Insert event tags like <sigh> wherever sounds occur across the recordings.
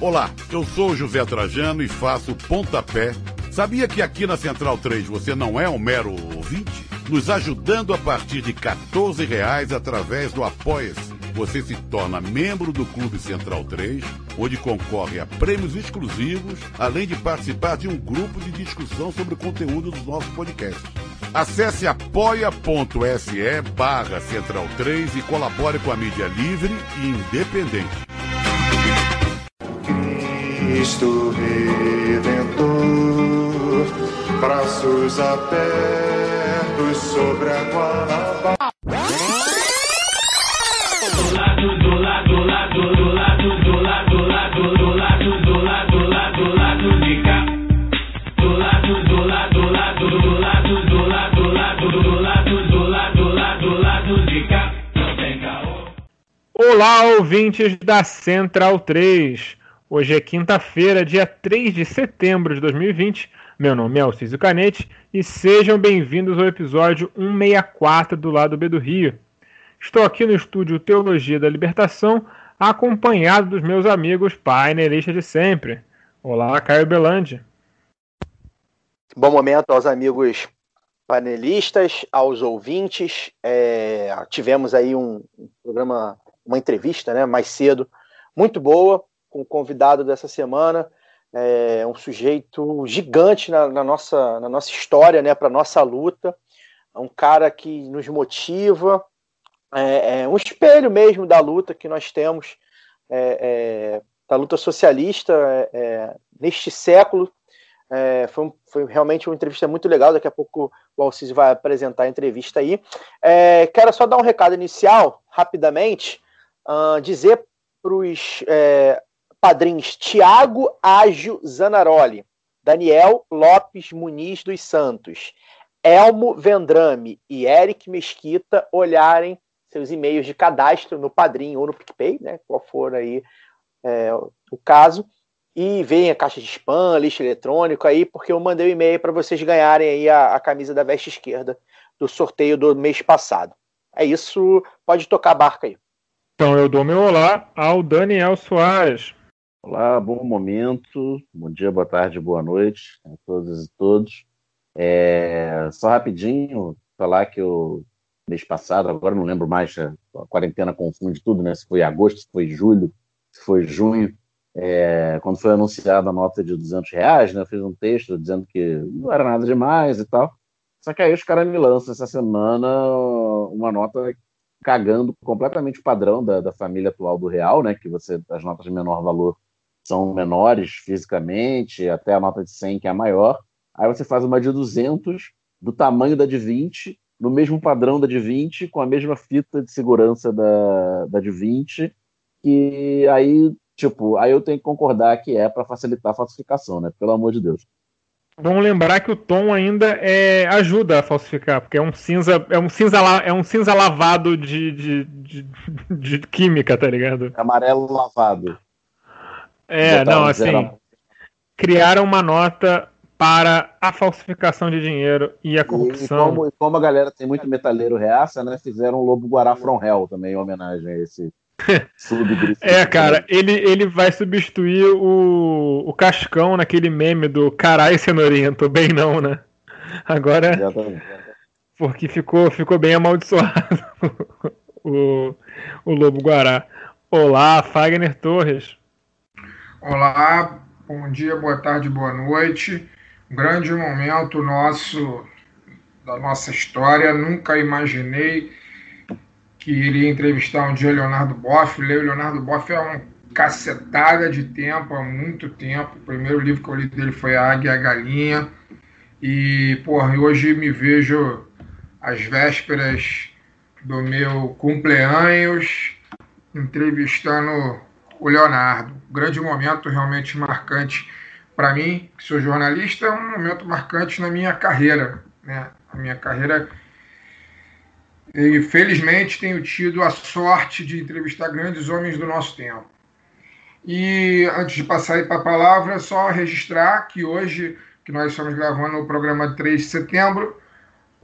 Olá, eu sou o José Trajano e faço pontapé. Sabia que aqui na Central 3 você não é um mero ouvinte? Nos ajudando a partir de 14 reais através do Apoia-se. Você se torna membro do Clube Central 3, onde concorre a prêmios exclusivos, além de participar de um grupo de discussão sobre o conteúdo dos nossos podcasts. Acesse apoia.se barra Central 3 e colabore com a mídia livre e independente. Cristo Redentor, braços abertos sobre a Guanabara. Olá, ouvintes da Central 3. Hoje é quinta-feira, dia 3 de setembro de 2020. Meu nome é Alcísio Canete e sejam bem-vindos ao episódio 164 do Lado B do Rio. Estou aqui no estúdio Teologia da Libertação, acompanhado dos meus amigos painelistas de sempre. Olá, Caio Belandi. Bom momento aos amigos panelistas, aos ouvintes. É, tivemos aí um programa, uma entrevista né, mais cedo, muito boa, com o convidado dessa semana, é, um sujeito gigante na, na nossa, na nossa história, né, para nossa luta, um cara que nos motiva, é, é um espelho mesmo da luta que nós temos, é, é, da luta socialista é, é, neste século. É, foi, foi realmente uma entrevista muito legal. Daqui a pouco o Alciso vai apresentar a entrevista aí. É, quero só dar um recado inicial, rapidamente, ah, dizer para os padrinhos Tiago Ágio Zanaroli, Daniel Lopes Muniz dos Santos, Elmo Vendrame e Eric Mesquita olharem seus e-mails de cadastro no Padrim ou no PicPay, né, qual for aí é, o caso, e veem a caixa de spam, lixo eletrônico aí, porque eu mandei o um e-mail para vocês ganharem aí a, a camisa da veste esquerda do sorteio do mês passado. É isso, pode tocar a barca aí. Então eu dou meu olá ao Daniel Soares. Olá, bom momento, bom dia, boa tarde, boa noite a todas e todos. É, só rapidinho, falar que o mês passado, agora não lembro mais, a quarentena confunde tudo, né? Se foi agosto, se foi julho, se foi junho. É, quando foi anunciada a nota de 200 reais, né? Eu fiz um texto dizendo que não era nada demais e tal. Só que aí os caras me lançam essa semana uma nota cagando completamente o padrão da, da família atual do real, né? Que você as notas de menor valor são menores fisicamente, até a nota de 100 que é a maior. Aí você faz uma de 200 do tamanho da de 20, no mesmo padrão da de 20, com a mesma fita de segurança da, da de 20, e aí, tipo, aí eu tenho que concordar que é para facilitar a falsificação, né? Pelo amor de Deus. Vamos lembrar que o tom ainda é, ajuda a falsificar, porque é um cinza, é um cinza, é um cinza lavado de, de, de, de química, tá ligado? Amarelo lavado. É, Botaram não, zero assim, criaram uma nota para a falsificação de dinheiro e a E, e corrupção. como, e como a galera tem muito metaleiro reaça, né? Fizeram o Lobo Guará From Hell também, em homenagem a esse. É, cara, ele, ele vai substituir o, o Cascão naquele meme do carai cenourinho, bem não, né? Agora, Exatamente. porque ficou, ficou bem amaldiçoado <laughs> o, o Lobo Guará. Olá, Fagner Torres. Olá, bom dia, boa tarde, boa noite. Um grande momento nosso da nossa história. Nunca imaginei que iria entrevistar um dia Leonardo Boff. Ler o Leonardo Boff é uma cacetada de tempo, há muito tempo. O primeiro livro que eu li dele foi A Águia e a Galinha. E, porra, hoje me vejo às vésperas do meu cumpleaños entrevistando o Leonardo. Grande momento realmente marcante para mim, que sou jornalista, é um momento marcante na minha carreira. Né? A minha carreira. E felizmente tenho tido a sorte de entrevistar grandes homens do nosso tempo. E antes de passar para a palavra, só registrar que hoje, que nós estamos gravando o programa 3 de setembro,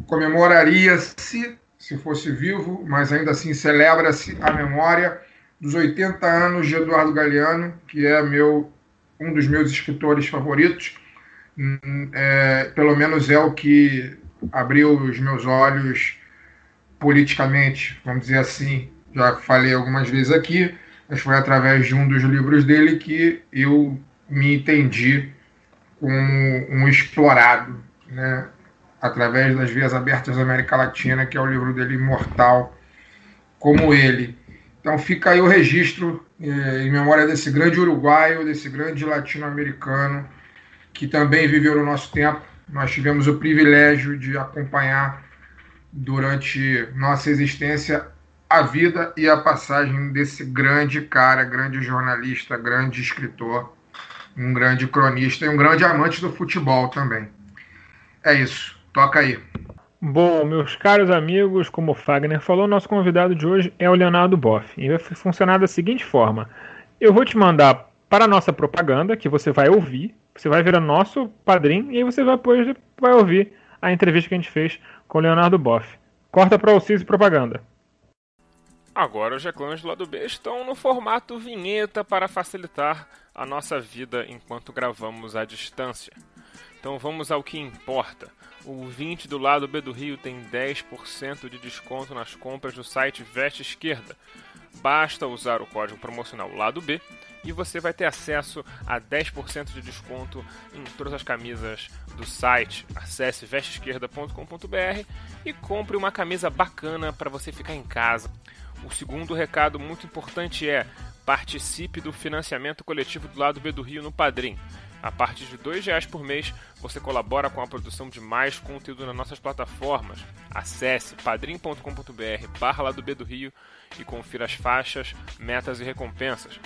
comemoraria-se, se fosse vivo, mas ainda assim celebra-se a memória dos 80 anos de Eduardo Galeano, que é meu um dos meus escritores favoritos. Hum, é, pelo menos é o que abriu os meus olhos politicamente, vamos dizer assim. Já falei algumas vezes aqui, mas foi através de um dos livros dele que eu me entendi como um explorado, né? através das vias abertas da América Latina, que é o livro dele Imortal, como ele. Então fica aí o registro eh, em memória desse grande uruguaio, desse grande latino-americano, que também viveu no nosso tempo. Nós tivemos o privilégio de acompanhar durante nossa existência a vida e a passagem desse grande cara, grande jornalista, grande escritor, um grande cronista e um grande amante do futebol também. É isso. Toca aí. Bom, meus caros amigos, como o Fagner falou, nosso convidado de hoje é o Leonardo Boff. E vai funcionar da seguinte forma: eu vou te mandar para a nossa propaganda, que você vai ouvir, você vai virar nosso padrinho, e aí você vai, depois vai ouvir a entrevista que a gente fez com Leonardo Boff. Corta para o CIS propaganda. Agora os reclames do lado B estão no formato vinheta para facilitar a nossa vida enquanto gravamos à distância. Então vamos ao que importa. O 20 do lado B do Rio tem 10% de desconto nas compras do site Veste Esquerda. Basta usar o código promocional lado B e você vai ter acesso a 10% de desconto em todas as camisas do site. Acesse vesteesquerda.com.br e compre uma camisa bacana para você ficar em casa. O segundo recado muito importante é participe do financiamento coletivo do lado B do Rio no Padrim. A partir de R$ reais por mês, você colabora com a produção de mais conteúdo nas nossas plataformas. Acesse padrim.com.br barra do Rio e confira as faixas, metas e recompensas.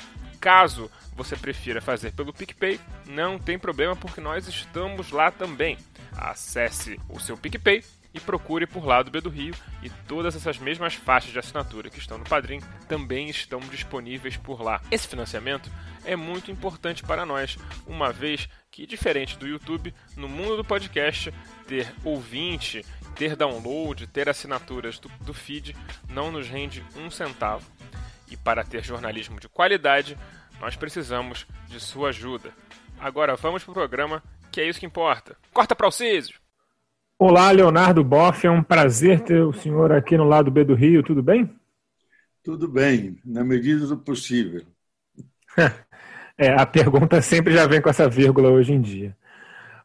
Caso você prefira fazer pelo PicPay, não tem problema porque nós estamos lá também. Acesse o seu PicPay e procure por lá do B do Rio e todas essas mesmas faixas de assinatura que estão no Padrim também estão disponíveis por lá. Esse financiamento é muito importante para nós, uma vez que, diferente do YouTube, no mundo do podcast, ter ouvinte, ter download, ter assinaturas do, do feed não nos rende um centavo. E para ter jornalismo de qualidade, nós precisamos de sua ajuda. Agora vamos para o programa, que é isso que importa. Corta para o Císio! Olá, Leonardo Boff, é um prazer ter o senhor aqui no lado B do Rio, tudo bem? Tudo bem, na medida do possível. <laughs> é, a pergunta sempre já vem com essa vírgula hoje em dia.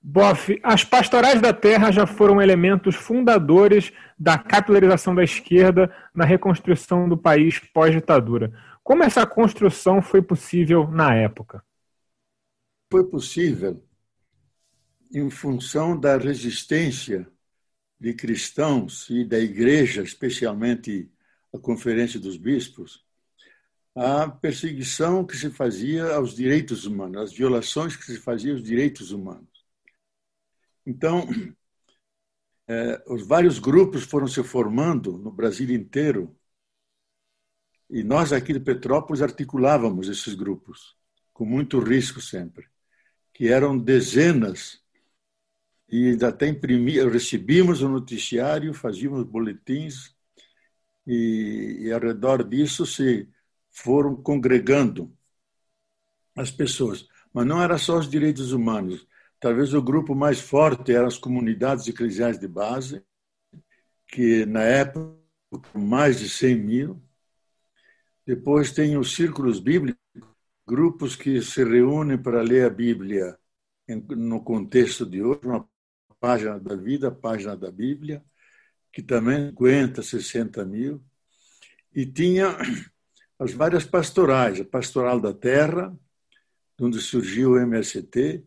Boff, as pastorais da terra já foram elementos fundadores da capilarização da esquerda na reconstrução do país pós-ditadura. Como essa construção foi possível na época? Foi possível em função da resistência de cristãos e da igreja, especialmente a Conferência dos Bispos, à perseguição que se fazia aos direitos humanos, às violações que se faziam aos direitos humanos. Então, é, os vários grupos foram se formando no Brasil inteiro e nós aqui de Petrópolis articulávamos esses grupos, com muito risco sempre, que eram dezenas e até imprimir, recebíamos o noticiário, fazíamos boletins e, e ao redor disso se foram congregando as pessoas. Mas não era só os direitos humanos. Talvez o grupo mais forte eram as comunidades eclesiais de base, que na época mais de 100 mil. Depois tem os círculos bíblicos, grupos que se reúnem para ler a Bíblia no contexto de hoje, uma página da vida, página da Bíblia, que também 50, 60 mil, e tinha as várias pastorais, a Pastoral da Terra, onde surgiu o MST,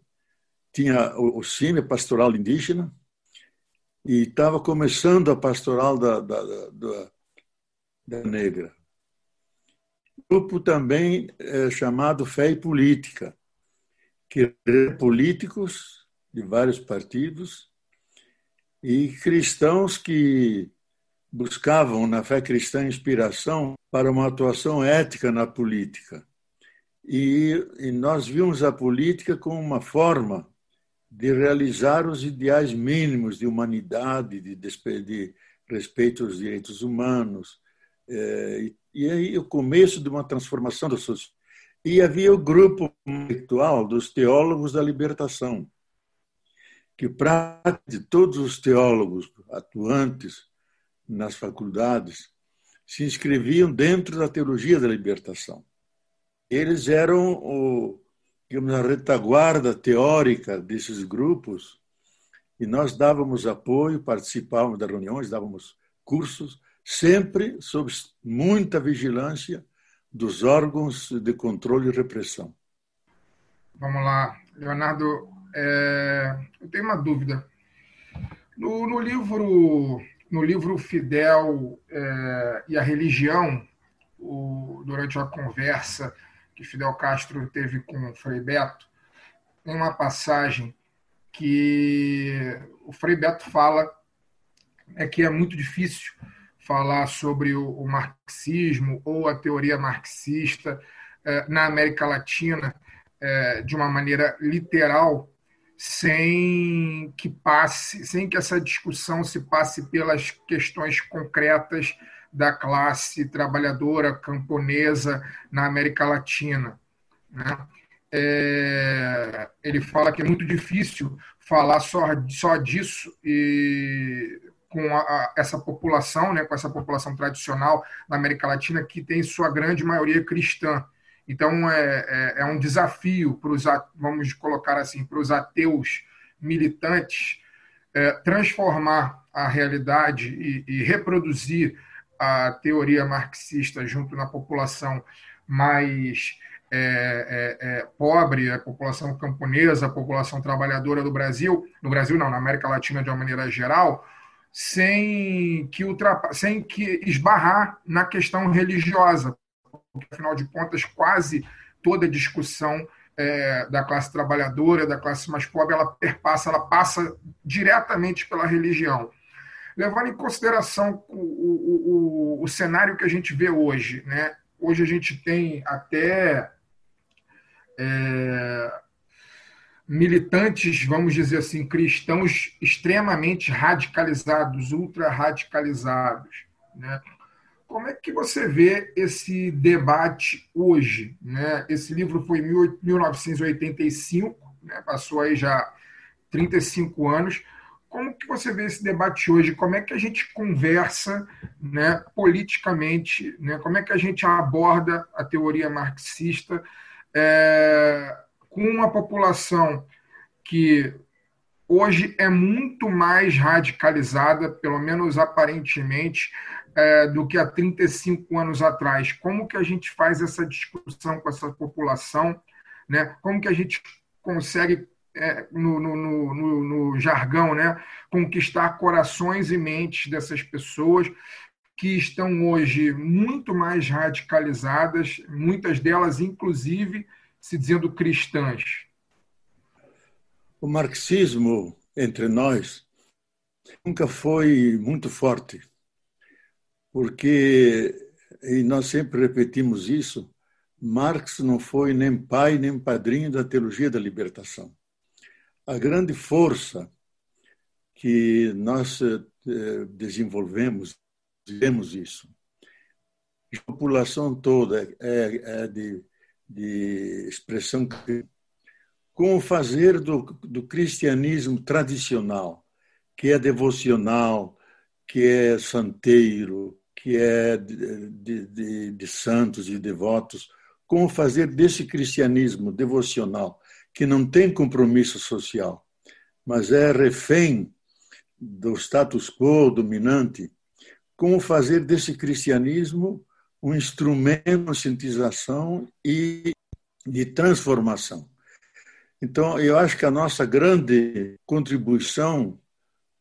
tinha o CIME, Pastoral Indígena, e estava começando a Pastoral da, da, da, da Negra. Grupo também é, chamado Fé e Política, que políticos de vários partidos e cristãos que buscavam na fé cristã inspiração para uma atuação ética na política. E, e, nós vimos a política como uma forma de realizar os ideais mínimos de humanidade, de, de respeito aos direitos humanos, É, e aí o começo de uma transformação da sociedade. E havia o grupo intelectual dos teólogos da libertação, que de todos os teólogos atuantes nas faculdades se inscreviam dentro da teologia da libertação. Eles eram o, digamos, a retaguarda teórica desses grupos e nós dávamos apoio, participávamos das reuniões, dávamos cursos, sempre sob muita vigilância dos órgãos de controle e repressão. Vamos lá, Leonardo, é... eu tenho uma dúvida. No, no livro no livro Fidel é, e a Religião, o, durante uma conversa que Fidel Castro teve com Frei Beto, tem uma passagem que o Frei Beto fala é que é muito difícil falar sobre o, marxismo ou a teoria marxista é, na América Latina é, de uma maneira literal, sem que passe, sem que essa discussão se passe pelas questões concretas da classe trabalhadora camponesa na América Latina. Né? É, ele fala que é muito difícil falar só, só disso e com a, a, essa população, né, com essa população tradicional da América Latina que tem sua grande maioria cristã. Então, é, é, é um desafio para os, vamos colocar assim, para os ateus militantes é, transformar a realidade e, e, reproduzir a teoria marxista junto na população mais é, é, é, pobre, a população camponesa, a população trabalhadora do Brasil, no Brasil não, na América Latina de uma maneira geral, sem que, ultrapa sem que esbarrar na questão religiosa, porque, afinal de contas, quase toda discussão é, da classe trabalhadora, da classe mais pobre, ela perpassa, ela passa diretamente pela religião. Levando em consideração o, o, o, o cenário que a gente vê hoje, né? hoje a gente tem até é, militantes, vamos dizer assim, cristãos extremamente radicalizados, ultra radicalizados. Né? Como é que você vê esse debate hoje? Né? Esse livro foi em 1985, né? passou aí já 35 anos. Como que você vê esse debate hoje? Como é que a gente conversa né, politicamente? Né? Como é que a gente aborda a teoria marxista é, com uma população que hoje é muito mais radicalizada, pelo menos aparentemente, é, do que há 35 anos atrás. Como que a gente faz essa discussão com essa população? Né? Como que a gente consegue, é, no, no, no, no, jargão, né, conquistar corações e mentes dessas pessoas que estão hoje muito mais radicalizadas, muitas delas, inclusive, se dizendo cristãs? O marxismo entre nós nunca foi muito forte porque, e nós sempre repetimos isso, Marx não foi nem pai nem padrinho da teologia da libertação. A grande força que nós eh, desenvolvemos, vemos isso. A população toda é, é de, de expressão com o fazer do, do cristianismo tradicional, que é devocional, que é santeiro, que é de, de, de santos e devotos, como fazer desse cristianismo devocional, que não tem compromisso social, mas é refém do status quo dominante, como fazer desse cristianismo um instrumento de conscientização e de transformação. Então, eu acho que a nossa grande contribuição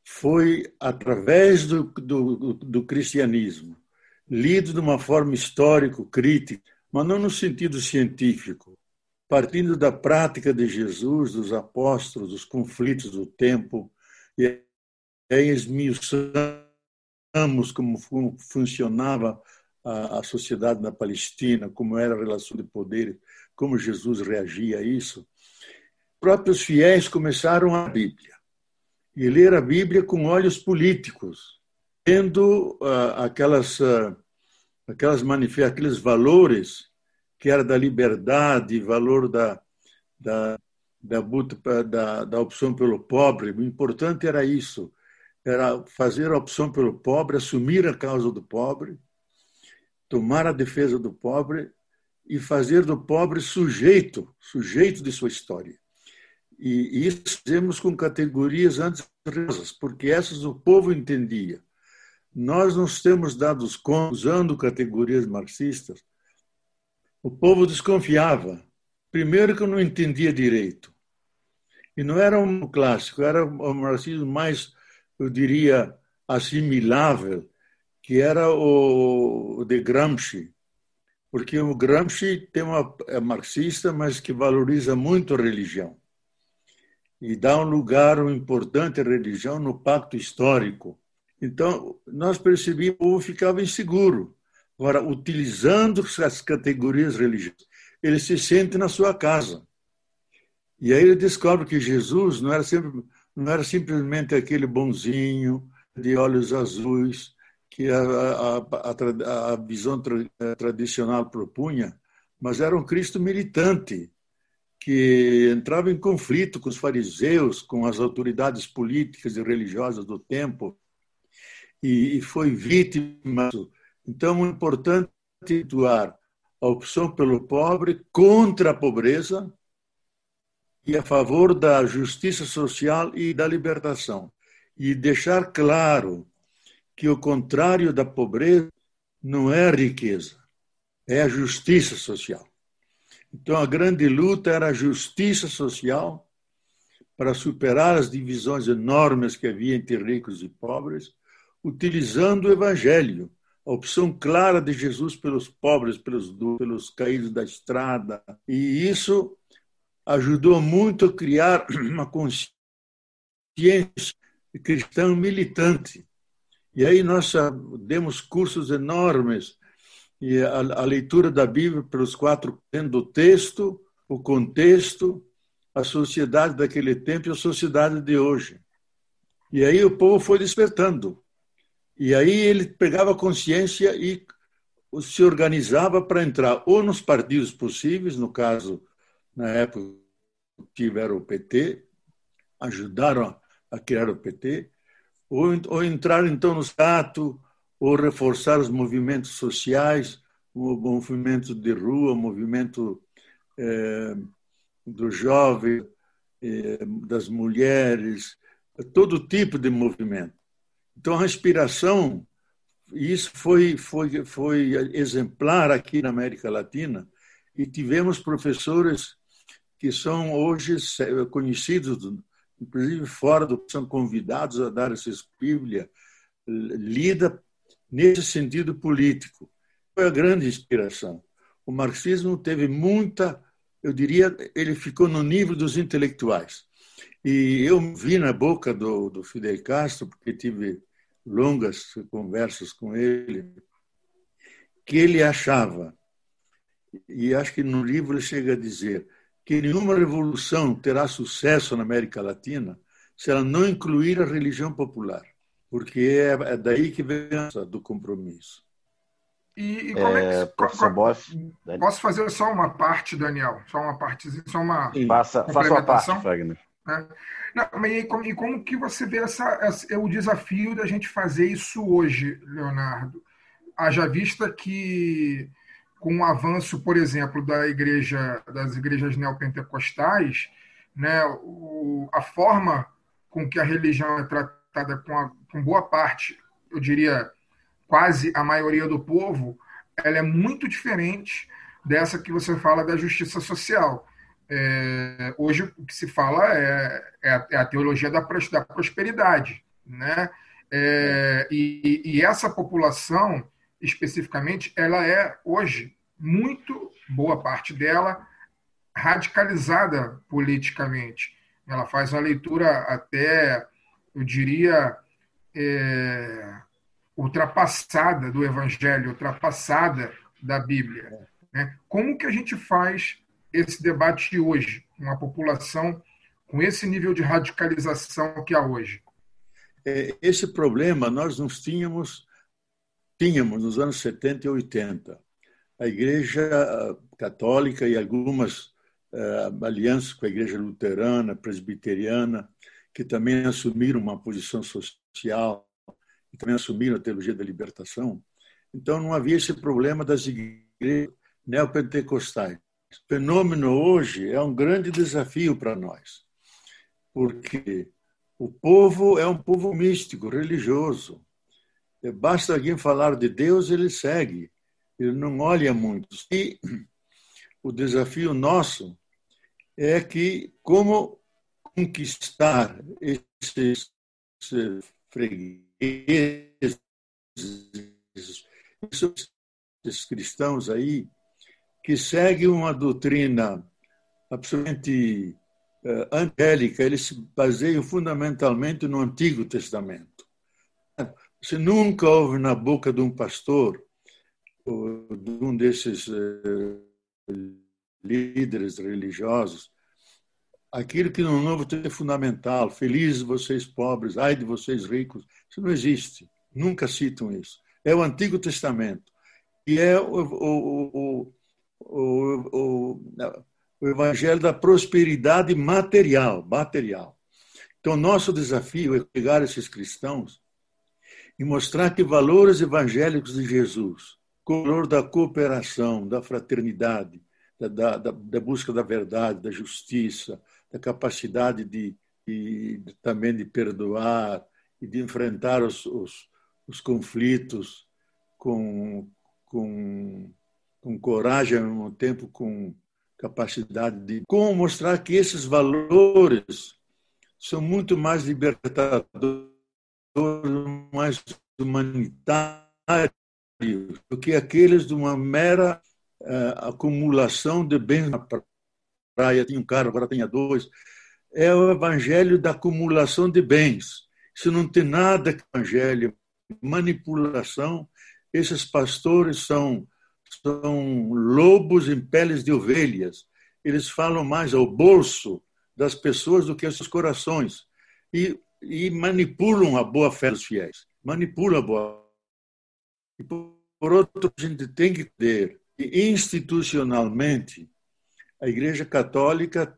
foi através do, do, do cristianismo, lido de uma forma histórico-crítica, mas não no sentido científico, partindo da prática de Jesus, dos apóstolos, dos conflitos do tempo, e aí esmiuçamos como funcionava a, sociedade na Palestina, como era a relação de poder, como Jesus reagia a isso. Próprios fiéis começaram a Bíblia e ler a Bíblia com olhos políticos, tendo uh, aquelas uh, aquelas aqueles valores que era da liberdade, valor da, da, da, da, da opção pelo pobre. O importante era isso, era fazer a opção pelo pobre, assumir a causa do pobre, tomar a defesa do pobre e fazer do pobre sujeito, sujeito de sua história. E isso fizemos com categorias antes porque essas o povo entendia. Nós nos temos dados conta, usando categorias marxistas, o povo desconfiava. Primeiro que eu não entendia direito. E não era um clássico, era o marxismo mais, eu diria, assimilável, que era o de Gramsci. Porque o Gramsci tem uma, é marxista, mas que valoriza muito a religião. E dá um lugar um importante à religião no pacto histórico. Então, nós percebíamos que o povo ficava inseguro. Agora, utilizando as categorias religiosas, ele se sente na sua casa. E aí ele descobre que Jesus não era, sempre, não era simplesmente aquele bonzinho de olhos azuis que a, a, a, a visão tra, tradicional propunha, mas era um Cristo militante que entrava em conflito com os fariseus, com as autoridades políticas e religiosas do tempo, e, e foi vítima então, é importante situar a opção pelo pobre contra a pobreza e a favor da justiça social e da libertação. E deixar claro que o contrário da pobreza não é a riqueza, é a justiça social. Então, a grande luta era a justiça social para superar as divisões enormes que havia entre ricos e pobres, utilizando o evangelho a opção clara de Jesus pelos pobres, pelos, pelos caídos da estrada. E isso ajudou muito a criar <clears throat> uma consciência cristã militante. E aí nós demos cursos enormes e a, a leitura da Bíblia pelos quatro do texto, o contexto, a sociedade daquele tempo e a sociedade de hoje. E aí o povo foi despertando. E aí ele pegava consciência e se organizava para entrar ou nos partidos possíveis, no caso, na época tiveram o PT, ajudaram a criar o PT, ou, ou entrar então no Estado, ou reforçar os movimentos sociais, o movimento de rua, o movimento é, do jovem, é, das mulheres, todo tipo de movimento. Então, a inspiração, isso foi, foi, foi exemplar aqui na América Latina, e tivemos professores que são hoje conhecidos, inclusive fora do são convidados a dar essa Bíblia lida nesse sentido político. Foi a grande inspiração. O marxismo teve muita, eu diria, ele ficou no nível dos intelectuais. E eu vi na boca do, do Fidel Castro, porque tive longas conversas com ele, que ele achava, e acho que no livro ele chega a dizer, que nenhuma revolução terá sucesso na América Latina se ela não incluir a religião popular, porque é, é daí que vem do compromisso. E, e como é, é que qual, Bosch, posso fazer só uma parte, Daniel? Só uma partezinha, só uma faça, faça uma parte, Wagner. É. Não, e, como, e como que você vê essa, essa, o desafio da gente fazer isso hoje, Leonardo? Haja vista que com o avanço, por exemplo, da igreja, das igrejas neopentecostais, né, o, a forma com que a religião é tratada com, a, com boa parte, eu diria quase a maioria do povo, ela é muito diferente dessa que você fala da justiça social. É, hoje o que se fala é, é, a, é a, teologia da, da prosperidade. Né? É, e, e, essa população, especificamente, ela é hoje muito boa parte dela radicalizada politicamente. Ela faz uma leitura até, eu diria, é, ultrapassada do Evangelho, ultrapassada da Bíblia. Né? Como que a gente faz esse debate hoje, uma população com esse nível de radicalização que há hoje? É, esse problema nós não tínhamos tínhamos nos anos 70 e 80. A Igreja Católica e algumas uh, alianças com a Igreja Luterana, Presbiteriana, que também assumiram uma posição social e também assumiram a teologia da libertação. Então não havia esse problema das igrejas neopentecostais. Fenômeno hoje é um grande desafio para nós, porque o povo é um povo místico, religioso. Basta alguém falar de Deus, ele segue, ele não olha muito. E o desafio nosso é que, como conquistar esses fregueses, esses cristãos aí, que seguem uma doutrina absolutamente uh, angélica, eles se baseiam fundamentalmente no Antigo Testamento. Você nunca ouve na boca de um pastor, ou de um desses uh, líderes religiosos, aquilo que no Novo Testamento é fundamental, felizes vocês pobres, ai de vocês ricos, isso não existe, nunca citam isso. É o Antigo Testamento, e é o, o, o, o evangelho da prosperidade material, material. Então, nosso desafio é pegar esses cristãos e mostrar que valores evangélicos de Jesus, o valor da cooperação, da fraternidade, da, da, da busca da verdade, da justiça, da capacidade de, de, também de perdoar e de enfrentar os, os, os conflitos com, com, com coragem, ao mesmo tempo com capacidade de. Como mostrar que esses valores são muito mais libertadores, mais humanitários do que aqueles de uma mera uh, acumulação de bens na praia, tinha um carro, agora tenha dois. É o evangelho da acumulação de bens. Isso não tem nada com evangelho, manipulação. Esses pastores são, são lobos em peles de ovelhas. Eles falam mais ao bolso das pessoas do que aos seus corações. E, e manipulam a boa fé dos fiéis. Manipulam a boa. E por, outro, a gente tem que ter institucionalmente, a Igreja Católica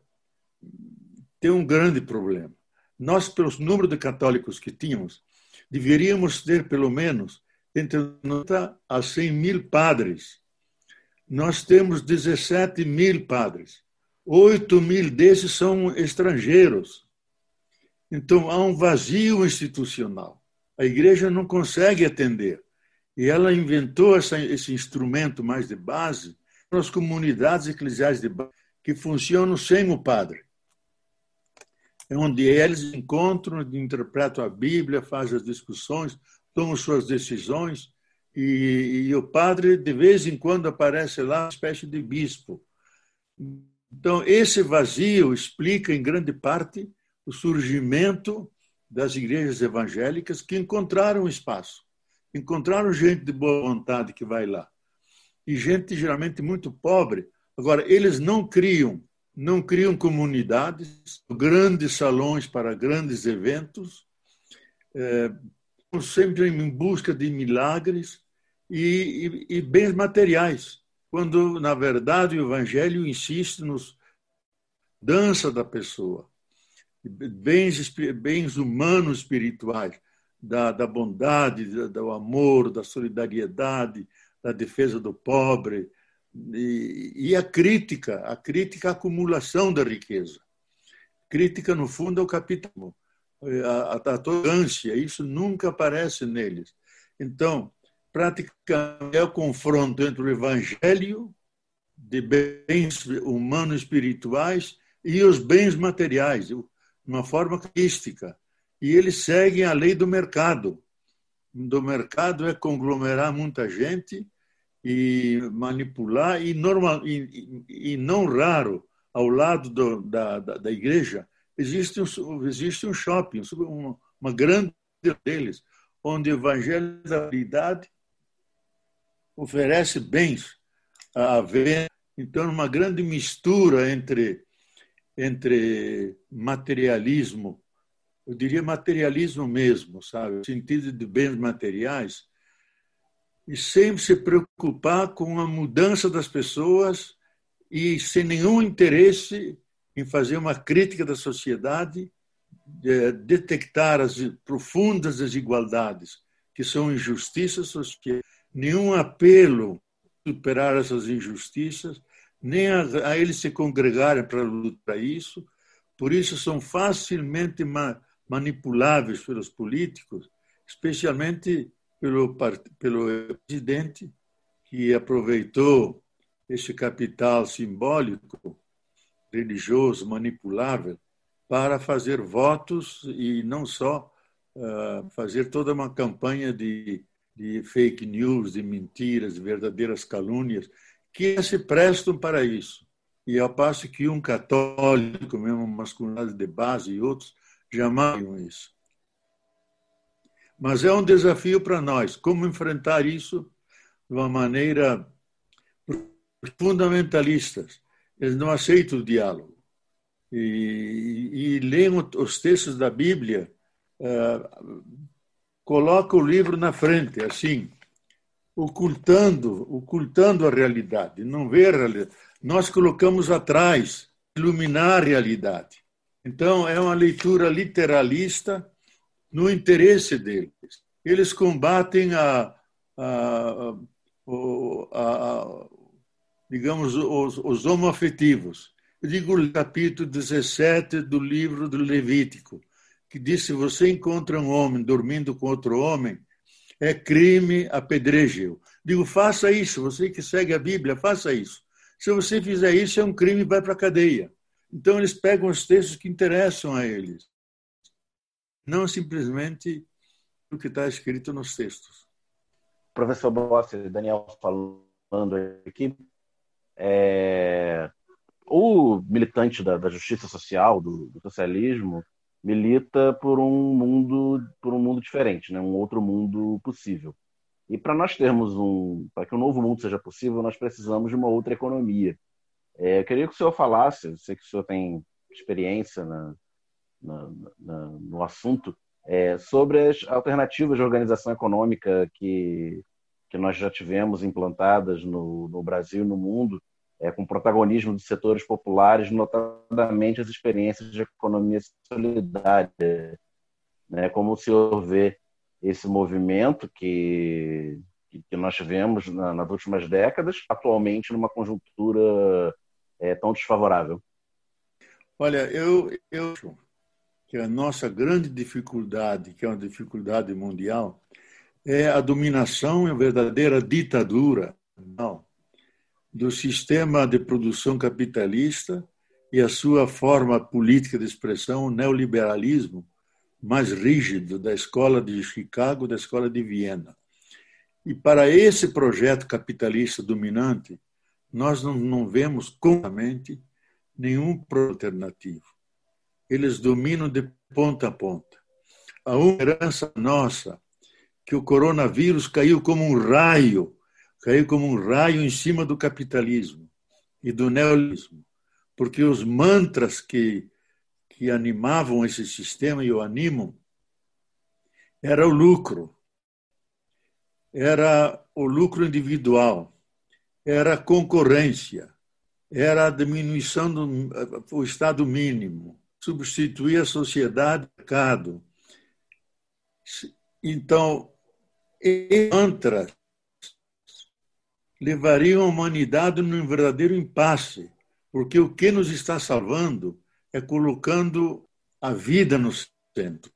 tem um grande problema. Nós, pelo número de católicos que tínhamos, deveríamos ter pelo menos entre 90 a 100 mil padres. Nós temos 17 mil padres. 8 mil desses são estrangeiros. Então, há um vazio institucional. A igreja não consegue atender. E ela inventou essa, esse instrumento mais de base para as comunidades eclesiais de base que funcionam sem o padre. É onde eles encontram, interpretam a Bíblia, fazem as discussões, tomam suas decisões, e, e o padre, de vez em quando, aparece lá, uma espécie de bispo. Então, esse vazio explica, em grande parte, o surgimento das igrejas evangélicas que encontraram espaço encontraram gente de boa vontade que vai lá. E gente geralmente muito pobre. Agora, eles não criam, não criam comunidades, grandes salões para grandes eventos, é, sempre em busca de milagres e, e, e bens materiais, quando, na verdade, o Evangelho insiste nos dança da pessoa, bens, bens humanos espirituais da, da bondade, do amor, da solidariedade, da defesa do pobre, e, e, a crítica, a crítica à acumulação da riqueza. Crítica, no fundo, ao capitalismo, a, a arrogância, isso nunca aparece neles. Então, praticamente é o confronto entre o evangelho de bens humanos espirituais e os bens materiais, de uma forma crística e eles seguem a lei do mercado. Do mercado é conglomerar muita gente e manipular, e, normal, e, e não raro, ao lado do, da, da, da, igreja, existe um, existe um shopping, uma, uma grande deles, onde o evangelho da caridade oferece bens a venda. Então, uma grande mistura entre, entre materialismo eu diria materialismo mesmo, sabe? Sentido de bens materiais e sempre se preocupar com a mudança das pessoas e sem nenhum interesse em fazer uma crítica da sociedade, de detectar as profundas desigualdades, que são injustiças sociais, nenhum apelo superar essas injustiças, nem a, a eles se congregarem para lutar isso. Por isso são facilmente ma, manipuláveis pelos políticos, especialmente pelo, pelo presidente, que aproveitou esse capital simbólico, religioso, manipulável, para fazer votos e não só uh, fazer toda uma campanha de, de fake news, de mentiras, de verdadeiras calúnias, que se prestam para isso. E ao passo que um católico, mesmo masculinidade de base e outros, jamais isso. Mas é um desafio para nós, como enfrentar isso de uma maneira fundamentalista. Eles não aceitam o diálogo e, e leem os textos da Bíblia, uh, coloca o livro na frente, assim, ocultando, ocultando a realidade, não vê a realidade. Nós colocamos atrás, iluminar a realidade. Então, é uma leitura literalista no interesse deles. Eles combatem a, a, a, a digamos, os, os homoafetivos digo o capítulo 17 do livro do Levítico, que diz: se você encontra um homem dormindo com outro homem, é crime apedreje-o. Digo, faça isso, você que segue a Bíblia, faça isso. Se você fizer isso, é um crime vai para a cadeia. Então, eles pegam os textos que interessam a eles, não simplesmente o que está escrito nos textos. Professor Bossi, Daniel falando aqui, é, o militante da, da justiça social, do, do, socialismo, milita por um mundo por um mundo diferente, né? um outro mundo possível. E para nós termos um, para que um novo mundo seja possível, nós precisamos de uma outra economia. É, eu queria que o senhor falasse, eu sei que o senhor tem experiência na, na, na, no assunto, é, sobre as alternativas de organização econômica que, que nós já tivemos implantadas no, no Brasil e no mundo, é, com protagonismo dos setores populares, notadamente as experiências de economia solidária. Né? Como o senhor vê esse movimento que, que nós tivemos na, nas últimas décadas, atualmente numa conjuntura é, tão desfavorável? Olha, eu, eu acho que a nossa grande dificuldade, que é uma dificuldade mundial, é a dominação e a verdadeira ditadura. Não do sistema de produção capitalista e a sua forma política de expressão, o neoliberalismo mais rígido da escola de Chicago, da escola de Viena. E para esse projeto capitalista dominante, nós não, não vemos completamente nenhum alternativo. Eles dominam de ponta a ponta. A herança nossa, que o coronavírus caiu como um raio caiu como um raio em cima do capitalismo e do neoliberalismo, porque os mantras que, que animavam esse sistema e o animam era o lucro, era o lucro individual, era a concorrência, era a diminuição do estado mínimo, substituir a sociedade mercado. Então, mantras levariam a humanidade num verdadeiro impasse, porque o que nos está salvando é colocando a vida no centro,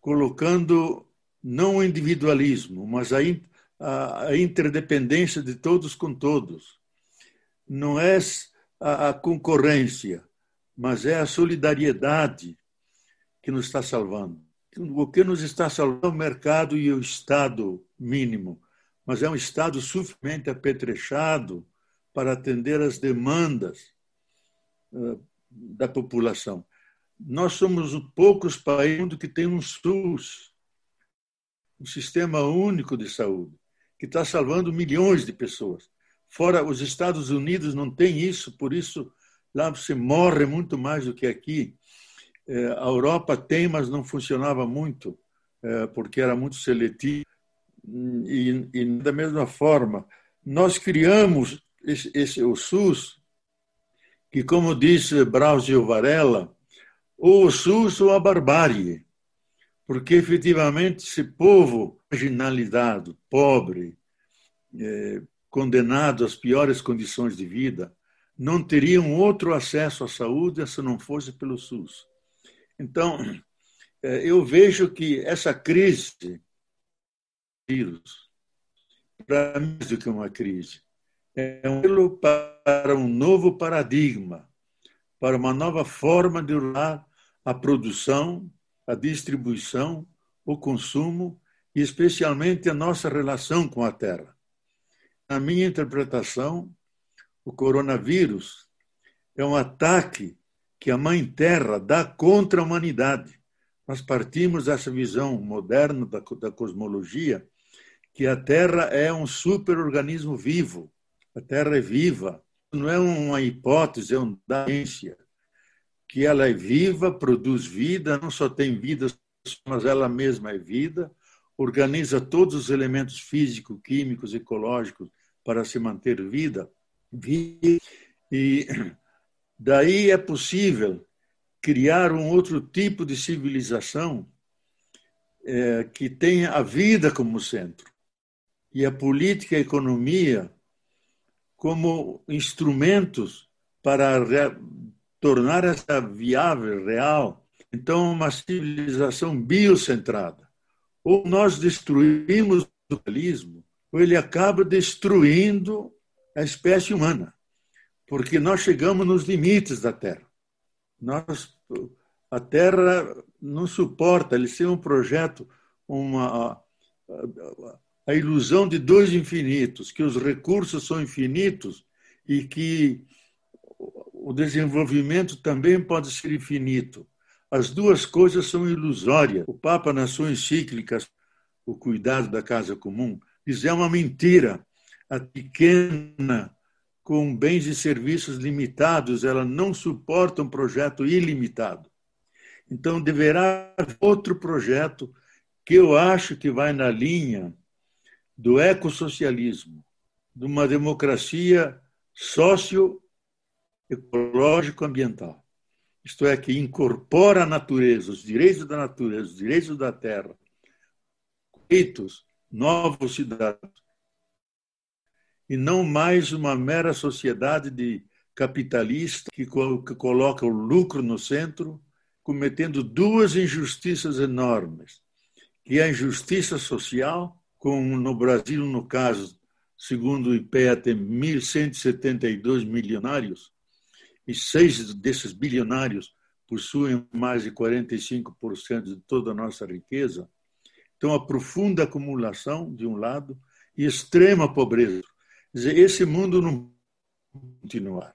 colocando não o individualismo, mas a, a, a interdependência de todos com todos. Não é a, a concorrência, mas é a solidariedade que nos está salvando. O que nos está salvando é o mercado e o Estado mínimo mas é um Estado suficientemente apetrechado para atender às demandas eh, da população. Nós somos poucos países que tem um SUS, um sistema único de saúde, que está salvando milhões de pessoas. Fora os Estados Unidos não tem isso, por isso lá você morre muito mais do que aqui. Eh, a Europa tem, mas não funcionava muito, eh, porque era muito seletivo E, e da mesma forma, nós criamos esse, esse, o SUS, que, como disse Braulio Varela, ou o SUS ou a barbárie, porque efetivamente esse povo marginalizado, pobre, é, condenado às piores condições de vida, não teriam outro acesso à saúde se não fosse pelo SUS. Então, é, eu vejo que essa crise, vírus, para mais do que uma crise, é um apelo para um novo paradigma, para uma nova forma de usar a produção, a distribuição, o consumo e, especialmente, a nossa relação com a Terra. Na minha interpretação, o coronavírus é um ataque que a Mãe Terra dá contra a humanidade. Nós partimos dessa visão moderna da, da cosmologia que a Terra é um superorganismo vivo. A Terra é viva. Não é uma hipótese, é uma ciência. Que ela é viva, produz vida, não só tem vida, mas ela mesma é vida, organiza todos os elementos físicos, químicos, ecológicos para se manter vida e daí é possível criar um outro tipo de civilização é, que tenha a vida como centro e a política e a economia como instrumentos para tornar essa viável, real. Então, uma civilização biocentrada. Ou nós destruímos o capitalismo, ou ele acaba destruindo a espécie humana, porque nós chegamos nos limites da Terra. Nós, a Terra não suporta, ele tem um projeto, uma, a, ilusão de dois infinitos, que os recursos são infinitos e que o desenvolvimento também pode ser infinito. As duas coisas são ilusórias. O Papa, na sua encíclica, O Cuidado da Casa Comum, diz é uma mentira a pequena, com bens e serviços limitados, ela não suporta um projeto ilimitado. Então, deverá outro projeto que eu acho que vai na linha do ecossocialismo, de uma democracia socio-ecológico-ambiental. Isto é, que incorpora a natureza, os direitos da natureza, os direitos da terra, direitos, novos cidadãos, e não mais uma mera sociedade de capitalista que, que coloca o lucro no centro, cometendo duas injustiças enormes, que é a injustiça social, com no Brasil, no caso, segundo o IPEA, tem 1.172 milionários, e seis desses bilionários possuem mais de 45% de toda a nossa riqueza. Então, a profunda acumulação, de um lado, e extrema pobreza dizer, esse mundo não continuar.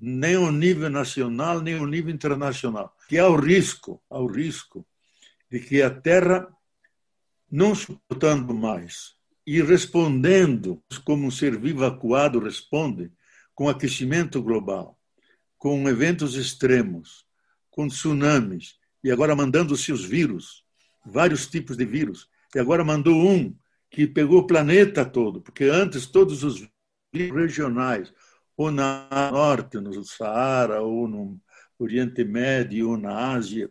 Nem ao nível nacional, nem ao nível internacional. Que há o risco, há o risco de que a Terra, não suportando mais e respondendo como um ser vivo acuado responde, com aquecimento global, com eventos extremos, com tsunamis, e agora mandando-se os vírus, vários tipos de vírus, e agora mandou um que pegou o planeta todo, porque antes todos os regionais, ou na norte, no Saara, ou no Oriente Médio, ou na Ásia,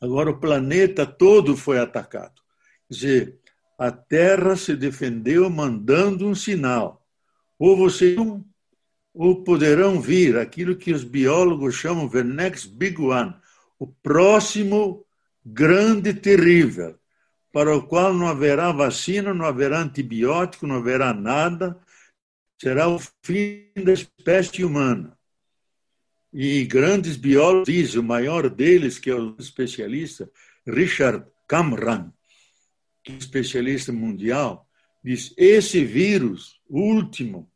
agora o planeta todo foi atacado. Dizer, a Terra se defendeu mandando um sinal. Ou vocês ou poderão vir aquilo que os biólogos chamam the next big one, o próximo grande terrível para o qual não haverá vacina, não haverá antibiótico, não haverá nada, será o fim da espécie humana. E grandes biólogos dizem, o maior deles, que é o especialista, Richard Camran, especialista mundial, diz: esse vírus, último,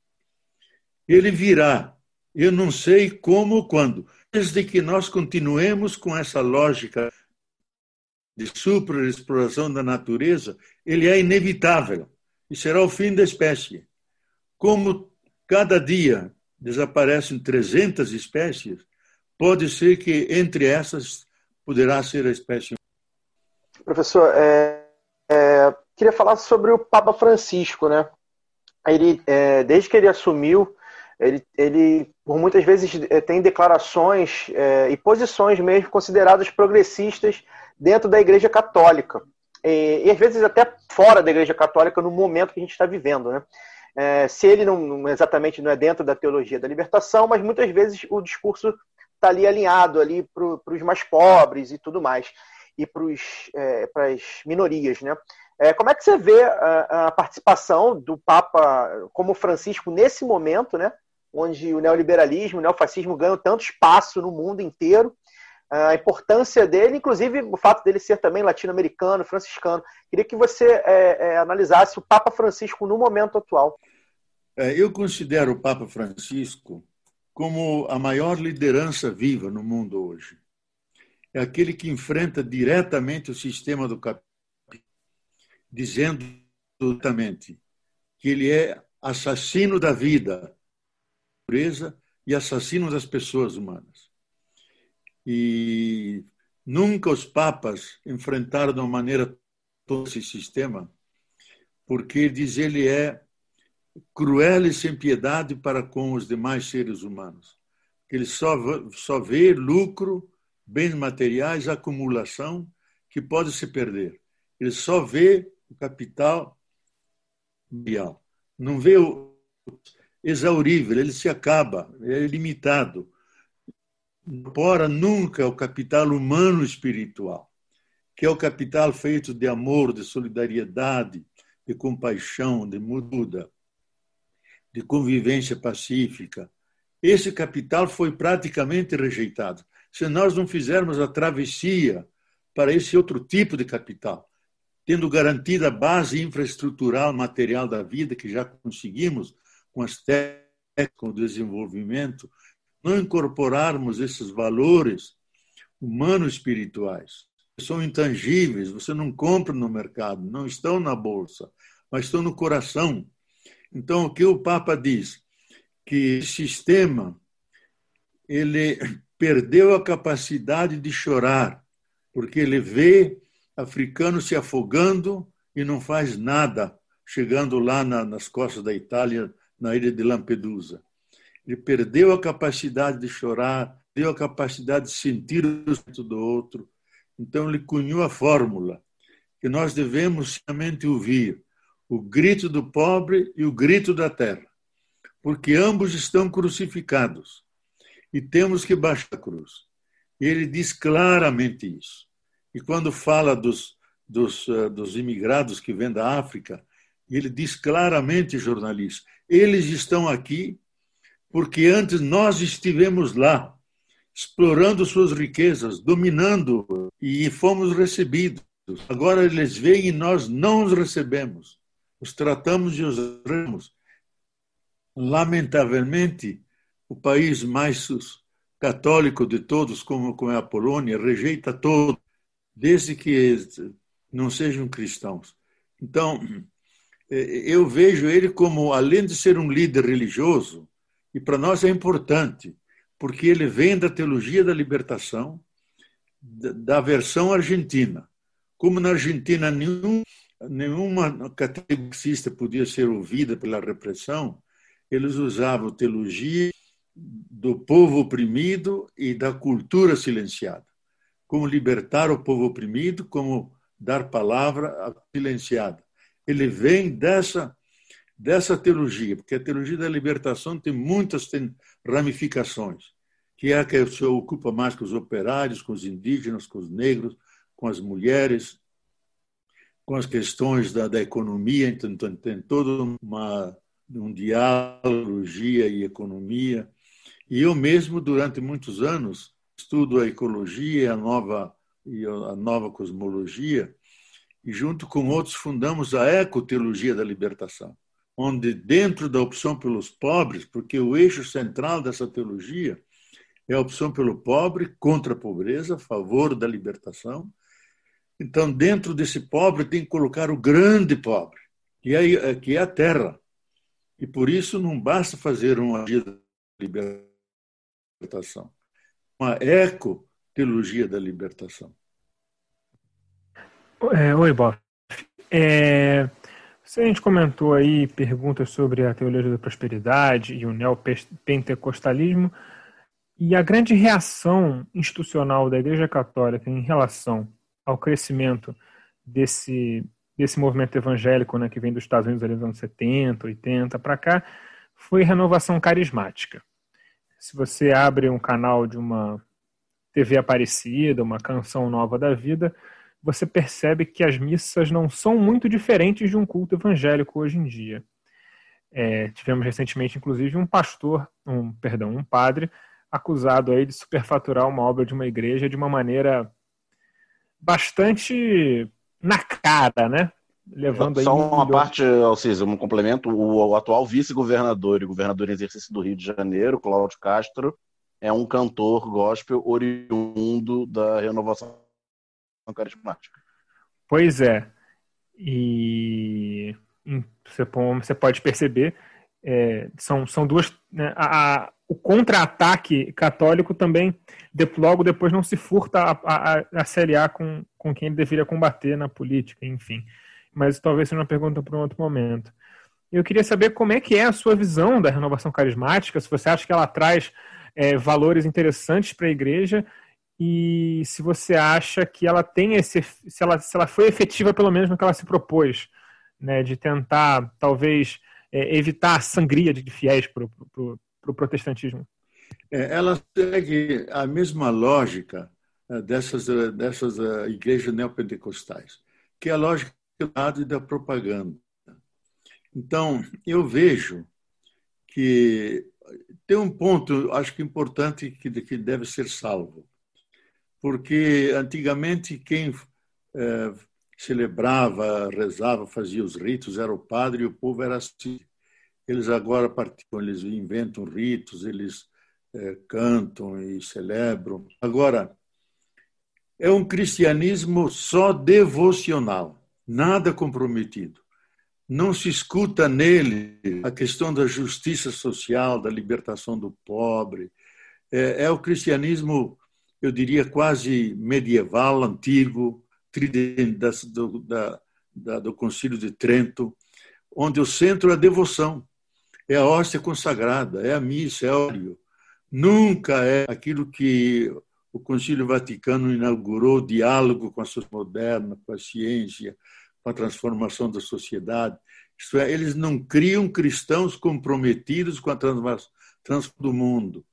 ele virá. Eu não sei como ou quando. Desde que nós continuemos com essa lógica de superexploração da natureza, ele é inevitável e será o fim da espécie. Como cada dia desaparecem 300 espécies, pode ser que entre essas poderá ser a espécie. Professor, é, É, queria falar sobre o Papa Francisco, né? Ele, é, desde que ele assumiu, ele, ele por muitas vezes é, tem declarações é, e posições mesmo consideradas progressistas dentro da Igreja Católica e, e, às vezes até fora da Igreja Católica no momento que a gente está vivendo, né? É, se ele não, não, exatamente não é dentro da teologia da libertação, mas muitas vezes o discurso está ali alinhado ali para os mais pobres e tudo mais e para as minorias, né? É, como é que você vê a, a, participação do Papa como Francisco nesse momento, né? Onde o neoliberalismo, o neofascismo ganham tanto espaço no mundo inteiro, a importância dele, inclusive o fato dele ser também latino-americano, franciscano. Queria que você é, é, analisasse o Papa Francisco no momento atual. É, eu considero o Papa Francisco como a maior liderança viva no mundo hoje. É aquele que enfrenta diretamente o sistema do capitalismo dizendo absolutamente que ele é assassino da vida, natureza e assassino das pessoas humanas. E nunca os papas enfrentaram de uma maneira todo esse sistema, porque diz ele é cruel e sem piedade para com os demais seres humanos. Ele só, só vê lucro, bens materiais, acumulação que pode se perder. Ele só vê o capital mundial. Não vê o exaurível, ele se acaba, é limitado. Incorpora nunca o capital humano espiritual, que é o capital feito de amor, de solidariedade, de compaixão, de muda, de convivência pacífica. Esse capital foi praticamente rejeitado. Se nós não fizermos a travessia para esse outro tipo de capital, tendo garantida a base infraestrutural material da vida que já conseguimos com as técnicas, com o desenvolvimento, não incorporarmos esses valores humano-espirituais, que são intangíveis, você não compra no mercado, não estão na bolsa, mas estão no coração. Então, o que o Papa diz? Que o sistema ele perdeu a capacidade de chorar, porque ele vê africano se afogando e não faz nada, chegando lá na, nas costas da Itália, na ilha de Lampedusa. Ele perdeu a capacidade de chorar, perdeu a capacidade de sentir o sentimento do outro. Então, ele cunhou a fórmula que nós devemos somente ouvir o grito do pobre e o grito da terra, porque ambos estão crucificados e temos que baixar a cruz. Ele diz claramente isso. E quando fala dos, dos, eh, dos imigrados que vêm da África, ele diz claramente, jornalista, eles estão aqui porque antes nós estivemos lá, explorando suas riquezas, dominando, e fomos recebidos. Agora eles vêm e nós não os recebemos. Os tratamos e os ramos. Lamentavelmente, o país mais católico de todos, como, como é a Polônia, rejeita todo desde que não sejam cristãos. Então, é, eu vejo ele como, além de ser um líder religioso, e para nós é importante, porque ele vem da teologia da libertação, da versão argentina. Como na Argentina nenhum, nenhuma catequista podia ser ouvida pela repressão, eles usavam teologia do povo oprimido e da cultura silenciada como libertar o povo oprimido, como dar palavra silenciada. Ele vem dessa dessa teologia, porque a teologia da libertação tem muitas ramificações, que é a que se ocupa mais com os operários, com os indígenas, com os negros, com as mulheres, com as questões da, da economia, então tem todo uma, um diálogo, e economia. E eu mesmo, durante muitos anos, estudo a ecologia a nova, e a nova cosmologia, e junto com outros fundamos a ecoteologia da libertação, onde dentro da opção pelos pobres, porque o eixo central dessa teologia é a opção pelo pobre contra a pobreza, a favor da libertação. Então, dentro desse pobre tem que colocar o grande pobre, que é, que é a terra. E por isso não basta fazer uma de libertação uma eco-teologia da libertação. É, oi, Bob. É, a gente comentou aí perguntas sobre a teologia da prosperidade e o neopentecostalismo, e a grande reação institucional da Igreja Católica em relação ao crescimento desse, desse movimento evangélico né, que vem dos Estados Unidos ali nos anos 70, 80 para cá, foi renovação carismática. Se você abre um canal de uma TV Aparecida, uma canção nova da vida, você percebe que as missas não são muito diferentes de um culto evangélico hoje em dia. É, tivemos recentemente, inclusive, um pastor, um perdão, um padre acusado aí de superfaturar uma obra de uma igreja de uma maneira bastante na cara, né? Levando Só uma parte, Alciso, um complemento. O, o atual vice-governador e governador em exercício do Rio de Janeiro, Cláudio Castro, é um cantor gospel oriundo da renovação carismática. Pois é. E você pode perceber, é, são, são duas. Né, a, a, o contra-ataque católico também, de, logo depois, não se furta a, a, a se aliar com, com quem ele deveria combater na política, enfim. Mas talvez seja uma pergunta para um outro momento. Eu queria saber como é que é a sua visão da renovação carismática, se você acha que ela traz é, valores interessantes para a igreja e se você acha que ela tem esse, se ela, se ela foi efetiva pelo menos no que ela se propôs, né, de tentar talvez é, evitar a sangria de fiéis para o pro, pro protestantismo. É, ela segue a mesma lógica é, dessas dessas é, igrejas neopentecostais, que é a lógica da propaganda. Então eu vejo que tem um ponto, acho que importante que, que deve ser salvo porque antigamente quem é, celebrava, rezava, fazia os ritos era o padre e o povo era assim. Eles agora participam, eles inventam ritos, eles é, cantam e celebram. Agora, é um cristianismo só devocional, nada comprometido. Não se escuta nele a questão da justiça social, da libertação do pobre. É, é o cristianismo eu diria, quase medieval, antigo, do, da, da, do Concílio de Trento, onde o centro é a devoção, é a hóstia consagrada, é a missa, é o óleo. Nunca é aquilo que o Concílio Vaticano inaugurou, diálogo com a sociedade moderna, com a ciência, com a transformação da sociedade. Isto é, eles não criam cristãos comprometidos com a transformação do mundo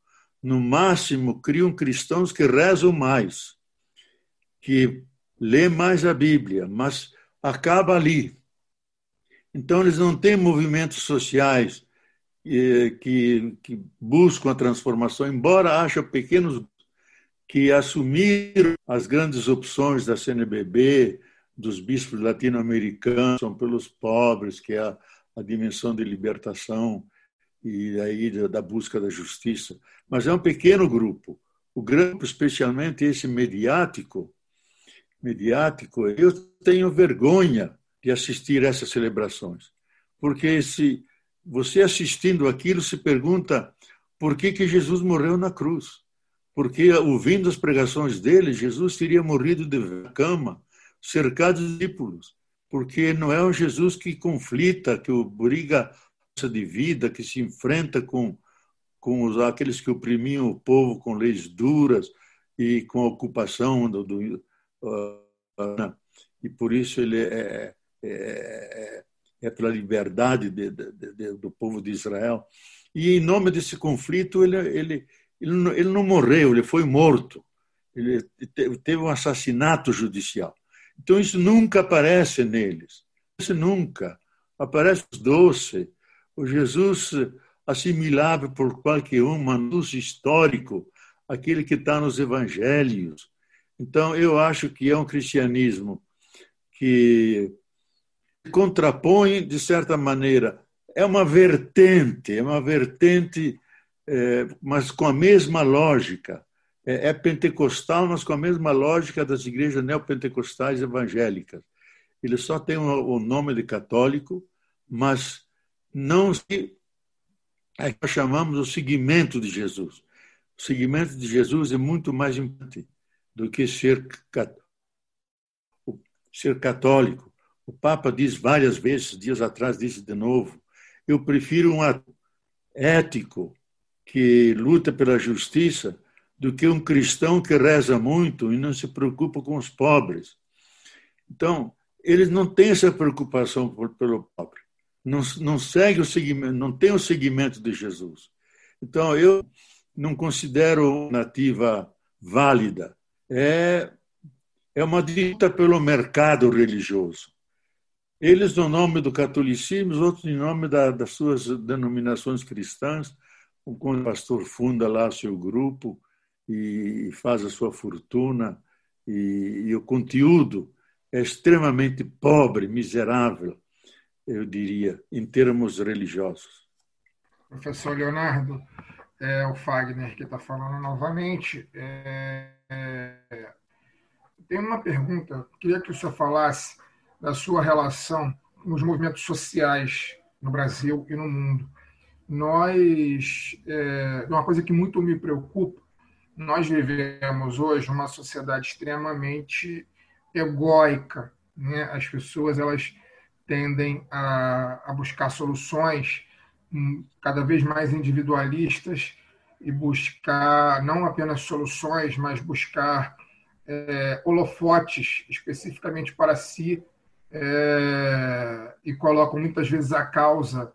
no máximo, criam cristãos que rezam mais, que lê mais a Bíblia, mas acaba ali. Então, eles não têm movimentos sociais eh, que, que buscam a transformação, embora haja pequenos que assumiram as grandes opções da CNBB, dos bispos latino-americanos, são pelos pobres, que é a, a dimensão de libertação e aí da busca da justiça, mas é um pequeno grupo. O grupo, especialmente esse mediático, mediático, eu tenho vergonha de assistir essas celebrações, porque se você assistindo aquilo se pergunta por que que Jesus morreu na cruz? Porque ouvindo as pregações dele, Jesus teria morrido de cama, cercado de discípulos, porque não é um Jesus que conflita, que o briga de vida que se enfrenta com, com os, aqueles que oprimiam o povo com leis duras e com a ocupação do, do uh, e por isso ele é, é, é, é pela liberdade de, de, de, do povo de Israel. E em nome desse conflito ele ele ele não, ele não morreu ele foi morto. Ele teve um assassinato judicial. Então isso nunca aparece neles. Isso nunca. Aparece doce o Jesus assimilável por qualquer um, manus histórico, aquele que está nos evangelhos. Então, eu acho que é um cristianismo que contrapõe, de certa maneira, é uma vertente, é uma vertente, é, mas com a mesma lógica. É, é pentecostal, mas com a mesma lógica das igrejas neopentecostais evangélicas. Ele só tem o nome de católico, mas não se é que nós chamamos o seguimento de Jesus. O seguimento de Jesus é muito mais importante do que ser, ser católico. O Papa diz várias vezes, dias atrás disse de novo, eu prefiro um ético que luta pela justiça do que um cristão que reza muito e não se preocupa com os pobres. Então, eles não têm essa preocupação pelo pobre. Não, não segue o seguimento, não tem o seguimento de Jesus. Então, eu não considero nativa válida. É, é uma dita pelo mercado religioso. Eles, no nome do catolicismo, os outros, em nome da, das suas denominações cristãs, quando o pastor funda lá seu grupo e faz a sua fortuna, e, e o conteúdo é extremamente pobre, miserável, eu diria, em termos religiosos. Professor Leonardo, é o Fagner que está falando novamente. É, é, tem uma pergunta, queria que o senhor falasse da sua relação com os movimentos sociais no Brasil e no mundo. Nós, é, uma coisa que muito me preocupa, nós vivemos hoje uma sociedade extremamente egóica. Né? As pessoas elas tendem a, a buscar soluções hum, cada vez mais individualistas e buscar não apenas soluções, mas buscar é, holofotes especificamente para si é, e colocam muitas vezes a causa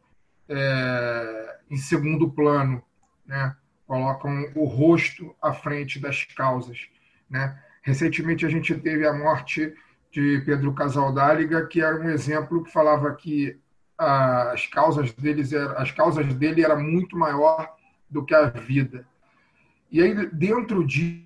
é, em segundo plano, né? colocam o rosto à frente das causas. Né? Recentemente a gente teve a morte de Pedro Casaldáliga, que era um exemplo que falava que as causas deles as causas dele era muito maior do que a vida. E aí dentro disso,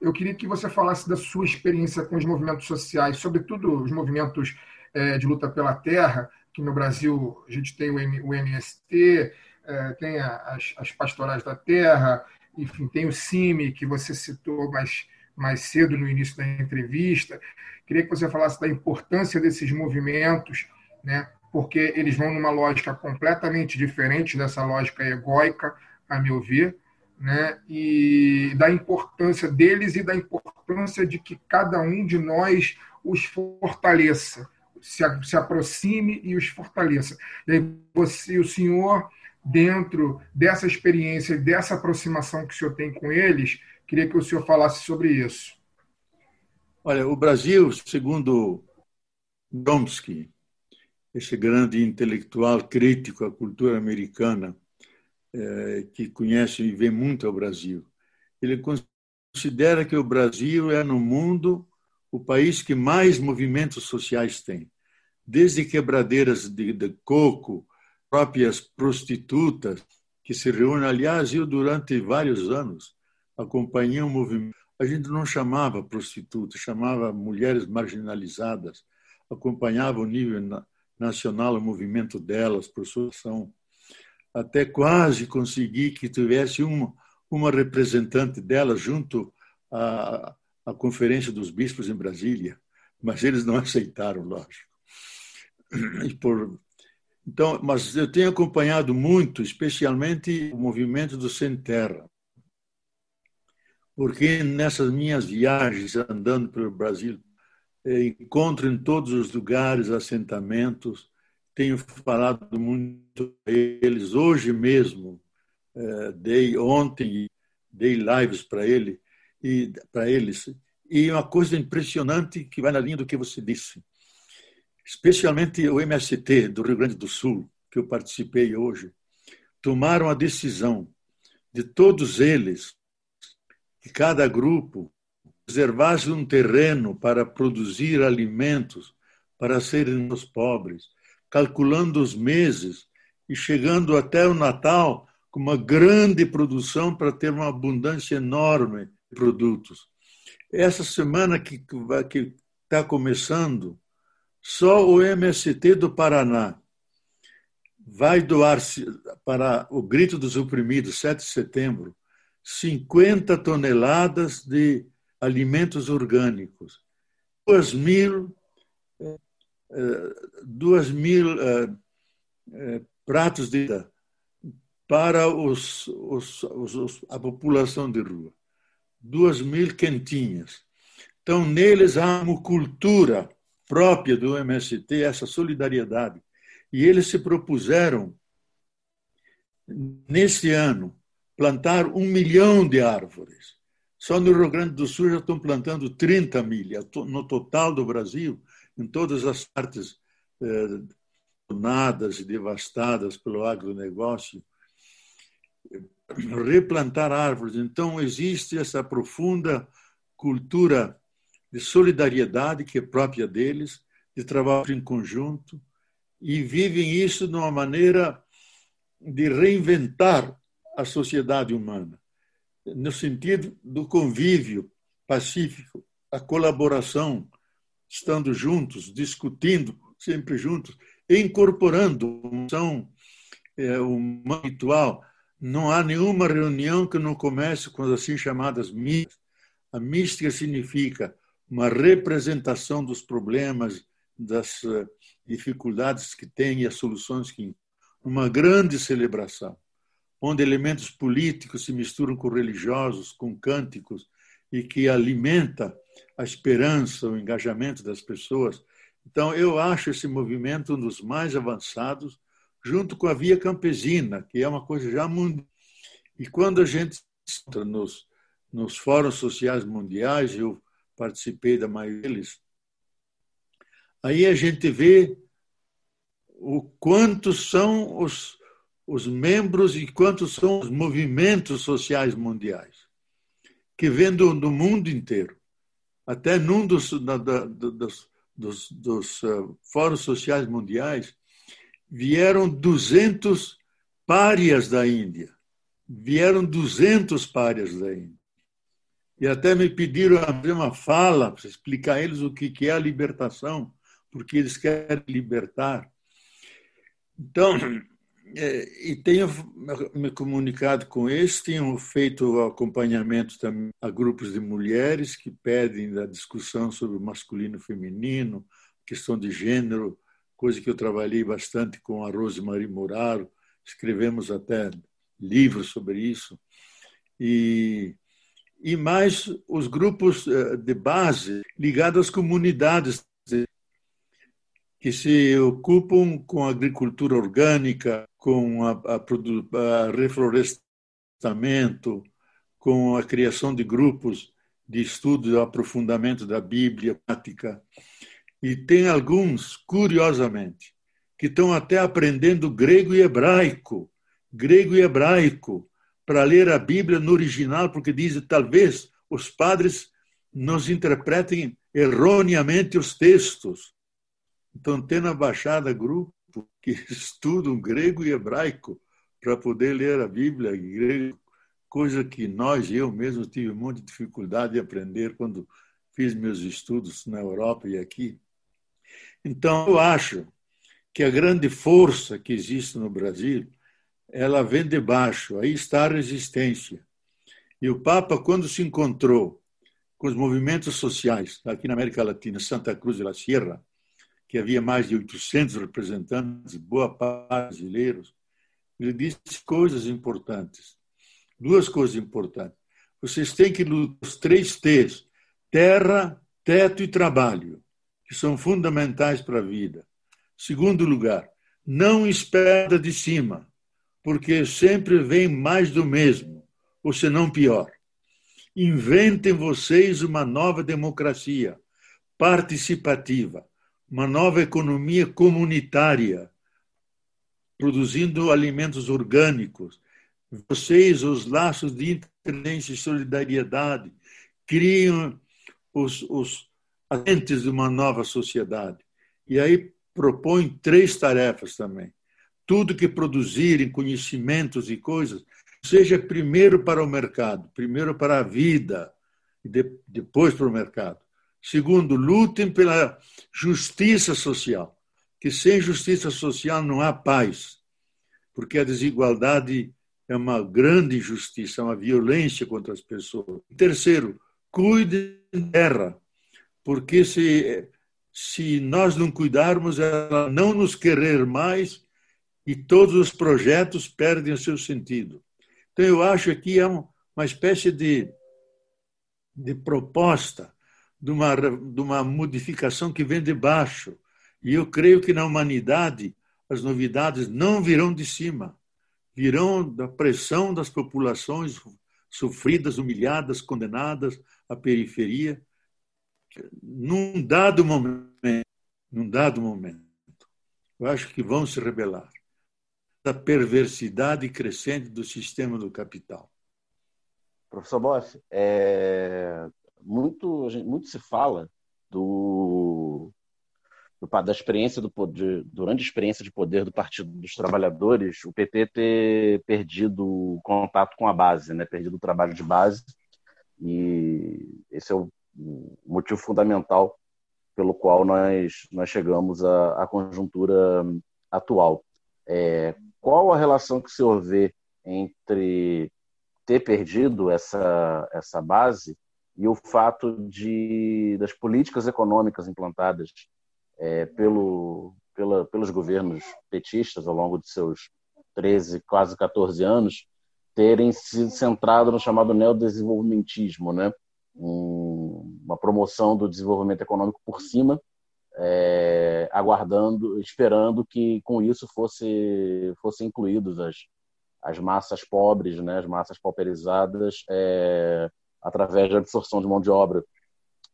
eu queria que você falasse da sua experiência com os movimentos sociais, sobretudo os movimentos é, de luta pela terra, que no Brasil a gente tem o, MST, é, tem as, as pastorais da terra, enfim, tem o CIMI, que você citou mais, mais cedo no início da entrevista. Queria que você falasse da importância desses movimentos, né? porque eles vão numa lógica completamente diferente dessa lógica egóica, a meu ver, né? e da importância deles e da importância de que cada um de nós os fortaleça, se, se aproxime e os fortaleça. E aí você, o senhor dentro dessa experiência, dessa aproximação que o senhor tem com eles, queria que o senhor falasse sobre isso. Olha, o Brasil, segundo Chomsky, esse grande intelectual crítico à cultura americana, é, que conhece e vê muito o Brasil, ele considera que o Brasil é no mundo o país que mais movimentos sociais tem. Desde quebradeiras de, de coco, próprias prostitutas que se reúnem. Aliás, eu, durante vários anos, acompanhei um movimento. A gente não chamava prostitutas, chamava mulheres marginalizadas. Acompanhava o nível nacional, o movimento delas, por sua ação. Até quase consegui que tivesse uma, uma representante delas junto à, à Conferência dos Bispos em Brasília, mas eles não <laughs> aceitaram, lógico. E por então, mas eu tenho acompanhado muito, especialmente o movimento do Sem Terra, porque nessas minhas viagens andando pelo Brasil, eh, encontro em todos os lugares assentamentos, tenho falado muito a eles hoje mesmo, eh, dei ontem dei lives para ele e para eles. E uma coisa impressionante que vai na linha do que você disse. Especialmente o MST do Rio Grande do Sul, que eu participei hoje, tomaram a decisão de todos eles que cada grupo reservasse um terreno para produzir alimentos para serem os pobres, calculando os meses e chegando até o Natal com uma grande produção para ter uma abundância enorme produtos. Essa semana que está começando, só o MST do Paraná vai doar para o Grito dos Oprimidos, 7 de setembro, 50 toneladas de alimentos orgânicos, 2 mil, eh, duas mil eh, eh, pratos de para os, os, os, a população de rua, duas mil quentinhas. Então, neles há uma cultura própria do MST, essa solidariedade. E eles se propuseram, nesse ano, plantar um milhão de árvores. Só no Rio Grande do Sul já estão plantando 30 mil. No total do Brasil, em todas as partes eh, e devastadas pelo agronegócio, replantar árvores. Então, existe essa profunda cultura de solidariedade que é própria deles, de trabalho em conjunto, e vivem isso de uma maneira de reinventar a sociedade humana, no sentido do convívio pacífico, a colaboração, estando juntos, discutindo, sempre juntos, incorporando uma ação é, uma ritual. Não há nenhuma reunião que não comece com as assim chamadas místicas. A mística significa uma representação dos problemas, das eh, dificuldades que tem e as soluções que uma grande celebração, onde elementos políticos se misturam com religiosos, com cânticos e que alimenta a esperança, o engajamento das pessoas. Então, eu acho esse movimento um dos mais avançados, junto com a via campesina, que é uma coisa já mundial. E quando a gente entra nos, nos fóruns sociais mundiais, eu participei da maioria deles, aí a gente vê o quantos são os, os membros e quantos são os movimentos sociais mundiais, que vêm do, do mundo inteiro. Até num dos, da, da, dos, dos, dos uh, fóruns sociais mundiais, vieram 200 párias da Índia. Vieram 200 párias da Índia e até me pediram fazer uma fala para explicar a eles o que é a libertação, porque eles querem libertar. Então, é, e tenho me comunicado com eles, tenho feito acompanhamento também a grupos de mulheres que pedem a discussão sobre o masculino e feminino, questão de gênero, coisa que eu trabalhei bastante com a Rosemarie Muraro, escrevemos até livros sobre isso. E e mais os grupos eh, de base ligados às comunidades que se ocupam com a agricultura orgânica, com a, a, a reflorestamento, com a criação de grupos de estudo e aprofundamento da Bíblia prática. E tem alguns, curiosamente, que estão até aprendendo grego e hebraico, grego e hebraico, para ler a Bíblia no original, porque diz talvez os padres nos interpretem erroneamente os textos. Então, tem na Baixada grupo que <laughs> estudam grego e hebraico para poder ler a Bíblia em grego, coisa que nós, eu mesmo, tive muita dificuldade de aprender quando fiz meus estudos na Europa e aqui. Então, eu acho que a grande força que existe no Brasil ela vem de baixo, aí está a resistência. E o Papa, quando se encontrou com os movimentos sociais aqui na América Latina, Santa Cruz de la Sierra, que havia mais de 800 representantes, boa parte brasileiros, ele disse coisas importantes. Duas coisas importantes. Vocês têm que lutar os três T's: terra, teto e trabalho, que são fundamentais para a vida. Segundo lugar, não espera de cima porque sempre vem mais do mesmo, ou se não pior. Inventem vocês uma nova democracia participativa, uma nova economia comunitária, produzindo alimentos orgânicos. Vocês, os laços de interdependência e solidariedade, criam os, os agentes de uma nova sociedade. E aí propõe três tarefas também tudo que produzirem, conhecimentos e coisas, seja primeiro para o mercado, primeiro para a vida e de, depois para o mercado. Segundo, lutem pela justiça social, que sem justiça social não há paz, porque a desigualdade é uma grande injustiça, é uma violência contra as pessoas. Terceiro, cuide da terra, porque se, se nós não cuidarmos, ela não nos querer mais e todos os projetos perdem o seu sentido. Então, eu acho que é uma espécie de, de proposta de uma, de uma modificação que vem de baixo. E eu creio que na humanidade as novidades não virão de cima, virão da pressão das populações sofridas, humilhadas, condenadas à periferia, num dado momento, num dado momento. Eu acho que vão se rebelar da perversidade crescente do sistema do capital. Professor Boff, é, muito, muito se fala do, do, da experiência do poder, durante a experiência de poder do Partido dos Trabalhadores, o PT ter perdido o contato com a base, né, perdido o trabalho de base, e esse é o motivo fundamental pelo qual nós, nós chegamos à, à conjuntura atual. É, qual a relação que o senhor vê entre ter perdido essa, essa base e o fato de das políticas econômicas implantadas é, pelo, pela, pelos governos petistas ao longo de seus 13, quase 14 anos terem se centrado no chamado neodesenvolvimentismo, né? Um, uma promoção do desenvolvimento econômico por cima é, aguardando, esperando que com isso fosse fossem incluídos as, as massas pobres, né, as massas pauperizadas, é, através da absorção de mão de obra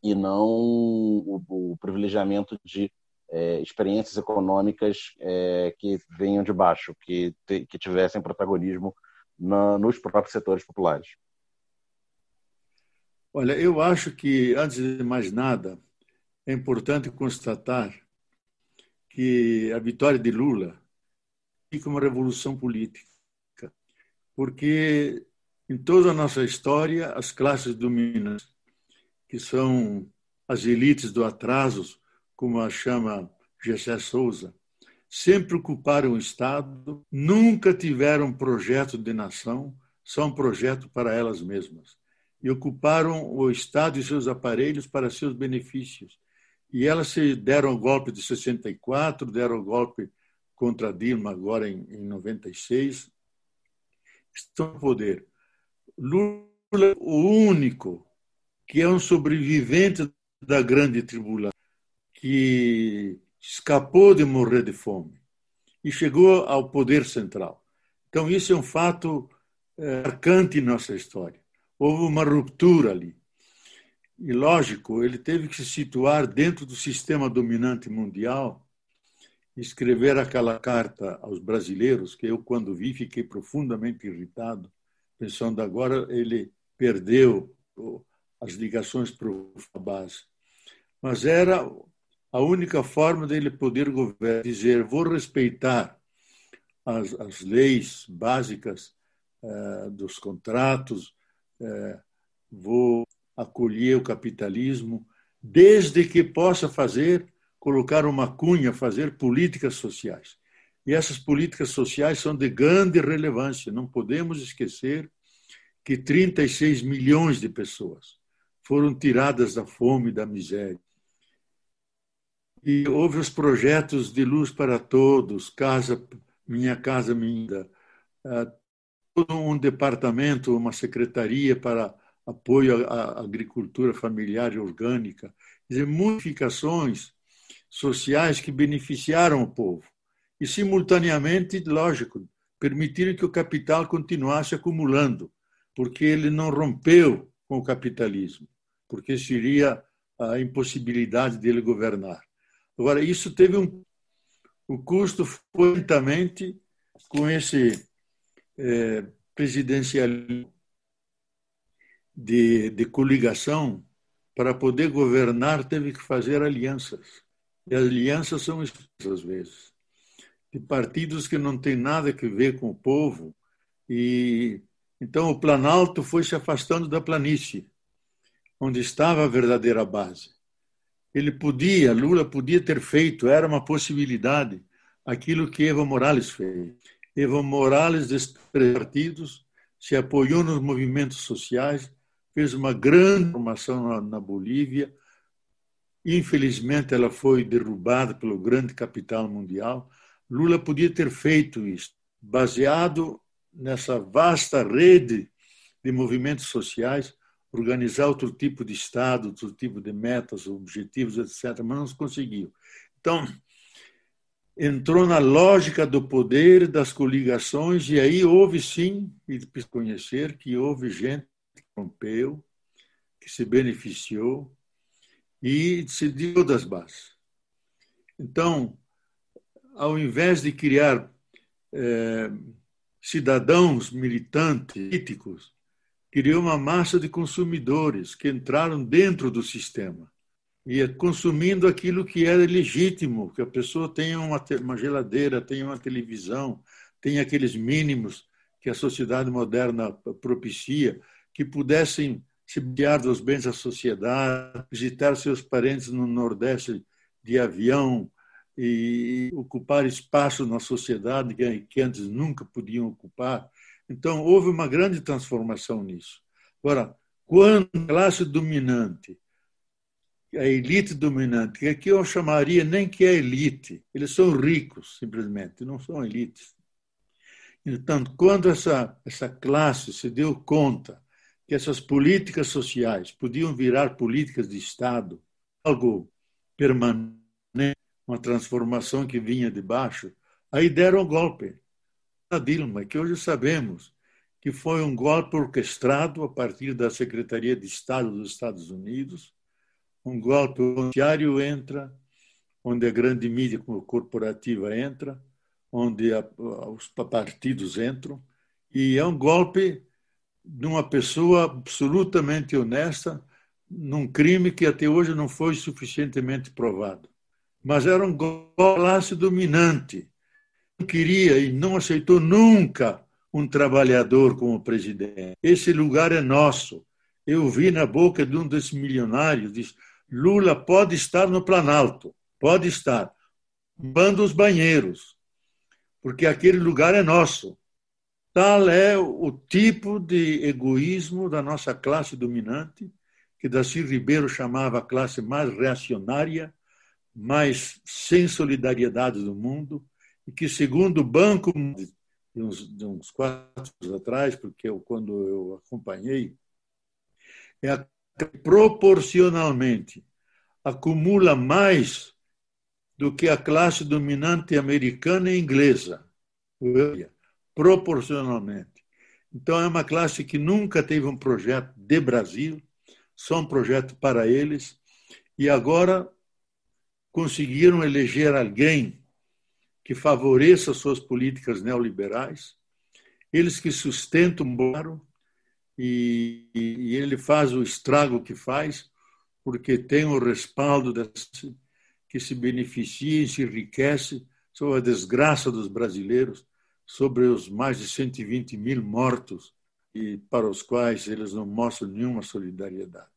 e não o, o privilegiamento de é, experiências econômicas é, que venham de baixo, que, te, que tivessem protagonismo na, nos próprios setores populares. Olha, eu acho que, antes de mais nada, é importante constatar que a vitória de Lula fica uma revolução política, porque em toda a nossa história as classes dominantes, que são as elites do atraso, como a chama Gessé Souza, sempre ocuparam o Estado, nunca tiveram projeto de nação, só um projeto para elas mesmas. E ocuparam o Estado e seus aparelhos para seus benefícios e elas se deram o golpe de 64, deram o golpe contra Dilma agora em, em 96. Estão no poder. Lula, o único que é um sobrevivente da grande tribulação, que escapou de morrer de fome e chegou ao poder central. Então, isso é um fato é, marcante em nossa história. Houve uma ruptura ali. E, lógico, ele teve que se situar dentro do sistema dominante mundial, escrever aquela carta aos brasileiros, que eu, quando vi, fiquei profundamente irritado, pensando agora ele perdeu as ligações para a base. Mas era a única forma dele poder governar, dizer, vou respeitar as, as leis básicas eh, dos contratos, eh, vou acolher o capitalismo, desde que possa fazer, colocar uma cunha, fazer políticas sociais. E essas políticas sociais são de grande relevância. Não podemos esquecer que 36 milhões de pessoas foram tiradas da fome e da miséria. E houve os projetos de luz para todos, casa, minha casa, minha, um departamento, uma secretaria para apoio à agricultura familiar e orgânica, dizer, modificações sociais que beneficiaram o povo. E, simultaneamente, lógico, permitiram que o capital continuasse acumulando, porque ele não rompeu com o capitalismo, porque seria a impossibilidade dele governar. Agora, isso teve um. O custo foi com esse é, presidencialismo de, de coligação, para poder governar, teve que fazer alianças. E as alianças são às vezes de partidos que não têm nada a ver com o povo. E então o Planalto foi se afastando da planície, onde estava a verdadeira base. Ele podia, Lula podia ter feito, era uma possibilidade, aquilo que Evo Morales fez. Evo Morales, desses partidos, se apoiou nos movimentos sociais, fez uma grande formação na, na Bolívia. Infelizmente, ela foi derrubada pelo grande capital mundial. Lula podia ter feito isso, baseado nessa vasta rede de movimentos sociais, organizar outro tipo de Estado, outro tipo de metas, objetivos, etc., mas não conseguiu. Então, entrou na lógica do poder, das coligações, e aí houve sim, e conhecer que houve gente que rompeu, que se beneficiou e se deu das bases. Então, ao invés de criar é, cidadãos militantes, políticos, criou uma massa de consumidores que entraram dentro do sistema e consumindo aquilo que era legítimo, que a pessoa tenha uma, uma geladeira, tenha uma televisão, tenha aqueles mínimos que a sociedade moderna propicia, que pudessem se beneficiar dos bens da sociedade, visitar seus parentes no Nordeste de avião e ocupar espaço na sociedade que antes nunca podiam ocupar. Então, houve uma grande transformação nisso. Agora, quando a classe dominante a elite dominante, que aqui eu chamaria nem que é elite, eles são ricos, simplesmente, não são elites. Entanto, quando essa, essa classe se deu conta que essas políticas sociais podiam virar políticas de Estado, algo permanente, uma transformação que vinha de baixo, aí deram um golpe. A Dilma, que hoje sabemos que foi um golpe orquestrado a partir da Secretaria de Estado dos Estados Unidos, um golpe judiciário entra, onde a grande mídia corporativa entra, onde a, os partidos entram, e é um golpe de uma pessoa absolutamente honesta num crime que até hoje não foi suficientemente provado. Mas era um classe dominante. Não queria e não aceitou nunca um trabalhador como presidente. Esse lugar é nosso. Eu vi na boca de um desses milionários, Lula pode estar no Planalto, pode estar, bando os banheiros, porque aquele lugar é nosso. Tal é o tipo de egoísmo da nossa classe dominante, que Darcy Ribeiro chamava a classe mais reacionária, mais sem solidariedade do mundo, e que, segundo o Banco, de uns, de uns quatro anos atrás, porque eu, quando eu acompanhei, é a proporcionalmente acumula mais do que a classe dominante americana e inglesa, proporcionalmente. Então, é uma classe que nunca teve um projeto de Brasil, só um projeto para eles, e agora conseguiram eleger alguém que favoreça suas políticas neoliberais, eles que sustentam o e, e ele faz o estrago que faz, porque tem o respaldo desse, que se beneficia e se enriquece sobre a desgraça dos brasileiros, sobre os mais de 120 mil mortos e para os quais eles não mostram nenhuma solidariedade.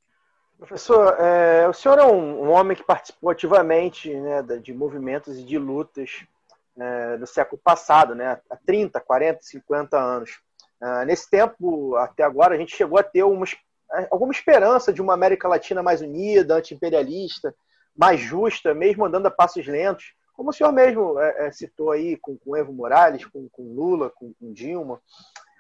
Professor, é, o senhor é um, um, homem que participou ativamente né, de movimentos e de lutas é, no século passado, né, há 30, 40, 50 anos. Uh, nesse tempo, até agora, a gente chegou a ter uma, alguma esperança de uma América Latina mais unida, anti-imperialista, mais justa, mesmo andando a passos lentos, como o senhor mesmo é, é, citou aí com, com Evo Morales, com, com Lula, com, com Dilma.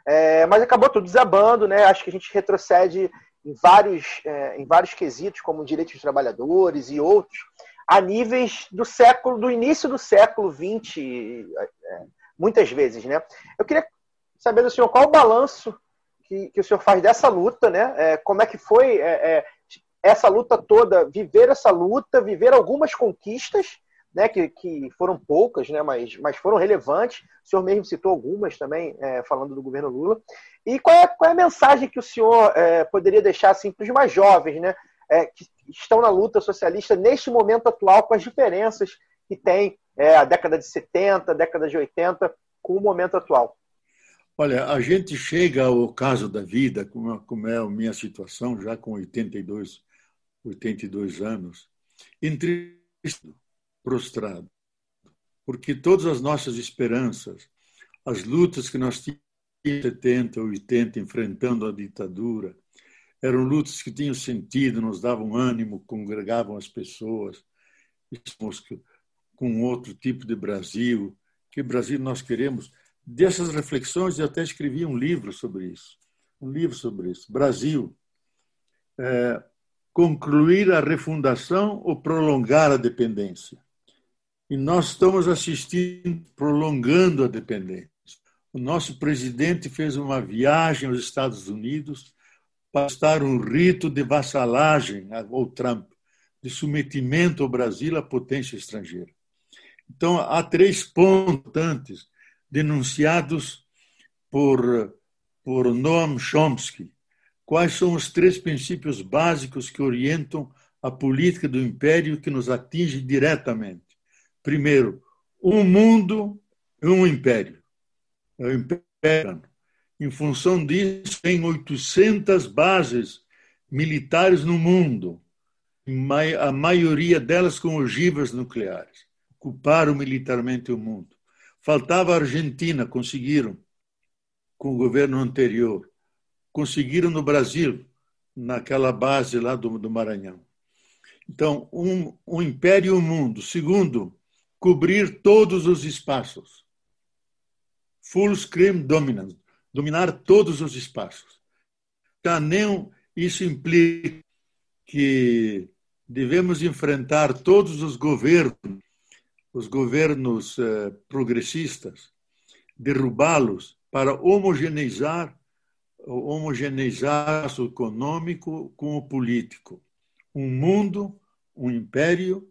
É, mas acabou tudo desabando, né? Acho que a gente retrocede em vários, em vários quesitos, como direitos dos trabalhadores e outros, a níveis do século, do início do século XX, muitas vezes, né? Eu queria saber do senhor qual o balanço que, que o senhor faz dessa luta, né? É, como é que foi é, é, essa luta toda, viver essa luta, viver algumas conquistas, né? Que, que foram poucas, né? Mas, mas foram relevantes. O senhor mesmo citou algumas também, é, falando do governo Lula. E qual é, qual é a mensagem que o senhor é, poderia deixar assim, para os mais jovens, né? É, que estão na luta socialista neste momento atual, com as diferenças que tem a década de 70, a década de 80, com o momento atual? Olha, a gente chega ao caso da vida, como é a minha situação, já com 82, 82 anos, entristecido, prostrado, porque todas as nossas esperanças, as lutas que nós tínhamos em 70, 80, enfrentando a ditadura, eram lutas que tinham sentido, nos davam ânimo, congregavam as pessoas, com outro tipo de Brasil, que Brasil nós queremos dessas reflexões eu até escrevi um livro sobre isso. Um livro sobre isso. Brasil, é, concluir a refundação ou prolongar a dependência. E nós estamos assistindo, prolongando a dependência. O nosso presidente fez uma viagem aos Estados Unidos para estar um rito de vassalagem ao Trump, de submetimento ao Brasil à potência estrangeira. Então, há três pontos denunciados por, por Noam Chomsky. Quais são os três princípios básicos que orientam a política do império que nos atinge diretamente? Primeiro, um mundo e um império. É o império. Em função disso, tem 800 bases militares no mundo, a maioria delas com ogivas nucleares. Ocuparam militarmente o mundo. Faltava a Argentina, conseguiram com o governo anterior. Conseguiram no Brasil, naquela base lá do, do Maranhão. Então, um, um império um mundo. Segundo, cobrir todos os espaços. Full screen dominance, dominar todos os espaços. Então, nem isso implica que devemos enfrentar todos os governos, os governos eh, progressistas, derrubá-los para homogeneizar homogeneizar o econômico com o político. Um mundo, um império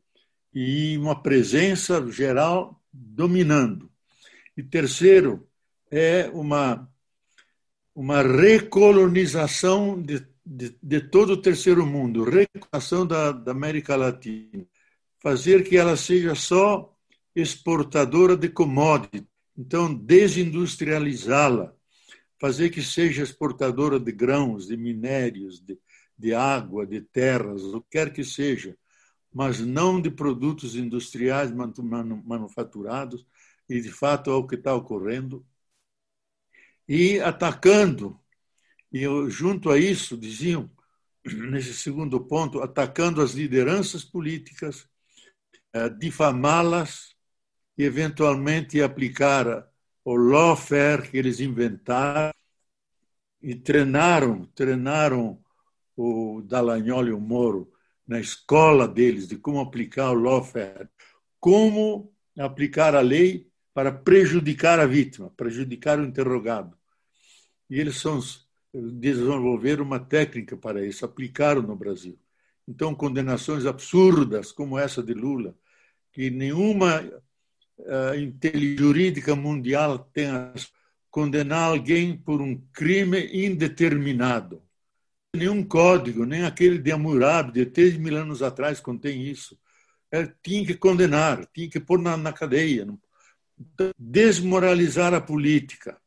e uma presença geral dominando. E terceiro, é uma, uma recolonização de, de, de todo o terceiro mundo, recolonização da, da América Latina. Fazer que ela seja só exportadora de commodities, então, desindustrializá-la, fazer que seja exportadora de grãos, de minérios, de, de água, de terras, o que quer que seja, mas não de produtos industriais manufaturados, e de fato é o que está ocorrendo, e atacando, e junto a isso, diziam, <clears throat> nesse segundo ponto, atacando as lideranças políticas, eh, difamá-las, e eventualmente aplicar o lawfare que eles inventaram e treinaram, treinaram o Dallagnol e o Moro na escola deles de como aplicar o lawfare, como aplicar a lei para prejudicar a vítima, prejudicar o interrogado. E eles são, desenvolveram uma técnica para isso, aplicaram no Brasil. Então, condenações absurdas como essa de Lula, que nenhuma jurídica mundial tenha condenar alguém por um crime indeterminado. Nenhum código, nem aquele de Hammurabi, de 3 mil anos atrás, contém isso. É, tinha que condenar, tinha que pôr na, na cadeia. Então, desmoralizar a política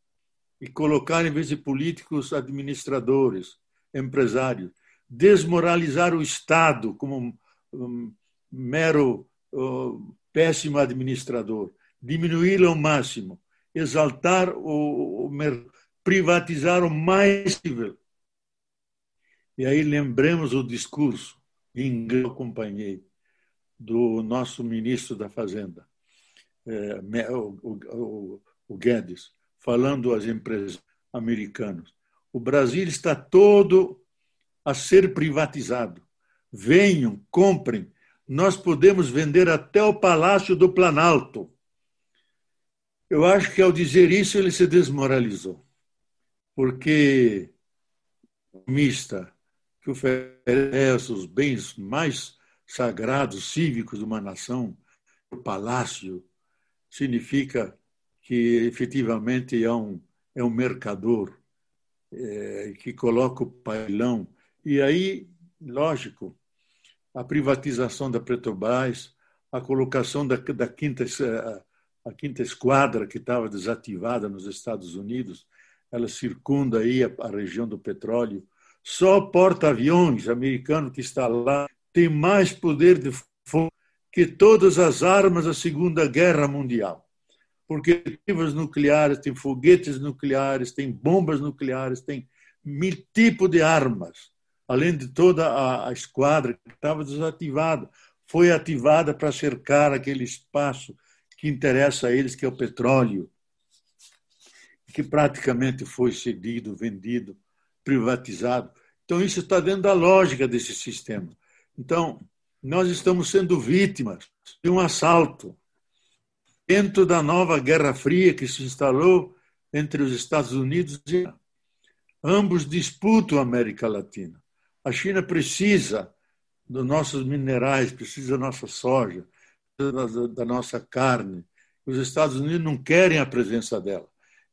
e colocar, em vez de políticos, administradores, empresários. Desmoralizar o Estado como um mero uh, péssimo administrador, diminuí-lo ao máximo, exaltar o, o privatizar o mais possível. E aí lembremos o discurso, em inglês eu acompanhei, do nosso ministro da Fazenda, é, o, o, o Guedes, falando às empresas americanas. O Brasil está todo a ser privatizado. Venham, comprem, nós podemos vender até o Palácio do Planalto. Eu acho que ao dizer isso ele se desmoralizou, porque mista que oferece os bens mais sagrados, cívicos de uma nação, o palácio, significa que efetivamente é um, é um mercador é, que coloca o pailão. E aí, lógico, a privatização da Petrobras, a colocação da, da quinta, a quinta esquadra que estava desativada nos Estados Unidos, ela circunda aí a, a região do petróleo. Só porta-aviões americano que está lá tem mais poder de fogo que todas as armas da Segunda Guerra Mundial. Porque tem nucleares, tem foguetes nucleares, tem bombas nucleares, tem mil tipos de armas além de toda a, a esquadra que estava desativada, foi ativada para cercar aquele espaço que interessa a eles, que é o petróleo, que praticamente foi cedido, vendido, privatizado. Então, isso está dentro da lógica desse sistema. Então, nós estamos sendo vítimas de um assalto dentro da nova Guerra Fria que se instalou entre os Estados Unidos e Ambos disputam a América Latina. A China precisa dos nossos minerais, precisa da nossa soja, da nossa carne. Os Estados Unidos não querem a presença dela.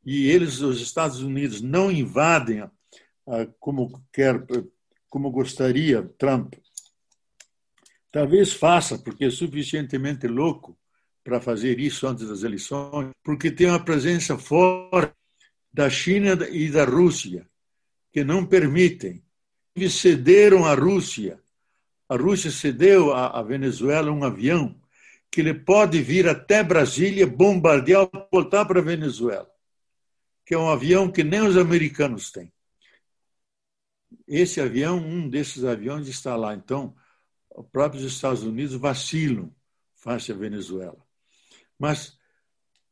E eles, os Estados Unidos, não invadem como quer, como gostaria Trump. Talvez faça, porque é suficientemente louco para fazer isso antes das eleições, porque tem uma presença forte da China e da Rússia que não permitem. Eles cederam à Rússia. A Rússia cedeu à Venezuela um avião que ele pode vir até Brasília, bombardear voltar para a Venezuela, que é um avião que nem os americanos têm. Esse avião, um desses aviões está lá. Então, os próprios Estados Unidos vacilam face à Venezuela. Mas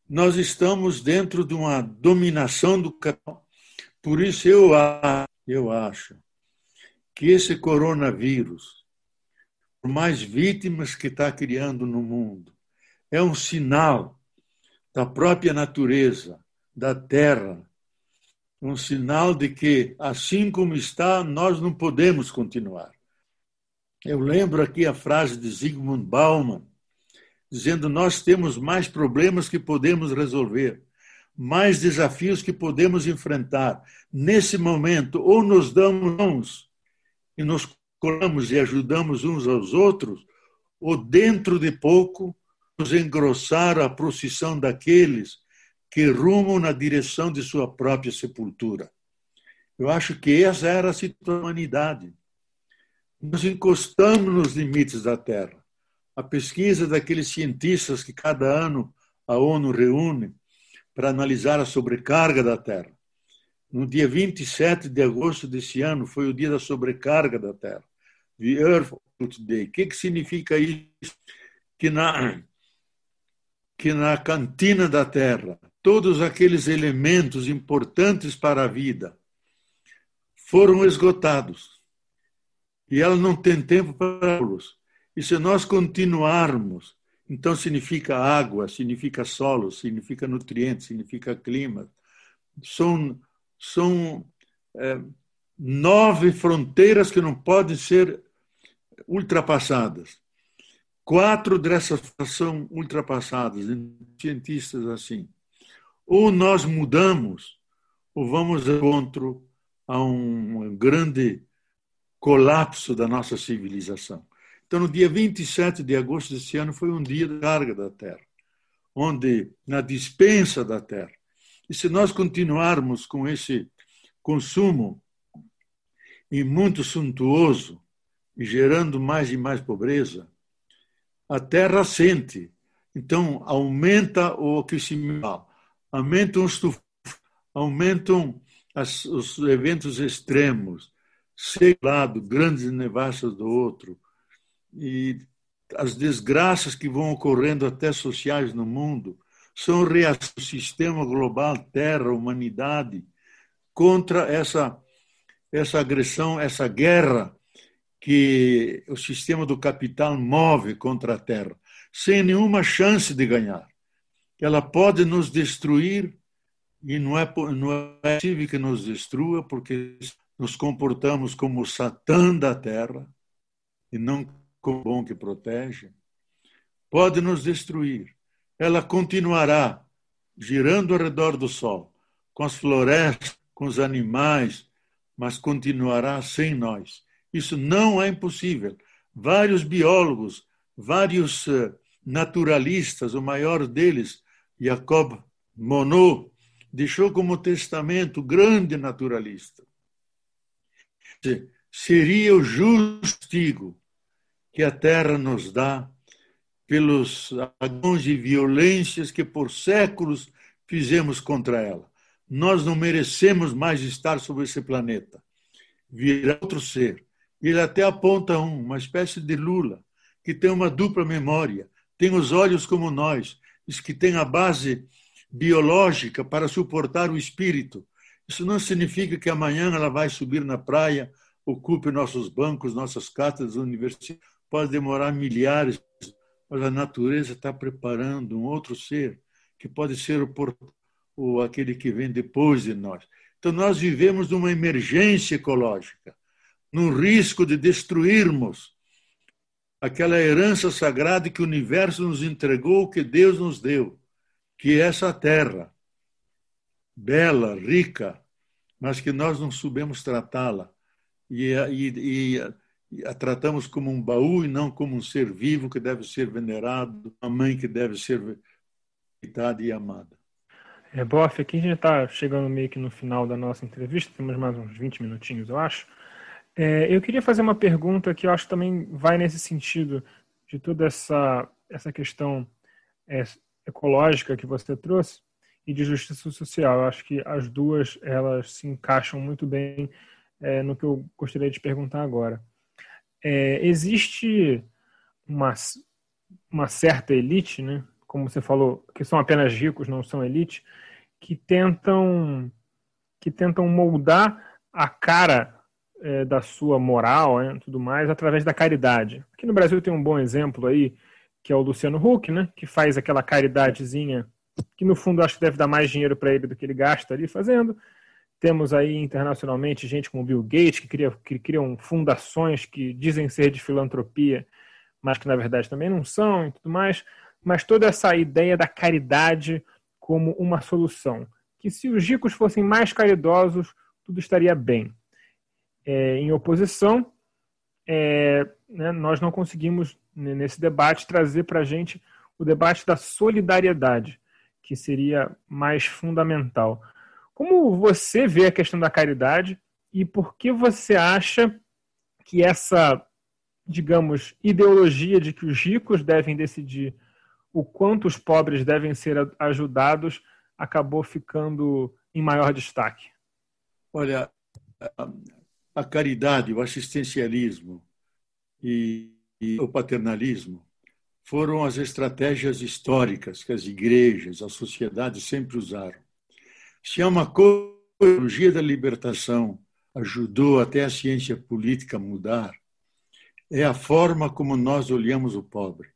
nós estamos dentro de uma dominação do capital por isso eu, eu acho que esse coronavírus, por mais vítimas que está criando no mundo, é um sinal da própria natureza, da Terra, um sinal de que, assim como está, nós não podemos continuar. Eu lembro aqui a frase de Zygmunt Bauman, dizendo: Nós temos mais problemas que podemos resolver mais desafios que podemos enfrentar. Nesse momento, ou nos damos mãos e nos colamos e ajudamos uns aos outros, ou dentro de pouco nos engrossar a procissão daqueles que rumam na direção de sua própria sepultura. Eu acho que essa era a situação da humanidade. Nós encostamos nos limites da Terra. A pesquisa daqueles cientistas que cada ano a ONU reúne para analisar a sobrecarga da Terra. No dia 27 de agosto desse ano foi o dia da sobrecarga da Terra, the Earth Day. O que, que significa isso? Que na, que na cantina da Terra, todos aqueles elementos importantes para a vida foram esgotados. E ela não tem tempo para los. E se nós continuarmos então significa água, significa solo, significa nutrientes, significa clima. São, são é, nove fronteiras que não podem ser ultrapassadas. Quatro dessas são ultrapassadas, cientistas assim. Ou nós mudamos, ou vamos encontro a um grande colapso da nossa civilização. Então, no dia 27 de agosto desse ano foi um dia de carga da Terra, onde, na dispensa da Terra, e se nós continuarmos com esse consumo e muito suntuoso e gerando mais e mais pobreza, a Terra sente. Então, aumenta o aquecimento, aumentam os tufos, aumentam as, os eventos extremos, lado, grandes nevascas do outro, e as desgraças que vão ocorrendo até sociais no mundo são reações do sistema global, terra, humanidade, contra essa, essa agressão, essa guerra que o sistema do capital move contra a terra, sem nenhuma chance de ganhar. Ela pode nos destruir e não é, não é possível que nos destrua, porque nos comportamos como o Satã da terra e não como bom que protege, pode nos destruir. Ela continuará girando ao redor do Sol, com as florestas, com os animais, mas continuará sem nós. Isso não é impossível. Vários biólogos, vários eh, naturalistas, o maior deles, Jacob Monod, deixou como testamento grande naturalista. Seria o justigo que a terra nos dá, pelos agões e violências que por séculos fizemos contra ela. Nós não merecemos mais estar sobre esse planeta. Virá outro ser. Ele até aponta um, uma espécie de Lula, que tem uma dupla memória, tem os olhos como nós, que tem a base biológica para suportar o espírito. Isso não significa que amanhã ela vai subir na praia ocupe nossos bancos, nossas cátedras, universidades. Pode demorar milhares, mas a natureza está preparando um outro ser que pode ser o, o aquele que vem depois de nós. Então nós vivemos numa emergência ecológica, num risco de destruirmos aquela herança sagrada que o universo nos entregou, que Deus nos deu, que é essa terra, bela, rica, mas que nós não soubemos tratá-la. E, e, e, a tratamos como um baú e não como um ser vivo que deve ser venerado, uma mãe que deve ser respeitada e amada. É, Boff, aqui a gente está chegando meio que no final da nossa entrevista, temos mais uns 20 minutinhos, eu acho. É, eu queria fazer uma pergunta que eu acho que também vai nesse sentido de toda essa, essa questão é, ecológica que você trouxe e de justiça social. Eu acho que as duas elas se encaixam muito bem é, no que eu gostaria de perguntar agora. É, existe uma, uma certa elite, né? como você falou, que são apenas ricos, não são elite, que tentam que tentam moldar a cara é, da sua moral, né, tudo mais, através da caridade. Aqui no Brasil tem um bom exemplo aí, que é o Luciano Huck, né, que faz aquela caridadezinha, que no fundo acho que deve dar mais dinheiro para ele do que ele gasta ali fazendo. Temos aí internacionalmente gente como Bill Gates, que, cria, que criam fundações que dizem ser de filantropia, mas que na verdade também não são e tudo mais. Mas toda essa ideia da caridade como uma solução. Que se os ricos fossem mais caridosos, tudo estaria bem é, em oposição, é, né, nós não conseguimos, nesse debate, trazer para a gente o debate da solidariedade, que seria mais fundamental. Como você vê a questão da caridade e por que você acha que essa, digamos, ideologia de que os ricos devem decidir o quanto os pobres devem ser ajudados acabou ficando em maior destaque? Olha, a caridade, o assistencialismo e, e o paternalismo foram as estratégias históricas que as igrejas, a sociedade sempre usaram. Se há uma teologia da libertação ajudou até a ciência política a mudar, é a forma como nós olhamos o pobre.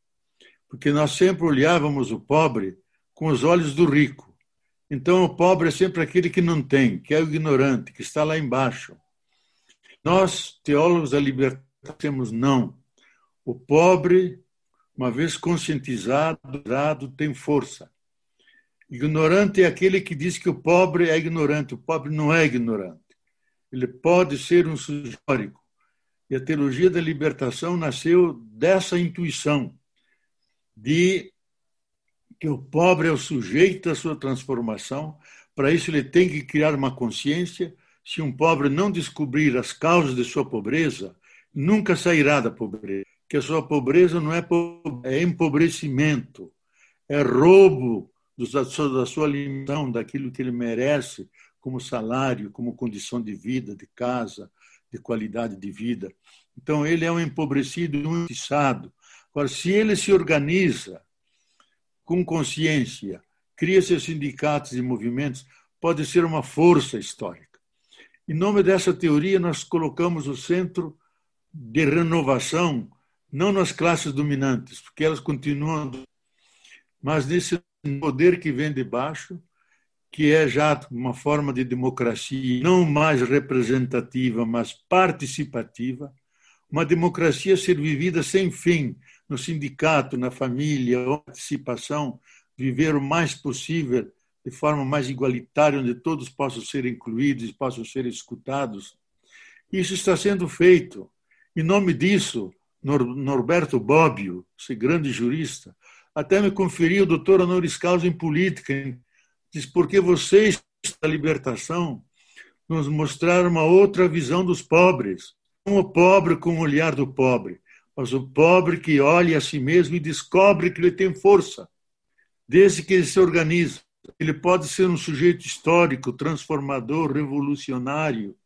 Porque nós sempre olhávamos o pobre com os olhos do rico. Então, o pobre é sempre aquele que não tem, que é o ignorante, que está lá embaixo. Nós, teólogos da liberdade, temos não. O pobre, uma vez conscientizado, tem força. Ignorante é aquele que diz que o pobre é ignorante. O pobre não é ignorante. Ele pode ser um histórico. E a teologia da libertação nasceu dessa intuição de que o pobre é o sujeito da sua transformação. Para isso, ele tem que criar uma consciência se um pobre não descobrir as causas de sua pobreza, nunca sairá da pobreza. Que a sua pobreza não é, é empobrecimento, é roubo da sua, limitação, daquilo que ele merece como salário, como condição de vida, de casa, de qualidade de vida. Então, ele é um empobrecido, um injustiçado. Agora, se ele se organiza com consciência, cria seus sindicatos e movimentos, pode ser uma força histórica. Em nome dessa teoria, nós colocamos o centro de renovação não nas classes dominantes, porque elas continuam, mas nesse poder que vem de baixo, que é já uma forma de democracia não mais representativa, mas participativa, uma democracia ser vivida sem fim, no sindicato, na família, participação, viver o mais possível de forma mais igualitária, onde todos possam ser incluídos possam ser escutados. Isso está sendo feito. Em nome disso, Norberto Bobbio, esse grande jurista, até me conferiu o doutor honoris causa em política. Diz, porque vocês, da libertação, nos mostraram uma outra visão dos pobres. Não o pobre com o olhar do pobre, mas o pobre que olha a si mesmo e descobre que ele tem força, desde que ele se organiza. Ele pode ser um sujeito histórico, transformador, revolucionário.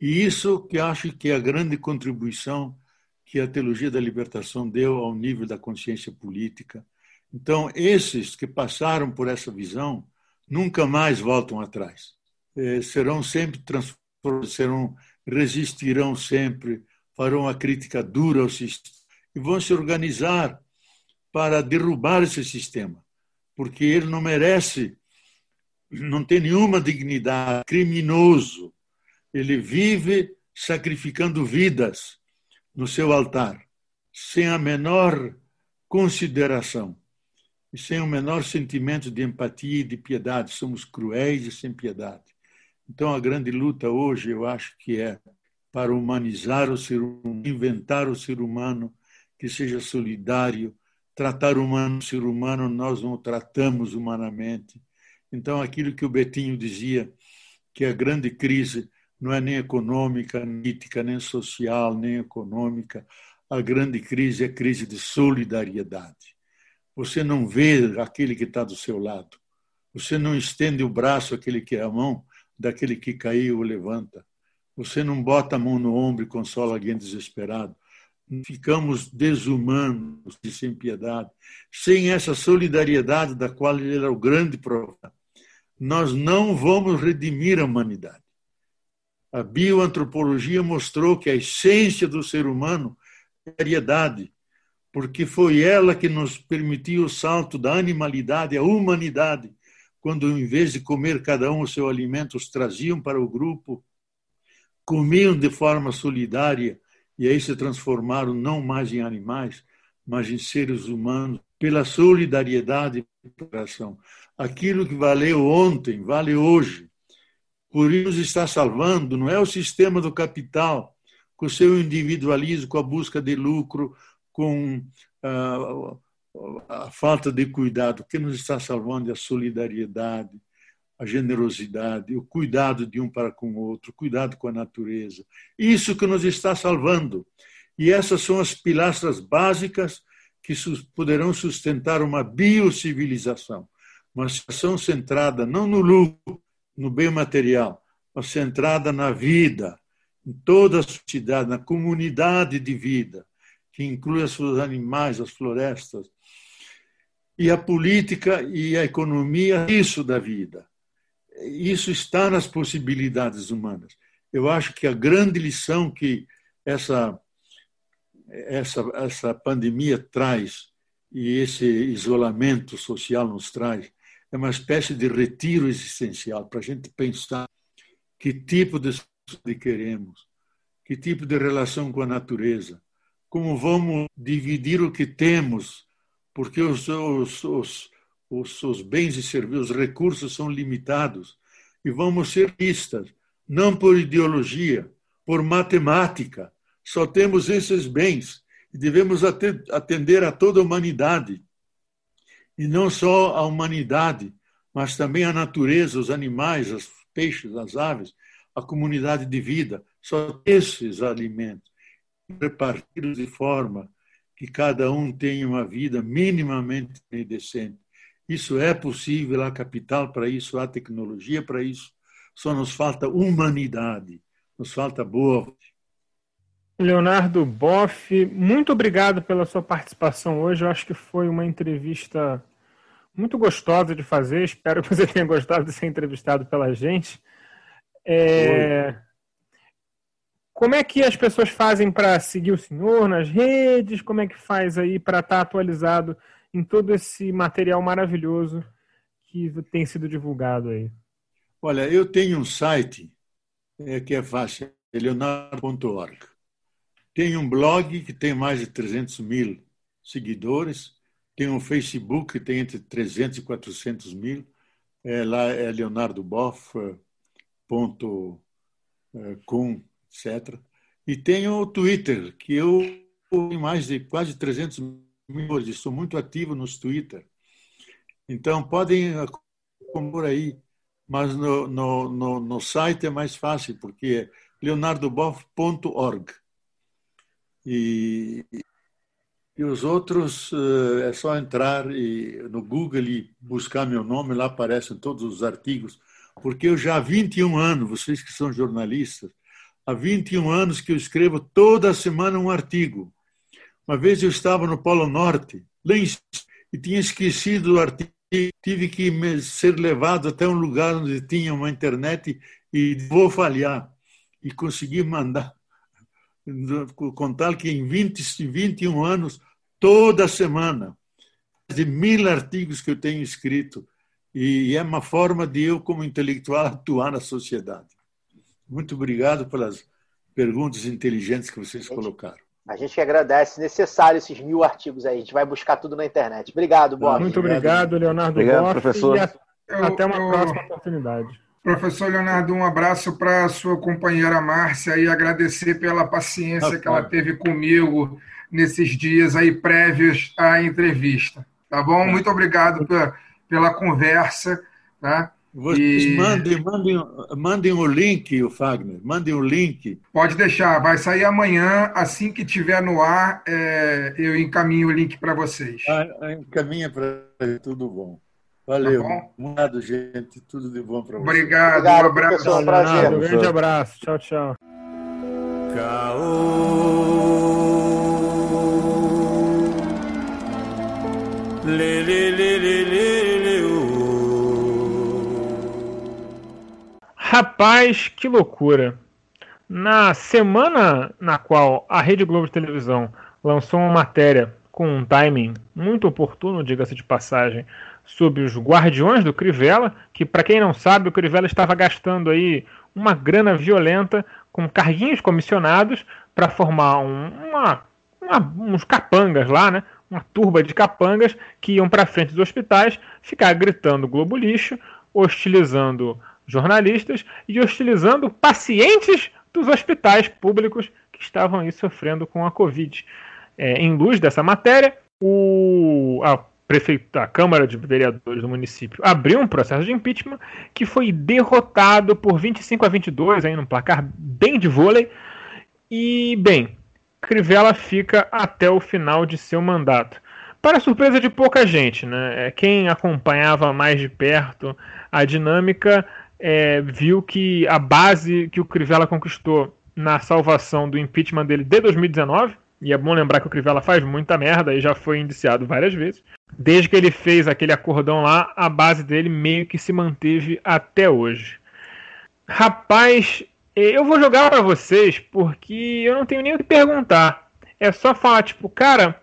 E isso que acho que é a grande contribuição que a teologia da libertação deu ao nível da consciência política. Então, esses que passaram por essa visão nunca mais voltam atrás. É, serão sempre serão resistirão sempre, farão a crítica dura ao sistema e vão se organizar para derrubar esse sistema, porque ele não merece, não tem nenhuma dignidade, criminoso. Ele vive sacrificando vidas no seu altar, sem a menor consideração e sem o menor sentimento de empatia e de piedade. Somos cruéis e sem piedade. Então, a grande luta hoje, eu acho que é para humanizar o ser humano, inventar o ser humano que seja solidário, tratar humano o ser humano, nós não o tratamos humanamente. Então, aquilo que o Betinho dizia, que a grande crise não é nem econômica, nem política, nem social, nem econômica, a grande crise é a crise de solidariedade. Você não vê aquele que está do seu lado. Você não estende o braço àquele que é a mão daquele que caiu ou levanta. Você não bota a mão no ombro e consola alguém desesperado. Ficamos desumanos e sem piedade. Sem essa solidariedade da qual ele era o grande profeta, nós não vamos redimir a humanidade. A bioantropologia mostrou que a essência do ser humano é a variedade, porque foi ela que nos permitiu o salto da animalidade à humanidade, quando, em vez de comer cada um o seu alimento, os traziam para o grupo, comiam de forma solidária e aí se transformaram não mais em animais, mas em seres humanos, pela solidariedade e cooperação. Aquilo que valeu ontem, vale hoje. Por isso está salvando, não é o sistema do capital, com o seu individualismo, com a busca de lucro, com a, a falta de cuidado. O que nos está salvando é a solidariedade, a generosidade, o cuidado de um para com o outro, cuidado com a natureza. Isso que nos está salvando. E essas são as pilastras básicas que poderão sustentar uma biocivilização, uma situação centrada não no lucro, no bem material, mas centrada na vida, em toda a sociedade, na comunidade de vida, que inclui os animais, as florestas. E a política e a economia, isso da vida. Isso está nas possibilidades humanas. Eu acho que a grande lição que essa essa essa pandemia traz e esse isolamento social nos traz é uma espécie de retiro existencial para a gente pensar que tipo de queremos, que tipo de relação com a natureza, como vamos dividir o que temos, porque os, os, os, os, os bens e serviços, os recursos são limitados, e vamos ser listas, não por ideologia, por matemática. Só temos esses bens e devemos atender a toda a humanidade. E não só a humanidade, mas também a natureza, os animais, os peixes, as aves, a comunidade de vida. Só esses alimentos repartidos de forma que cada um tenha uma vida minimamente decente. Isso é possível, há capital para isso, há tecnologia para isso. Só nos falta humanidade, nos falta boa. Leonardo Boff, muito obrigado pela sua participação hoje. Eu acho que foi uma entrevista muito gostosa de fazer. Espero que você tenha gostado de ser entrevistado pela gente. É... Como é que as pessoas fazem para seguir o senhor nas redes? Como é que faz aí para estar tá atualizado em todo esse material maravilhoso que tem sido divulgado aí? Olha, eu tenho um site é, que é fácil, é leonardo.org. Tenho um blog que tem mais de 300 mil seguidores. Tenho um Facebook que tem entre 300 e 400 mil. É, lá é leonardoboff.com etc. E tenho o Twitter, que eu tenho mais de quase 300 mil, estou muito ativo nos Twitter. Então, podem compor aí, mas no, no, no, no site é mais fácil, porque é leonardoboff.org. E, e os outros eh, é só entrar e, no Google e buscar meu nome, lá aparecem todos os artigos, porque eu já há 21 anos, vocês que são jornalistas, há 21 anos que eu escrevo toda semana um artigo. Uma vez eu estava no Polo Norte, e tinha esquecido o artigo, tive que ser levado até um lugar onde tinha uma internet e vou falhar. e consegui mandar, <laughs> contar que em 20, 21 anos, toda semana, de mil artigos que eu tenho escrito, e é uma forma de eu, como intelectual, <laughs> atuar na sociedade. Muito obrigado pelas perguntas inteligentes que vocês colocaram. A gente que agradece. Necessário esses mil artigos aí. A gente vai buscar tudo na internet. Obrigado, Bob. Muito obrigado, Leonardo Obrigado, Boff, professor. e Eu- até uma eu- próxima oportunidade. Professor Leonardo, um abraço para a sua companheira Márcia e agradecer pela paciência que ela teve comigo nesses dias aí prévios à entrevista. Tá bom? Muito obrigado pela, pela conversa. Tá? Vocês E- mandem, mandem, mandem o link, o Fagner, mandem o link. Pode deixar, vai sair amanhã. Assim que tiver no ar, é, eu encaminho o link para vocês. Ah, Encaminha para tudo bom. Valeu. Tá bom. Obrigado, gente. Tudo de bom para vocês. Obrigado, Obrigado, um abraço. professor. Prazer. Um grande abraço. Tchau, tchau. Rapaz, que loucura. Na semana na qual a Rede Globo de Televisão lançou uma matéria com um timing muito oportuno, diga-se de passagem, sobre os Guardiões do Crivella, que para quem não sabe, o Crivella estava gastando aí uma grana violenta com carguinhos comissionados para formar um- uma, uma- uns capangas lá, né? Uma turba de capangas que iam para frente dos hospitais ficar gritando Globo lixo, hostilizando jornalistas e hostilizando pacientes dos hospitais públicos que estavam aí sofrendo com a Covid. É, em luz dessa matéria, o, a, prefeita, a Câmara de Vereadores do município abriu um processo de impeachment que foi derrotado por 25 a 22, aí num placar bem de vôlei. E, bem, Crivella fica até o final de seu mandato. Para surpresa de pouca gente, né? É, Quem acompanhava mais de perto a dinâmica é, viu que a base que o Crivella conquistou na salvação do impeachment dele de 2019, e é bom lembrar que o Crivella faz muita merda e já foi indiciado várias vezes. Desde que ele fez aquele acordão lá, a base dele meio que se manteve até hoje. Rapaz, eu vou jogar para vocês porque eu não tenho nem o que perguntar. É só falar, tipo, cara,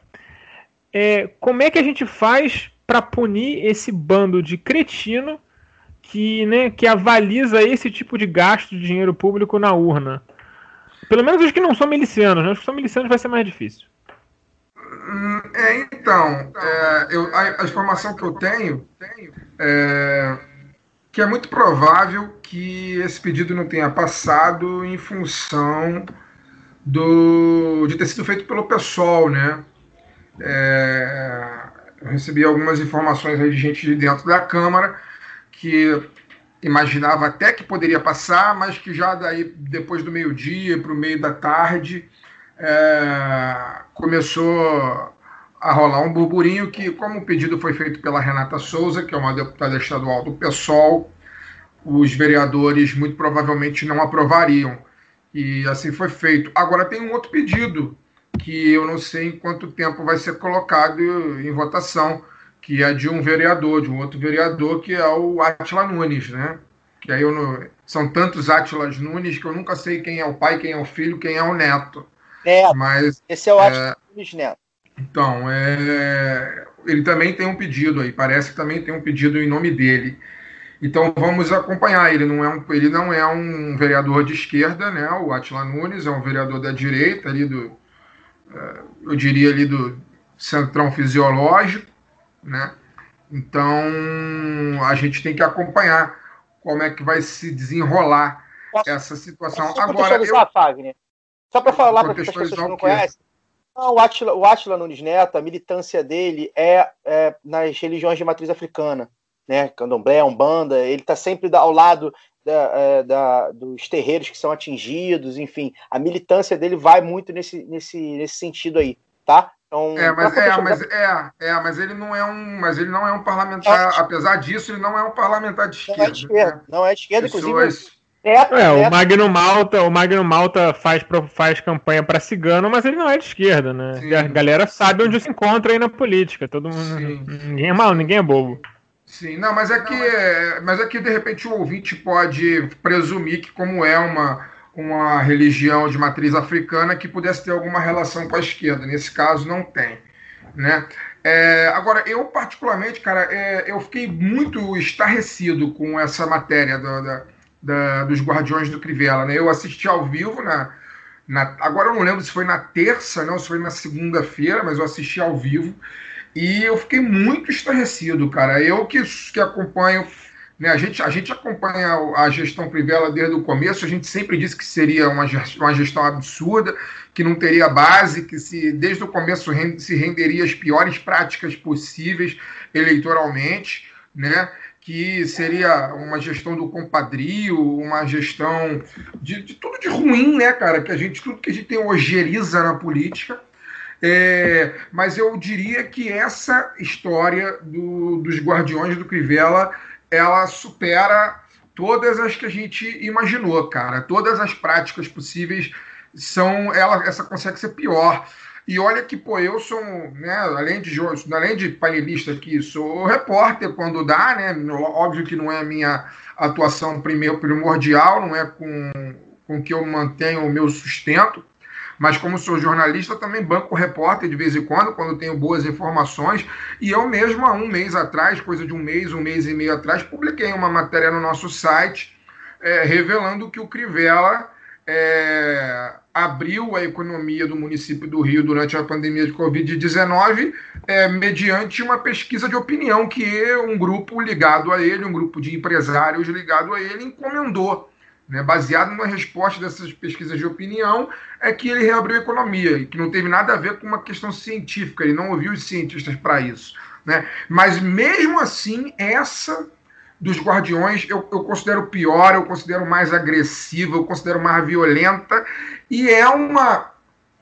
é, como é que a gente faz para punir esse bando de cretino que, né, que avaliza esse tipo de gasto de dinheiro público na urna? Pelo menos os que não são milicianos, né? Os que são milicianos vai ser mais difícil. Hum, É, então, é, eu- a, a informação que eu tenho é que é muito provável que esse pedido não tenha passado em função do, de ter sido feito pelo PSOL, né? É, eu recebi algumas informações de gente de dentro da Câmara que imaginava até que poderia passar, mas que já daí depois do meio-dia para o meio da tarde é, começou a rolar um burburinho que, como o pedido foi feito pela Renata Souza, que é uma deputada estadual do PSOL, os vereadores muito provavelmente não aprovariam. E assim foi feito. Agora tem um outro pedido que eu não sei em quanto tempo vai ser colocado em votação, que é de um vereador, de um outro vereador, que é o Atila Nunes, né? Que aí eu não... são tantos Atilas Nunes que eu nunca sei quem é o pai, quem é o filho, quem é o neto. Neto, Mas esse é o Atila Nunes Neto. Então, é, ele também tem um pedido aí, parece que também tem um pedido em nome dele. Então vamos acompanhar. Ele não é um, ele não é um vereador de esquerda, né? O Atila Nunes é um vereador da direita ali do, eh, eu diria ali do centrão fisiológico, né? Então a gente tem que acompanhar como é que vai se desenrolar Posso- essa situação. Só Agora eu Fagner. Só para falar para as pessoas que não conhecem. Não, o Atila, o Atila Nunes Neto, a militância dele é, é nas religiões de matriz africana, né? Candomblé, Umbanda, ele está sempre ao lado da- é, da- dos terreiros que são atingidos, enfim, a militância dele vai muito nesse, nesse, nesse sentido aí, tá? Então, É, mas, é, mas, é, é, mas ele não é um, mas ele não é um parlamentar, apesar disso, ele não é um parlamentar de não esquerda. é de esquerda, né? não é de esquerda, inclusive. Neto, É, o Magno Malta, o Magno Malta faz, pro- faz campanha para cigano, mas ele não é de esquerda, né? Sim. A galera sabe onde se encontra aí na política. Todo mundo, Sim. ninguém é mal, ninguém é bobo. sim, não, mas é que, mas é que de repente o ouvinte pode presumir que como é uma uma religião de matriz africana que pudesse ter alguma relação com a esquerda. Nesse caso, não tem. Né? É, agora, eu particularmente, cara, é, eu fiquei muito estarrecido com essa matéria do, da, da, dos Guardiões do Crivella. Né? Eu assisti ao vivo na, na, agora eu não lembro se foi na terça, não, se foi na segunda-feira, mas eu assisti ao vivo e eu fiquei muito estarrecido, cara. Eu que, que acompanho né? A, gente, a gente acompanha a gestão Crivella desde o começo, a gente sempre disse que seria uma gestão, uma gestão absurda, que não teria base, que se desde o começo se renderia as piores práticas possíveis eleitoralmente, né? Que seria uma gestão do compadrio, uma gestão de, de, tudo de ruim, né, cara? Que a gente, tudo que a gente tem ojeriza na política. É, mas eu diria que essa história do, dos Guardiões do Crivella ela supera todas as que a gente imaginou, cara. Todas as práticas possíveis são. Ela, essa consegue ser pior. E olha que, pô, eu sou, né, além de, além de painelista aqui, sou repórter quando dá, né? Óbvio que não é a minha atuação primeiro, primordial, não é com, com que eu mantenho o meu sustento mas como sou jornalista, também banco repórter de vez em quando, quando tenho boas informações. E eu mesmo, há um mês atrás, coisa de um mês, um mês e meio atrás, publiquei uma matéria no nosso site é, revelando que o Crivella é, abriu a economia do município do Rio durante a pandemia de Covid-19 é, mediante uma pesquisa de opinião que um grupo ligado a ele, um grupo de empresários ligado a ele, encomendou né, baseado numa resposta dessas pesquisas de opinião, é que ele reabriu a economia, que não teve nada a ver com uma questão científica, ele não ouviu os cientistas para isso. Né? Mas mesmo assim, essa dos Guardiões eu, eu considero pior, eu considero mais agressiva, eu considero mais violenta, e é uma,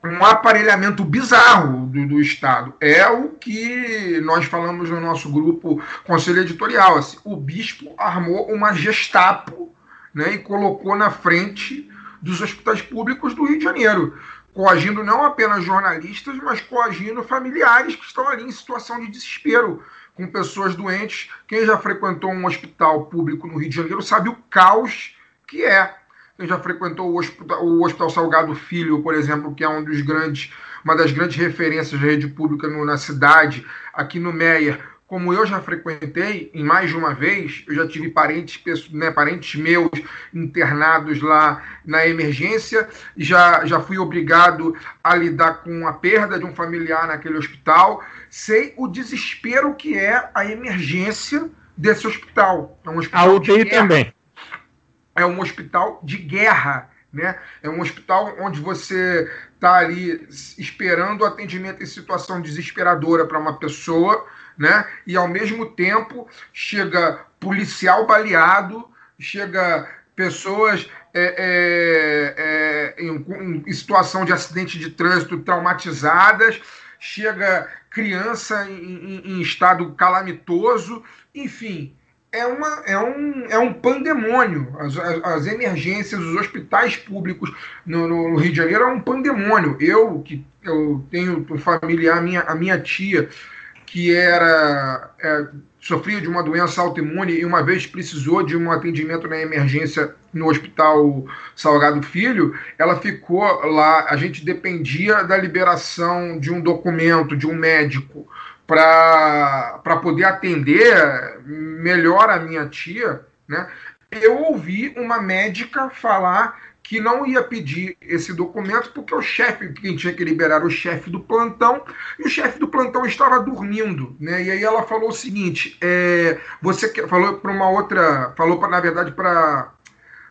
um aparelhamento bizarro do, do, Estado. É o que nós falamos no nosso grupo Conselho Editorial. Assim, o bispo armou uma gestapo né, e colocou na frente dos hospitais públicos do Rio de Janeiro, coagindo não apenas jornalistas, mas coagindo familiares que estão ali em situação de desespero, com pessoas doentes. Quem já frequentou um hospital público no Rio de Janeiro sabe o caos que é. Quem já frequentou o Hospital, o hospital Salgado Filho, por exemplo, que é um dos grandes, uma das grandes referências da rede pública no, na cidade, aqui no Meia, como eu já frequentei em mais de uma vez, eu já tive parentes, né, parentes meus internados lá na emergência, já, já fui obrigado a lidar com a perda de um familiar naquele hospital. Sei o desespero que é a emergência desse hospital. É um hospital a UTI também. É um hospital de guerra. Né? É um hospital onde você está ali esperando atendimento em situação desesperadora para uma pessoa né? E ao mesmo tempo chega policial baleado, chega pessoas é, é, é, em, em, situação de acidente de trânsito traumatizadas, chega criança em, em, em estado calamitoso, enfim. É, uma, é, um, é um pandemônio. As, as, as emergências, os hospitais públicos no, no, Rio de Janeiro é um pandemônio. Eu, que eu tenho familiar, a minha, a minha tia que era é, sofria de uma doença autoimune e uma vez precisou de um atendimento na emergência no Hospital Salgado Filho, ela ficou lá. A gente dependia da liberação de um documento de um médico para poder atender melhor a minha tia, né? Eu ouvi uma médica falar que não ia pedir esse documento porque o chefe, quem tinha que liberar o chefe do plantão, e o chefe do plantão estava dormindo, né? E aí ela falou o seguinte: é, você falou para uma outra, falou pra, na verdade para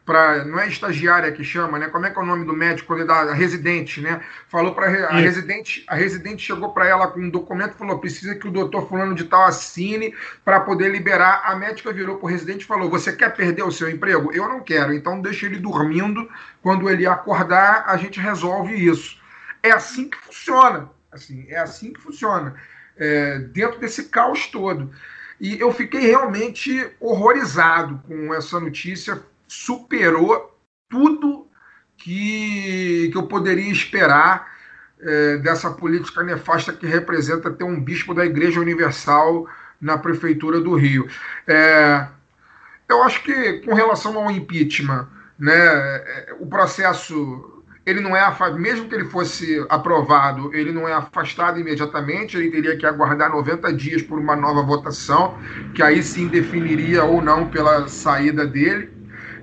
para não é estagiária que chama, né? Como é que é o nome do médico quando da residente, né? Falou para a residente, a residente chegou para ela com um documento, falou: "Precisa que o doutor fulano de tal assine para poder liberar". A médica virou para o residente e falou: "Você quer perder o seu emprego? Eu não quero. Então deixa ele dormindo. Quando ele acordar, a gente resolve isso". É assim que funciona. Assim, é assim que funciona. É, dentro desse caos todo. E eu fiquei realmente horrorizado com essa notícia superou tudo que, que eu poderia esperar é, dessa política nefasta que representa ter um bispo da Igreja Universal na Prefeitura do Rio. É, eu acho que, com relação ao impeachment, né? É, o processo ele não é mesmo que ele fosse aprovado, ele não é afastado imediatamente, ele teria que aguardar 90 dias por uma nova votação, que aí sim definiria ou não pela saída dele.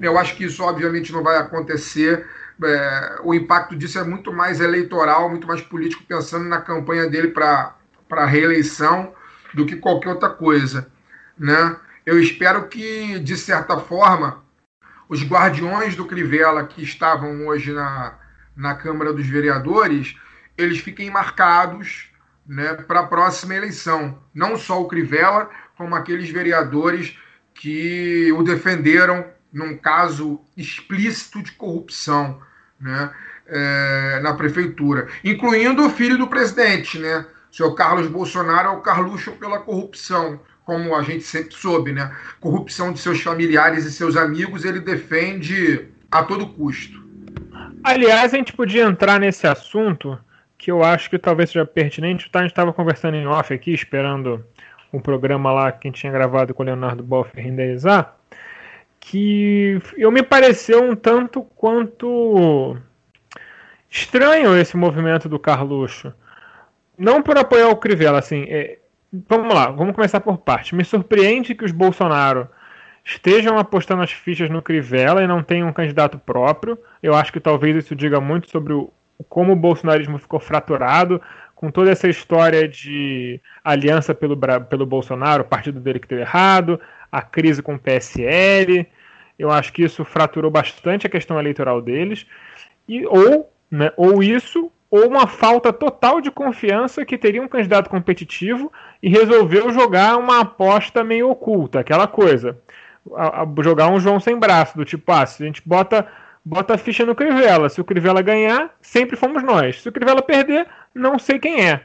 Eu acho que isso obviamente não vai acontecer. É, o impacto disso é muito mais eleitoral, muito mais político, pensando na campanha dele para a reeleição do que qualquer outra coisa. Né? Eu espero que, de certa forma, os guardiões do Crivella que estavam hoje na, na Câmara dos Vereadores, eles fiquem marcados né, para a próxima eleição. Não só o Crivella, como aqueles vereadores que o defenderam num caso explícito de corrupção né, é, na prefeitura, incluindo o filho do presidente, né? O senhor Carlos Bolsonaro é o Carluxo pela corrupção, como a gente sempre soube, né? Corrupção de seus familiares e seus amigos, ele defende a todo custo. Aliás, a gente podia entrar nesse assunto que eu acho que talvez seja pertinente. Tá, a gente estava conversando em off aqui, esperando um programa lá que a gente tinha gravado com o Leonardo Boff renderizar, que eu me pareceu um tanto quanto estranho esse movimento do Carluxo. Não por apoiar o Crivella, assim. É, vamos lá, vamos começar por parte. Me surpreende que os Bolsonaro estejam apostando as fichas no Crivella e não tenham um candidato próprio. Eu acho que talvez isso diga muito sobre o, como o bolsonarismo ficou fraturado, com toda essa história de aliança pelo, pelo Bolsonaro, o partido dele que deu errado, a crise com o PSL. Eu acho que isso fraturou bastante a questão eleitoral deles. E, ou, né, ou isso, ou uma falta total de confiança que teria um candidato competitivo e resolveu jogar uma aposta meio oculta, aquela coisa a, a jogar um João sem braço, do tipo, ah, se a gente bota, bota a ficha no Crivella, se o Crivella ganhar, sempre fomos nós. Se o Crivella perder, não sei quem é.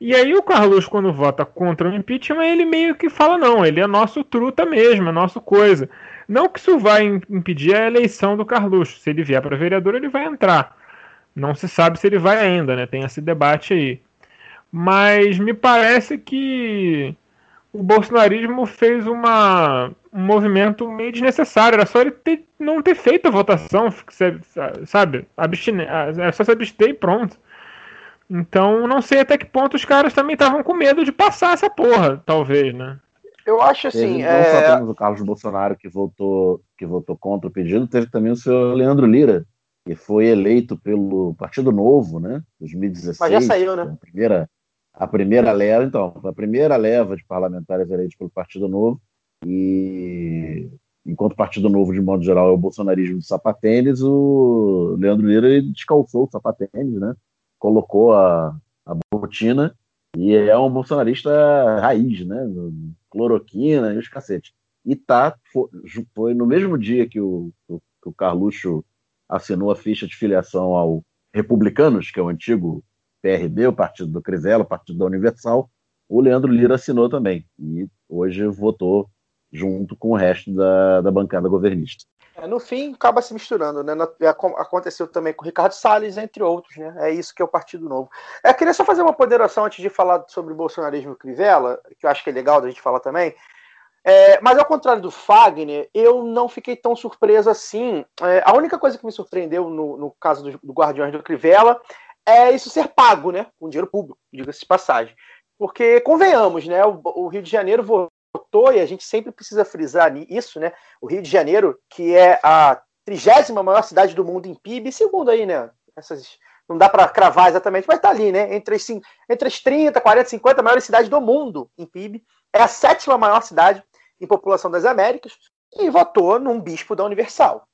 E aí o Carlos, quando vota contra o impeachment, ele meio que fala, não, ele é nosso truta mesmo, é nosso coisa. Não que isso vai impedir a eleição do Carlos. Se ele vier para vereador, ele vai entrar. Não se sabe se ele vai ainda, né? Tem esse debate aí. Mas me parece que o bolsonarismo fez uma, um movimento meio desnecessário. Era só ele ter, não ter feito a votação, sabe? Abstine, era só se abster e pronto. Então, não sei até que ponto os caras também estavam com medo de passar essa porra, talvez, né? Eu acho assim. Teve, é... Não só temos o Carlos Bolsonaro que votou, que votou contra o pedido, teve também o senhor Leandro Lira, que foi eleito pelo Partido Novo, né? 2016. Mas já saiu, né? A primeira, a primeira leva, então, a primeira leva de parlamentares eleitos pelo Partido Novo, e enquanto o Partido Novo, de modo geral, é o bolsonarismo do sapatênis, o Leandro Lira descalçou o sapatênis, né? Colocou a, a botina e é um bolsonarista raiz, né? cloroquina e os cacetes. E tá, foi, no mesmo dia que o, que o Carluxo assinou a ficha de filiação ao Republicanos, que é o antigo PRB, o partido do Crivella, o partido da Universal, o Leandro Lira assinou também. E hoje votou junto com o resto da, da bancada governista. É, no fim, acaba se misturando, né? Aconteceu também com o Ricardo Salles, entre outros, né? É isso que é o Partido Novo. Eu queria só fazer uma ponderação antes de falar sobre o bolsonarismo Crivella, que eu acho que é legal da gente falar também. É, mas ao contrário do Fagner, eu não fiquei tão surpreso assim. É, a única coisa que me surpreendeu no, no caso do, do Guardiões do Crivella é isso ser pago, né? Com dinheiro público, diga-se de passagem. Porque, convenhamos, né? O, o Rio de Janeiro votou, e a gente sempre precisa frisar isso, né? O Rio de Janeiro, que é a trigésima maior cidade do mundo em PIB, segundo aí, né? Essas, não dá para cravar exatamente, mas tá ali, né? Entre as, entre as 30, 40, 50 maiores cidades do mundo em PIB. É a sétima maior cidade em população das Américas e votou num bispo da Universal.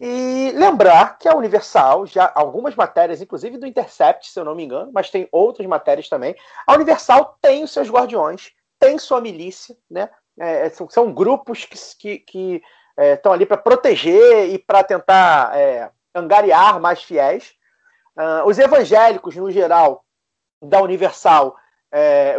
E lembrar que a Universal, já algumas matérias, inclusive do Intercept, se eu não me engano, mas tem outras matérias também, a Universal tem os seus guardiões, tem sua milícia, né? É, são, são, grupos que, é, estão ali para proteger e para tentar é, angariar mais fiéis. Uh, os evangélicos, no geral, da Universal é,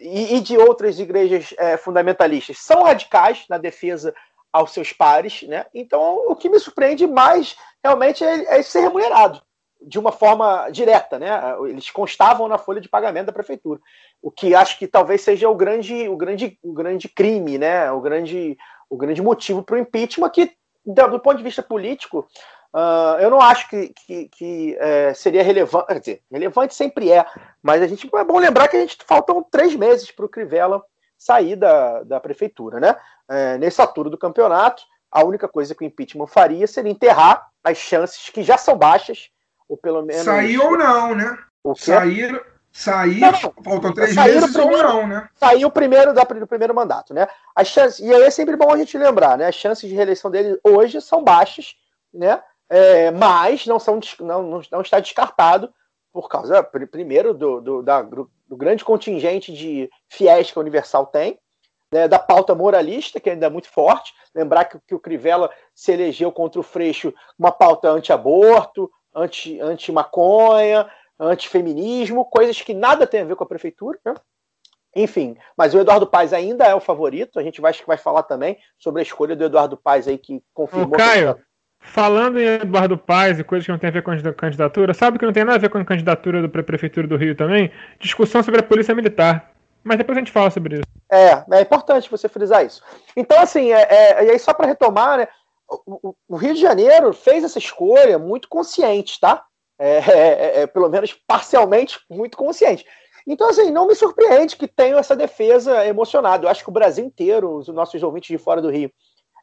e, e, de outras igrejas é, fundamentalistas, são radicais na defesa aos seus pares, né? Então, o que me surpreende mais realmente é, é ser remunerado de uma forma direta, né? Eles constavam na folha de pagamento da prefeitura, o que acho que talvez seja o grande, o grande, o grande crime, né? O grande, o grande motivo para o impeachment que do, ponto de vista político, uh, eu não acho que, que, que é, seria relevante. Quer dizer, relevante sempre é, mas a gente é bom lembrar que a gente faltam três meses para o Crivella sair da, da prefeitura, né? É, nesse altura do campeonato, a única coisa que o impeachment faria seria enterrar as chances que já são baixas, ou pelo menos. Sair ou não, né? O quê? Sair, sair Não, não. faltam três Sair o meses ou primeiro- não, né? saiu primeiro da, do primeiro mandato, né? As chances, e aí é sempre bom a gente lembrar, né? As chances de reeleição dele hoje são baixas, né? É, mas não, são, não, não, está descartado por causa, pr- primeiro, do, do, da- do grande contingente de fiéis que a Universal tem, né? da pauta moralista, que ainda é muito forte. Lembrar que, que o Crivella se elegeu contra o Freixo uma pauta anti-aborto, anti- anti-maconha, anti-feminismo, coisas que nada tem a ver com a prefeitura, né? Enfim, mas o Eduardo Paes ainda é o favorito. A gente vai, acho que vai falar também sobre a escolha do Eduardo Paes aí, que Ô, confirmou. Caio, falando em Eduardo Paes e coisas que não tem a ver com a candidatura, sabe que não tem nada a ver com a candidatura do pre- Prefeitura do Rio também? Discussão sobre a Polícia Militar. Mas depois a gente fala sobre isso. É, é importante você frisar isso. Então, assim, é, é- e aí só para retomar, né? O, o- Rio de Janeiro fez essa escolha muito consciente, tá? É, é- é, pelo menos parcialmente muito consciente. Então, assim, não me surpreende que tenham essa defesa emocionada. Eu acho que o Brasil inteiro, os nossos ouvintes de fora do Rio,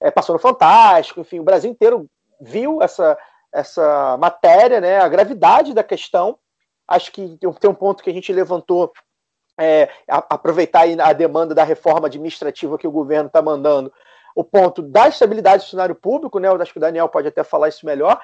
é, passou no Fantástico, enfim, o Brasil inteiro viu essa, essa matéria, né? A gravidade da questão. Acho que tem um- ponto que a gente levantou é, aproveitar a demanda da reforma administrativa que o governo está mandando, o ponto da estabilidade do cenário público, né? Eu acho que o Daniel pode até falar isso melhor.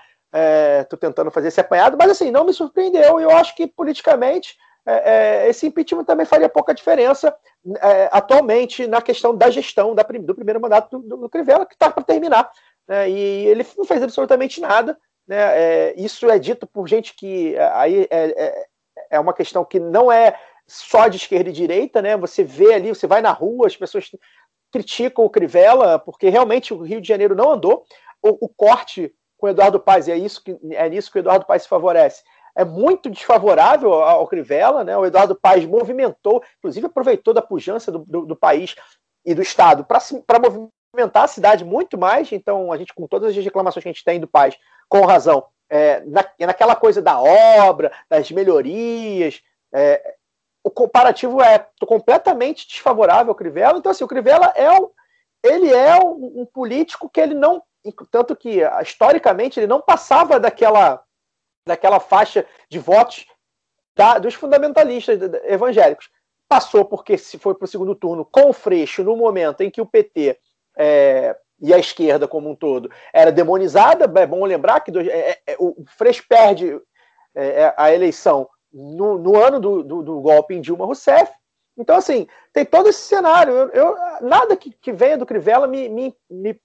Estou tentando fazer esse apanhado, mas assim, não me surpreendeu. Eu acho que politicamente é, é, esse impeachment também faria pouca diferença é, atualmente na questão da gestão da do primeiro mandato do, do Crivella, que está para terminar. né? E ele não fez absolutamente nada. Né? É, isso é dito por gente que é, aí é, é, é uma questão que não é só de esquerda e direita, né? Você vê ali, você vai na rua, as pessoas criticam o Crivella, porque realmente o Rio de Janeiro não andou. O, o corte com o Eduardo Paes, e é, isso que, é nisso que o Eduardo Paes se favorece, é muito desfavorável ao, ao Crivella, né? O Eduardo Paes movimentou, inclusive aproveitou da pujança do, do, do país e do Estado para movimentar a cidade muito mais. Então, a gente, com todas as reclamações que a gente tem do Paes, com razão, é, na, naquela coisa da obra, das melhorias, é, o comparativo é completamente desfavorável ao Crivella. Então, assim, o Crivella é um, ele é um, um político que ele não, tanto que historicamente ele não passava daquela, daquela faixa de votos da, dos fundamentalistas evangélicos. Passou porque se foi para o segundo turno com o Freixo no momento em que o PT é, e a esquerda como um todo era demonizada. É bom lembrar que do, é, é, o Freixo perde é, a eleição no, no ano do, do, do, golpe em Dilma Rousseff. Então, assim, tem todo esse cenário. Eu, eu nada que, que, venha do Crivella me, me, me,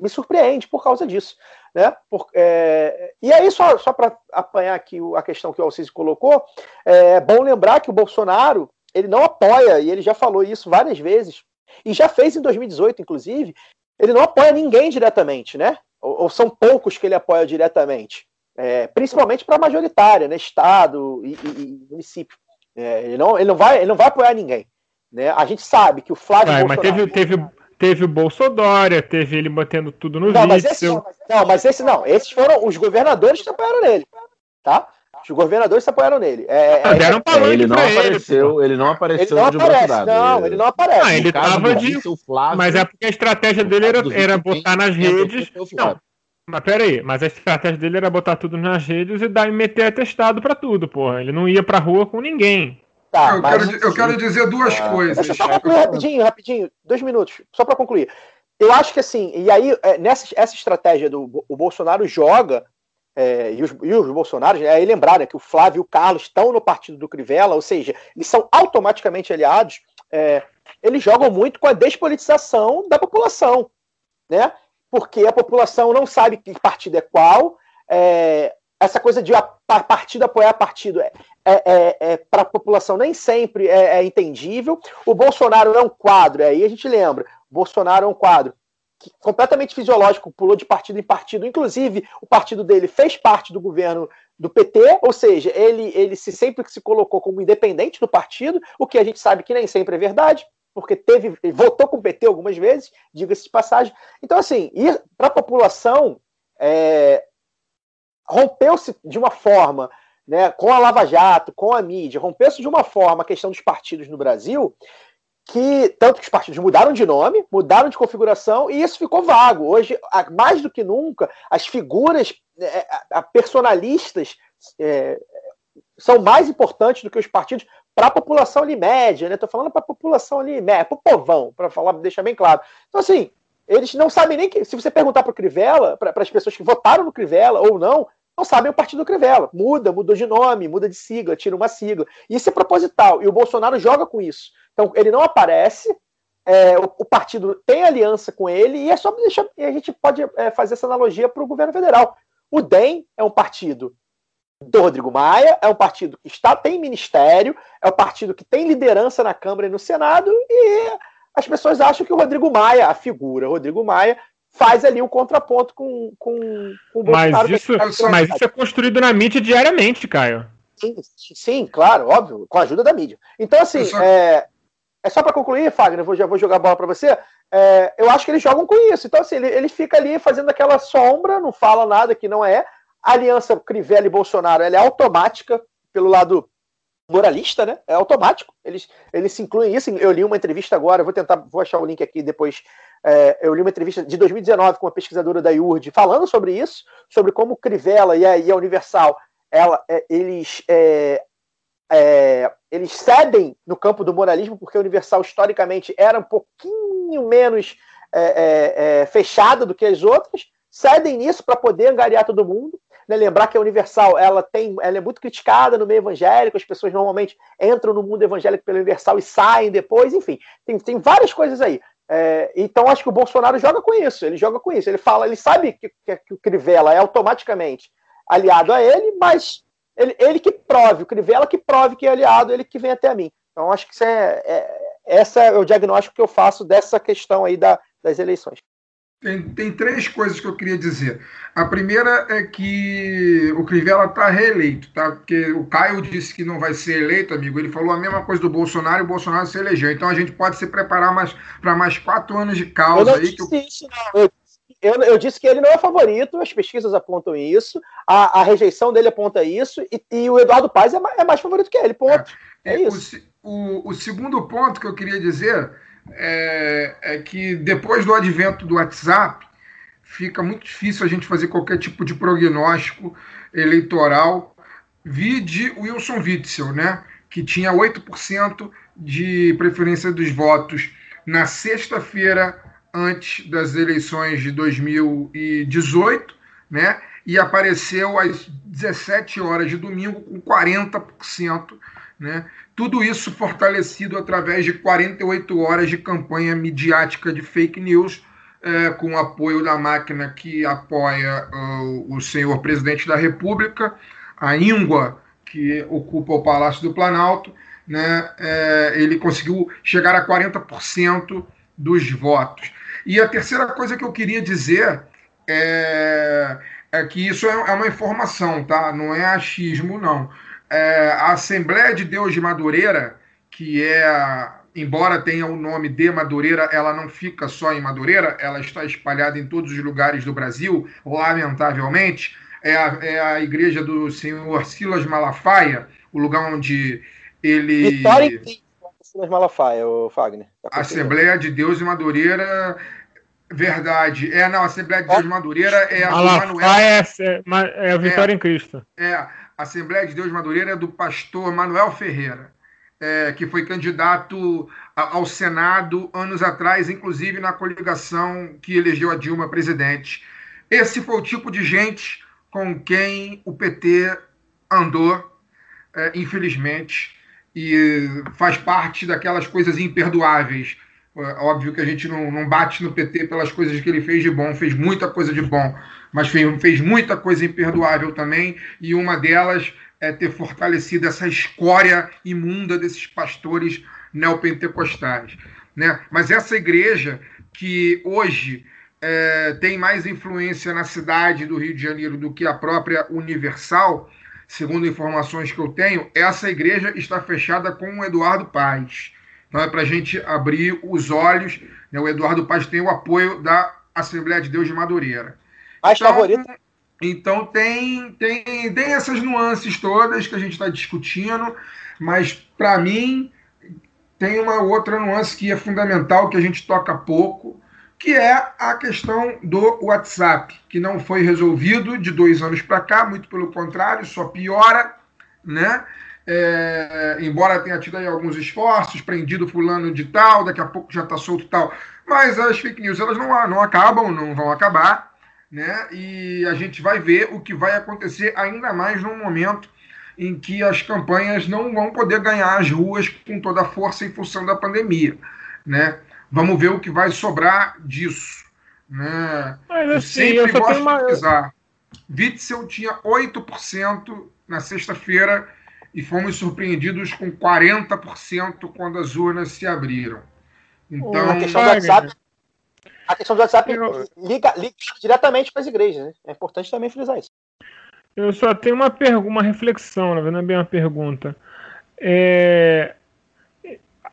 me, surpreende por causa disso. Né? Por, é, e aí, só, só para apanhar aqui a questão que o Alciso colocou, é bom lembrar que o Bolsonaro ele não apoia, e ele já falou isso várias vezes, e já fez em 2018, inclusive, ele não apoia ninguém diretamente, né? Ou, ou são poucos que ele apoia diretamente. É, principalmente para a majoritária, né, estado e, e, e município. É, ele, não, ele, não vai, ele não vai apoiar ninguém. Né? A gente sabe que o Flávio Vai, Bolsonaro... Mas teve, teve, teve o Bolsonaro, teve ele batendo tudo no não, vídeo. mas esse, não, mas, não, mas esse não. Esses foram os governadores que apoiaram nele. Tá? Os governadores se apoiaram nele. É, ah, deram é, ele não apareceu, ele, ele não apareceu ele não de aparece, Não, ele não aparece. Ah, ele tava de... Flávio, mas é porque a estratégia dele era, era botar nas redes. Não, mas peraí, mas a estratégia dele era botar tudo nas redes e dar e meter atestado pra tudo, porra. Ele não ia pra rua com ninguém. Tá, eu, mas... quero, eu quero dizer duas Ah, coisas. Deixa eu só concluir rapidinho, rapidinho, dois minutos, só para concluir. Eu acho que assim, e aí, nessa essa estratégia do o Bolsonaro joga, é, e, os, e os Bolsonaros, é, aí lembrar né, que o Flávio e o Carlos estão no partido do Crivella, ou seja, eles são automaticamente aliados, é, eles jogam muito com a despolitização da população, né? Porque a população não sabe que partido é qual, é, essa coisa de a partido apoiar partido é, é, é para a população nem sempre é, é, entendível. O Bolsonaro é um quadro, aí a gente lembra, Bolsonaro é um quadro que, completamente fisiológico, pulou de partido em partido, inclusive o partido dele fez parte do governo do PT, ou seja, ele, ele se sempre se colocou como independente do partido, o que a gente sabe que nem sempre é verdade. Porque teve votou com o PT algumas vezes, diga-se de passagem. Então, assim, para a população, é, rompeu-se de uma forma, né, com a Lava Jato, com a mídia, rompeu-se de uma forma a questão dos partidos no Brasil, que tanto que os partidos mudaram de nome, mudaram de configuração e isso ficou vago. Hoje, mais do que nunca, as figuras é, personalistas é, são mais importantes do que os partidos para a população ali média, né? Estou falando para a população ali média, para o povão, para falar, deixar bem claro. Então, assim, eles não sabem nem que. Se você perguntar para o Crivella, para as pessoas que votaram no Crivella ou não, não sabem o partido do Crivella. Muda, mudou de nome, muda de sigla, tira uma sigla. Isso é proposital. E o Bolsonaro joga com isso. Então, ele não aparece, é, o, o, partido tem aliança com ele, e é só deixar. E a gente pode é, fazer essa analogia para o governo federal. O DEM é um partido do Rodrigo Maia, é um partido que está, tem ministério, é um partido que tem liderança na Câmara e no Senado, e as pessoas acham que o Rodrigo Maia, a figura Rodrigo Maia, faz ali um contraponto com, com, com o Bolsonaro. Mas isso, mas isso é construído na mídia diariamente, Caio. Sim, sim, claro, óbvio, com a ajuda da mídia. Então, assim, só... é, é só para concluir, Fagner, eu já vou jogar a bola para você. É, eu acho que eles jogam com isso. Então, assim, ele, ele fica ali fazendo aquela sombra, não fala nada que não é. Aliança Crivella e Bolsonaro é automática pelo lado moralista, né? É automático. Eles, eles se incluem isso. Eu li uma entrevista agora, vou tentar, vou achar o link aqui depois. É, eu li uma entrevista de 2019 com uma pesquisadora da IURD falando sobre isso, sobre como Crivella e a, e a Universal, ela, é, eles, é, é, eles cedem no campo do moralismo, porque a Universal historicamente era um pouquinho menos é, é, fechada do que as outras, cedem nisso para poder angariar todo mundo. Né? Lembrar que a Universal ela tem, ela é muito criticada no meio evangélico, as pessoas normalmente entram no mundo evangélico pela Universal e saem depois, enfim, tem, tem várias coisas aí. É, então acho que o Bolsonaro joga com isso, ele joga com isso. Ele fala, ele sabe que, que, que o Crivella é automaticamente aliado a ele, mas ele, ele que prove, o Crivella que prove que é aliado, ele que vem até mim. Então acho que isso é, é esse é o diagnóstico que eu faço dessa questão aí da, das eleições. Tem, tem três coisas que eu queria dizer. A primeira é que o Crivella está reeleito, tá? Porque o Caio disse que não vai ser eleito, amigo. Ele falou a mesma coisa do Bolsonaro e o Bolsonaro se elegeu. Então a gente pode se preparar mais para mais quatro anos de causa eu aí. Que eu... Isso. Eu, eu, eu, disse que ele não é favorito, as pesquisas apontam isso, a, a rejeição dele aponta isso, e, e o Eduardo Paes é mais, é mais, favorito que ele, ponto. É, é isso. O, o, o segundo ponto que eu queria dizer é, é que depois do advento do WhatsApp, fica muito difícil a gente fazer qualquer tipo de prognóstico eleitoral. Vide Wilson Witzel, né, que tinha 8% de preferência dos votos na sexta-feira antes das eleições de 2018, né, e apareceu às 17 horas de domingo com 40%, né? Tudo isso fortalecido através de 48 horas de campanha midiática de fake news, é, com o apoio da máquina que apoia uh, o senhor presidente da República, a íngua que ocupa o Palácio do Planalto, né, é, ele conseguiu chegar a 40% dos votos. E a terceira coisa que eu queria dizer é, é que isso é, é uma informação, tá? Não é achismo, não é, a Assembleia de Deus de Madureira, que é, embora tenha o nome de Madureira, ela não fica só em Madureira, ela está espalhada em todos os lugares do Brasil, lamentavelmente. É a, é a igreja do senhor Silas Malafaia, o lugar onde ele. Vitória Silas Malafaia, o Fagner. Tá Assembleia de Deus de Madureira. Verdade. É, não, a Assembleia de Deus de Madureira é a Malafaia do Manuel. É, é a Vitória é, em Cristo. É. Assembleia de Deus Madureira do pastor Manuel Ferreira, é, que foi candidato ao Senado anos atrás, inclusive na coligação que elegeu a Dilma presidente. Esse foi o tipo de gente com quem o PT andou, é, infelizmente, e faz parte daquelas coisas imperdoáveis. É, óbvio que a gente não, não bate no PT pelas coisas que ele fez de bom, fez muita coisa de bom, mas fez, fez muita coisa imperdoável também, e uma delas é ter fortalecido essa escória imunda desses pastores neopentecostais. Né? Mas essa igreja que hoje é, tem mais influência na cidade do Rio de Janeiro do que a própria Universal, segundo informações que eu tenho, essa igreja está fechada com o Eduardo Paz. Então é para a gente abrir os olhos. Né? O Eduardo Paz tem o apoio da Assembleia de Deus de Madureira. Mais Então, favorito. então tem, tem, tem essas nuances todas que a gente está discutindo, mas para mim tem uma outra nuance que é fundamental, que a gente toca pouco, que é a questão do WhatsApp, que não foi resolvido de dois anos para cá, muito pelo contrário, só piora, né? É, embora tenha tido aí alguns esforços, prendido fulano de tal, daqui a pouco já está solto tal, mas as fake news elas não, não acabam, não vão acabar, né? E a gente vai ver o que vai acontecer ainda mais num momento em que as campanhas não vão poder ganhar as ruas com toda a força em função da pandemia, né? Vamos ver o que vai sobrar disso, né? Mas Eu assim, sempre eu gosto uma. de frisar. Witzel tinha 8% na sexta-feira e fomos surpreendidos com 40% quando as urnas se abriram. Então, a questão do. WhatsApp, a questão do WhatsApp Eu- liga, liga diretamente para as igrejas, né? É importante também frisar isso. Eu só tenho uma pergunta, uma reflexão, na verdade, não é bem uma pergunta. É,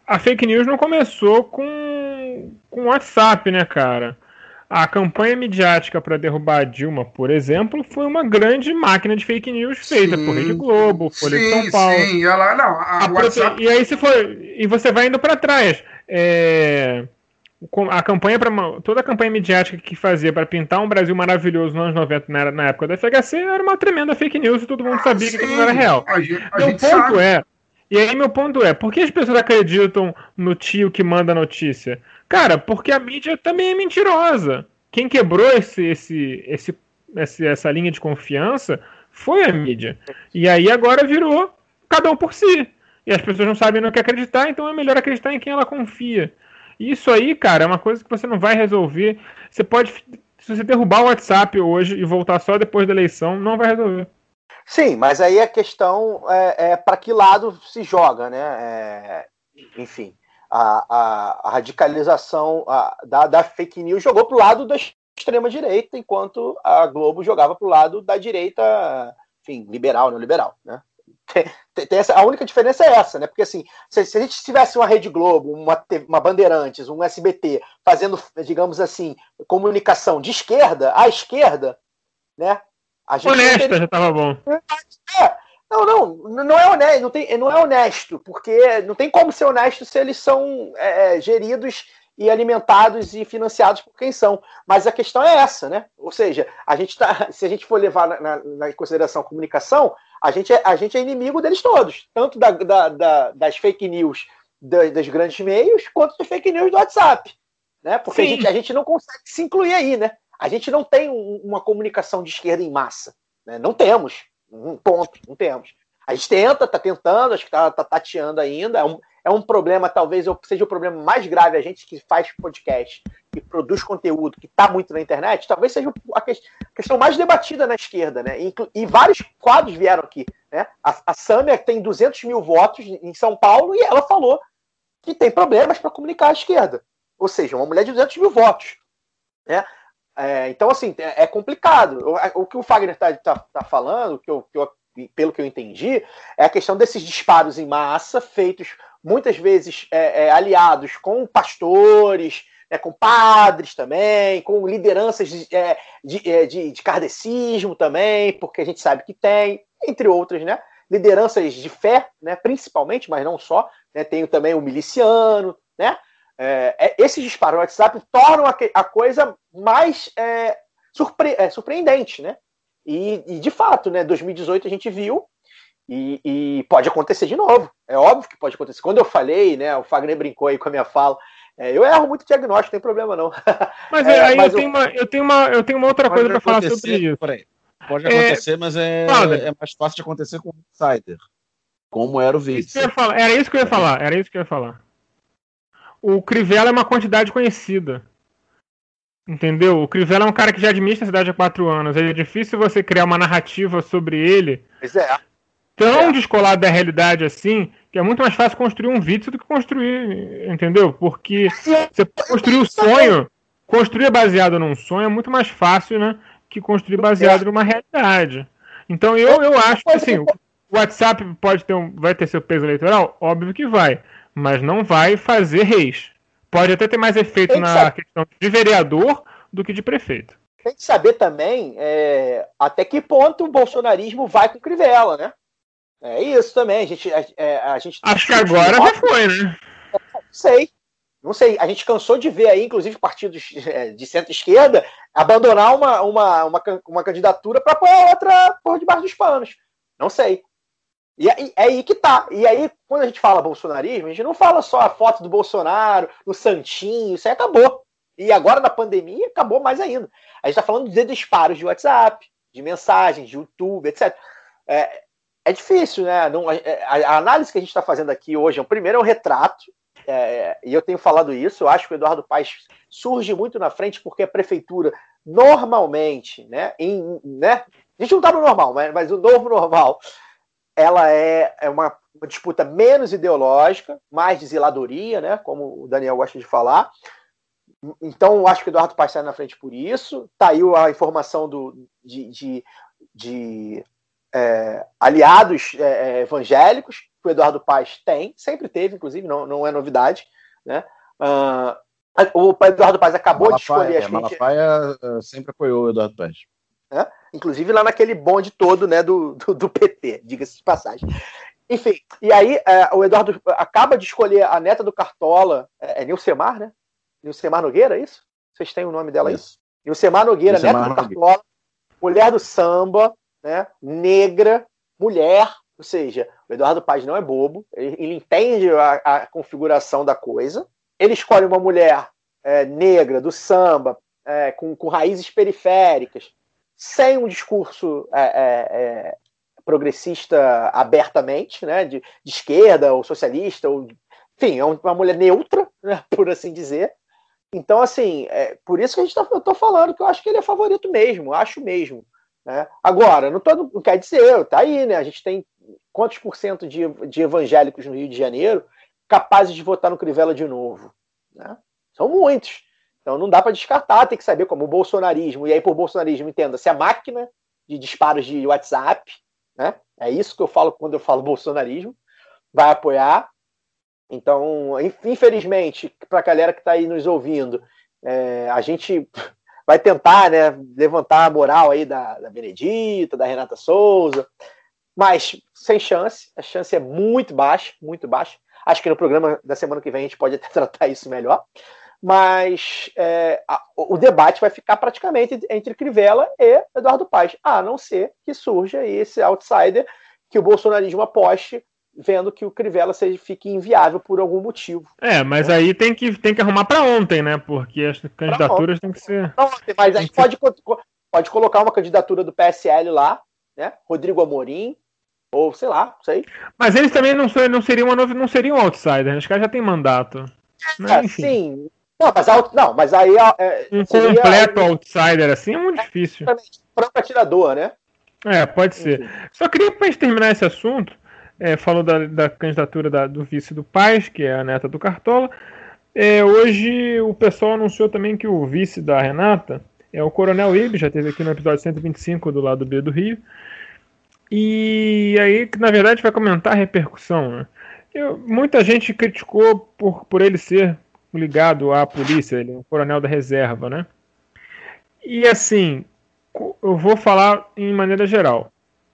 A fake news não começou com com o WhatsApp, né, cara? A campanha midiática para derrubar a Dilma, por exemplo, foi uma grande máquina de fake news feita Sim. por Rede Globo, Folha de São Paulo. sim, ela não, a, A o prote- WhatsApp E aí se for e você vai indo para trás. É, A campanha para toda a campanha midiática que fazia para pintar um Brasil maravilhoso nos anos 90 na, na época da FHC era uma tremenda fake news e todo mundo sabia que aquilo não era Sim, real. A gente, a Meu ponto sabe. é, e aí meu ponto é, por que as pessoas acreditam no tio que manda a notícia? Cara, porque a mídia também é mentirosa. Quem quebrou esse, esse, esse, esse- essa linha de confiança foi a mídia. E aí agora virou cada um por si. E as pessoas não sabem no que acreditar, então é melhor acreditar em quem ela confia. Isso aí, cara, é uma coisa que você não vai resolver. Você pode, se você derrubar o WhatsApp hoje e voltar só depois da eleição, não vai resolver. Sim, mas aí a questão é, é para que lado se joga, né? É, enfim, a, a- a radicalização a- da, da fake news jogou para o lado da extrema-direita, enquanto a Globo jogava para o lado da direita, enfim, liberal, neoliberal, né? Tem- tem- essa- a única diferença é essa, né? Porque assim, se, se a gente tivesse uma Rede Globo, uma, uma Bandeirantes, um SBT fazendo, digamos assim, comunicação de esquerda à esquerda, né? A gente Honesta teria- já tava bom. é, não, não, não é honesto, não, tem, não é honesto, porque não tem como ser honesto se eles são é, é, geridos e alimentados e financiados por quem são. Mas a questão é essa, né? Ou seja, a gente tá, <laughs> se a gente for levar na, na- na em consideração a comunicação, a gente, é, a gente é inimigo deles todos, tanto da- da- da- das fake news da- das grandes meios, quanto das fake news do WhatsApp. Né? Porque a gente, a gente não consegue se incluir aí, né? A gente não tem um- uma comunicação de esquerda em massa. né? Não temos. Um ponto, não temos. A gente tenta, tá tentando, acho que tá, tá tateando ainda. É um, é um problema, talvez seja o problema mais grave. A gente que faz podcast, que produz conteúdo, que está muito na internet, talvez seja a que- questão mais debatida na esquerda, né? E, vários quadros vieram aqui. Né? A, a Samia tem 200 mil votos em São Paulo e ela falou que tem problemas para comunicar à esquerda. Ou seja, uma mulher de 200 mil votos. Né? É, então, assim, é, é complicado. O, o que o Fagner está tá, tá falando, que eu, que eu- pelo que eu entendi, é a questão desses disparos em massa, feitos muitas vezes é, é, aliados com pastores, né, com padres também, com lideranças de, é, de, é, de, de kardecismo também, porque a gente sabe que tem, entre outras, né? Lideranças de fé, né, principalmente, mas não só. Né, tem também o miliciano, né? É, é, esses disparos no WhatsApp tornam a, a coisa mais é, surpre- surpreendente, né? E, e, de fato, né, 2018 a gente viu e, e pode acontecer de novo. É óbvio que pode acontecer. Quando eu falei, né, o Fagner brincou aí com a minha fala. é, eu erro muito diagnóstico, não tem problema não. <laughs> Mas É, aí mas eu, eu- tenho uma, eu, tenho uma, eu tenho uma outra coisa para falar sobre isso. peraí. Pode É, acontecer, mas é, é mais fácil de acontecer com o insider. Como era o falar, Era isso que eu ia falar. Era isso que eu ia falar. O Crivella é uma quantidade conhecida. Entendeu? O Crivella é um cara que já administra a cidade há quatro anos. É difícil você criar uma narrativa sobre ele Pois é. tão É. descolado da realidade assim, que é muito mais fácil construir um vídeo do que construir, entendeu? Porque você construir o sonho, construir baseado num sonho é muito mais fácil, né, que construir baseado numa realidade. Então eu, eu acho que assim, o WhatsApp pode ter um, vai ter seu peso eleitoral, óbvio que vai. mas não vai fazer reis. Pode até ter mais efeito na saber. questão de vereador do que de prefeito. Tem que saber também é, até que ponto o bolsonarismo vai com Crivella, né? É isso também. A gente, a, é, a gente Acho que agora já foi, né? Não sei. Não sei. A gente cansou de ver aí, inclusive, partidos é, de centro-esquerda abandonar uma, uma, uma, uma candidatura para pôr a outra por debaixo dos panos. Não sei. E aí, é aí que tá. E aí, quando a gente fala bolsonarismo, a gente não fala só a foto do Bolsonaro, no Santinho, isso aí acabou. E agora, na pandemia, acabou mais ainda. A gente tá falando de disparos de WhatsApp, de mensagens, de YouTube, etc. É, é difícil, né? Não, a, a análise que a gente está fazendo aqui hoje, o primeiro é o retrato, é, e eu tenho falado isso, eu acho que o Eduardo Paes surge muito na frente porque a prefeitura normalmente, né, em, né a gente não está no normal, mas, mas o novo normal, ela é, é uma, uma disputa menos ideológica, mais de zeladoria, né, como o Daniel gosta de falar. Então, eu acho que o Eduardo Paes sai na frente por isso. Tá aí a informação do, de, de, de é, aliados é, evangélicos que o Eduardo Paes tem, sempre teve, inclusive, não, não é novidade. Né? Ah, o Eduardo Paes acabou de escolher. Malafaia, a gente- Malafaia eh, sempre apoiou o Eduardo Paz. né? Inclusive lá naquele bonde todo né, do, do, do PT, diga-se de passagem. Enfim, e aí é, o Eduardo acaba de escolher a neta do Cartola, é, é Nilcemar, né? Nilcemar Nogueira, é isso? Vocês têm o nome dela aí? Isso. Nilcemar Nogueira, Nilcemar neta do Nogueira. Cartola, mulher do samba, né? negra, mulher, ou seja, o Eduardo Paz não é bobo, ele, ele entende a, a configuração da coisa, ele escolhe uma mulher é, negra, do samba, é, com, com raízes periféricas, sem um discurso é, é, é, progressista abertamente, né, de, de esquerda ou socialista, ou, enfim, é uma mulher neutra, né, <laughs> por assim dizer. Então, assim, é por isso que a gente tá, eu tô falando que eu acho que ele é favorito mesmo, acho mesmo. Né? Agora, não, tô, não quer dizer, tá aí, né? A gente tem quantos por cento de, de evangélicos no Rio de Janeiro capazes de votar no Crivella de novo? Né? São muitos. Então não dá para descartar, tem que saber como o bolsonarismo, e aí por bolsonarismo entenda-se a máquina de disparos de WhatsApp, né? É isso que eu falo quando eu falo <laughs> bolsonarismo, vai apoiar. Então, infelizmente, para a galera que está aí nos ouvindo, é, a gente <laughs> vai tentar né, levantar a moral aí da, da Benedita, da Renata Souza, mas sem chance, a chance é muito baixa, muito baixa. Acho que no programa da semana que vem a gente pode até <laughs> tratar isso melhor. Mas é, a, o debate vai ficar praticamente entre Crivella e Eduardo Paes, a não ser que surja aí esse outsider que o bolsonarismo aposte, vendo que o Crivella seja, fique inviável por algum motivo. É, mas aí tem que, tem que arrumar para ontem, né? Porque as candidaturas têm que ser. Não, mas a gente pode, pode colocar uma candidatura do PSL lá, né? Rodrigo Amorim, ou sei lá, não sei. Mas eles também não, não seriam uma não seriam um outsider, os caras já têm mandato. É, Enfim. sim. Não, mas, não, mas aí. É, um completo outsider assim é muito difícil. Franco atirador, né? É, pode ser. Enfim. Só queria, para terminar esse assunto, é, falou da, da candidatura da, do vice do Paz, que é a neta do Cartola. É, hoje o pessoal anunciou também que o vice da Renata é o Coronel Ibe, já teve aqui no episódio 125 do lado B do Rio. E aí, na verdade, vai comentar a repercussão. Né? Eu, muita gente criticou por, por ele ser ligado à polícia, ele é um coronel da reserva, né? E assim, eu vou falar em maneira geral.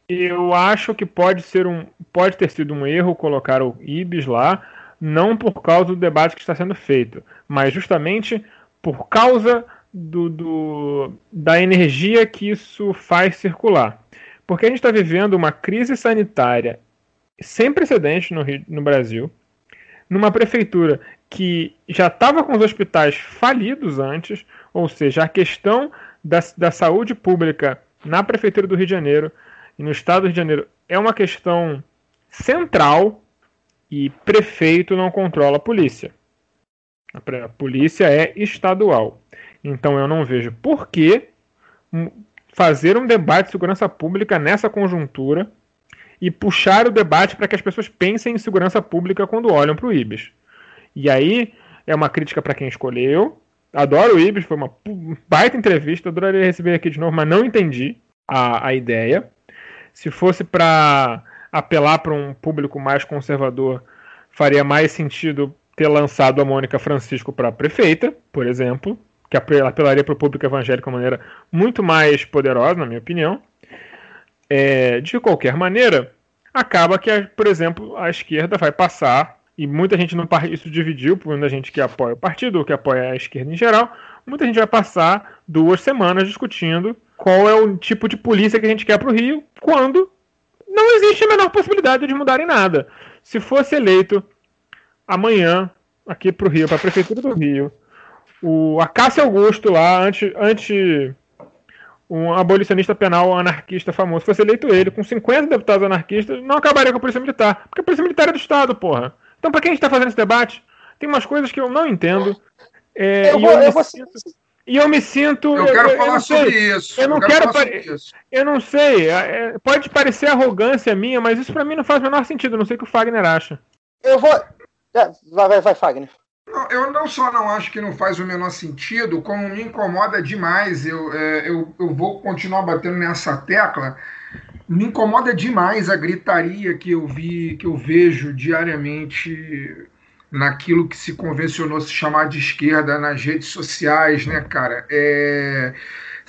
Eu acho que pode ser um, pode ter sido um erro colocar o Ibis lá, não por causa do debate que está sendo feito, mas justamente por causa do, do da energia que isso faz circular. Porque a gente está vivendo uma crise sanitária sem precedentes no, no Brasil, numa prefeitura que já estava com os hospitais falidos antes, ou seja, a questão da, da saúde pública na prefeitura do Rio de Janeiro e no estado do Rio de Janeiro é uma questão central e prefeito não controla a polícia. A polícia é estadual. Então eu não vejo por que fazer um debate de segurança pública nessa conjuntura e puxar o debate para que as pessoas pensem em segurança pública quando olham para o IBIS. E aí é uma crítica para quem escolheu. Adoro o Ibis, foi uma baita entrevista, adoraria receber aqui de novo, mas não entendi a, a ideia. Se fosse para apelar para um público mais conservador, faria mais sentido ter lançado a Mônica Francisco para prefeita, por exemplo, que apelaria para o público evangélico de uma maneira muito mais poderosa, na minha opinião. É, de qualquer maneira, acaba que, por exemplo, a esquerda vai passar, e muita gente no isso dividiu, por muita gente que apoia o partido, ou que apoia a esquerda em geral, muita gente vai passar duas semanas discutindo qual é o tipo de polícia que a gente quer para o Rio, quando não existe a menor possibilidade de mudarem nada. Se fosse eleito amanhã, aqui para o Rio, para a Prefeitura do Rio, o Acácio Augusto lá, antes, antes um abolicionista penal anarquista famoso, fosse eleito ele, com 50 deputados anarquistas, não acabaria com a Polícia Militar. Porque a Polícia Militar é do Estado, porra. Então, para quem a gente está fazendo esse debate, tem umas coisas que eu não entendo. É, eu, vou, eu, eu me sinto, e eu me sinto. Eu quero eu, falar eu sobre isso. Eu não quero. quero eu não sei. É, pode parecer arrogância minha, mas isso para mim não faz o menor sentido. não sei o que o Fagner acha. Eu vou. É, vai, vai, vai, Fagner. Eu não só não acho que não faz o menor sentido, como me incomoda demais. Eu, é, eu, eu vou continuar batendo nessa tecla. Me incomoda demais a gritaria que eu vi, que eu vejo diariamente naquilo que se convencionou se chamar de esquerda nas redes sociais, né, cara? É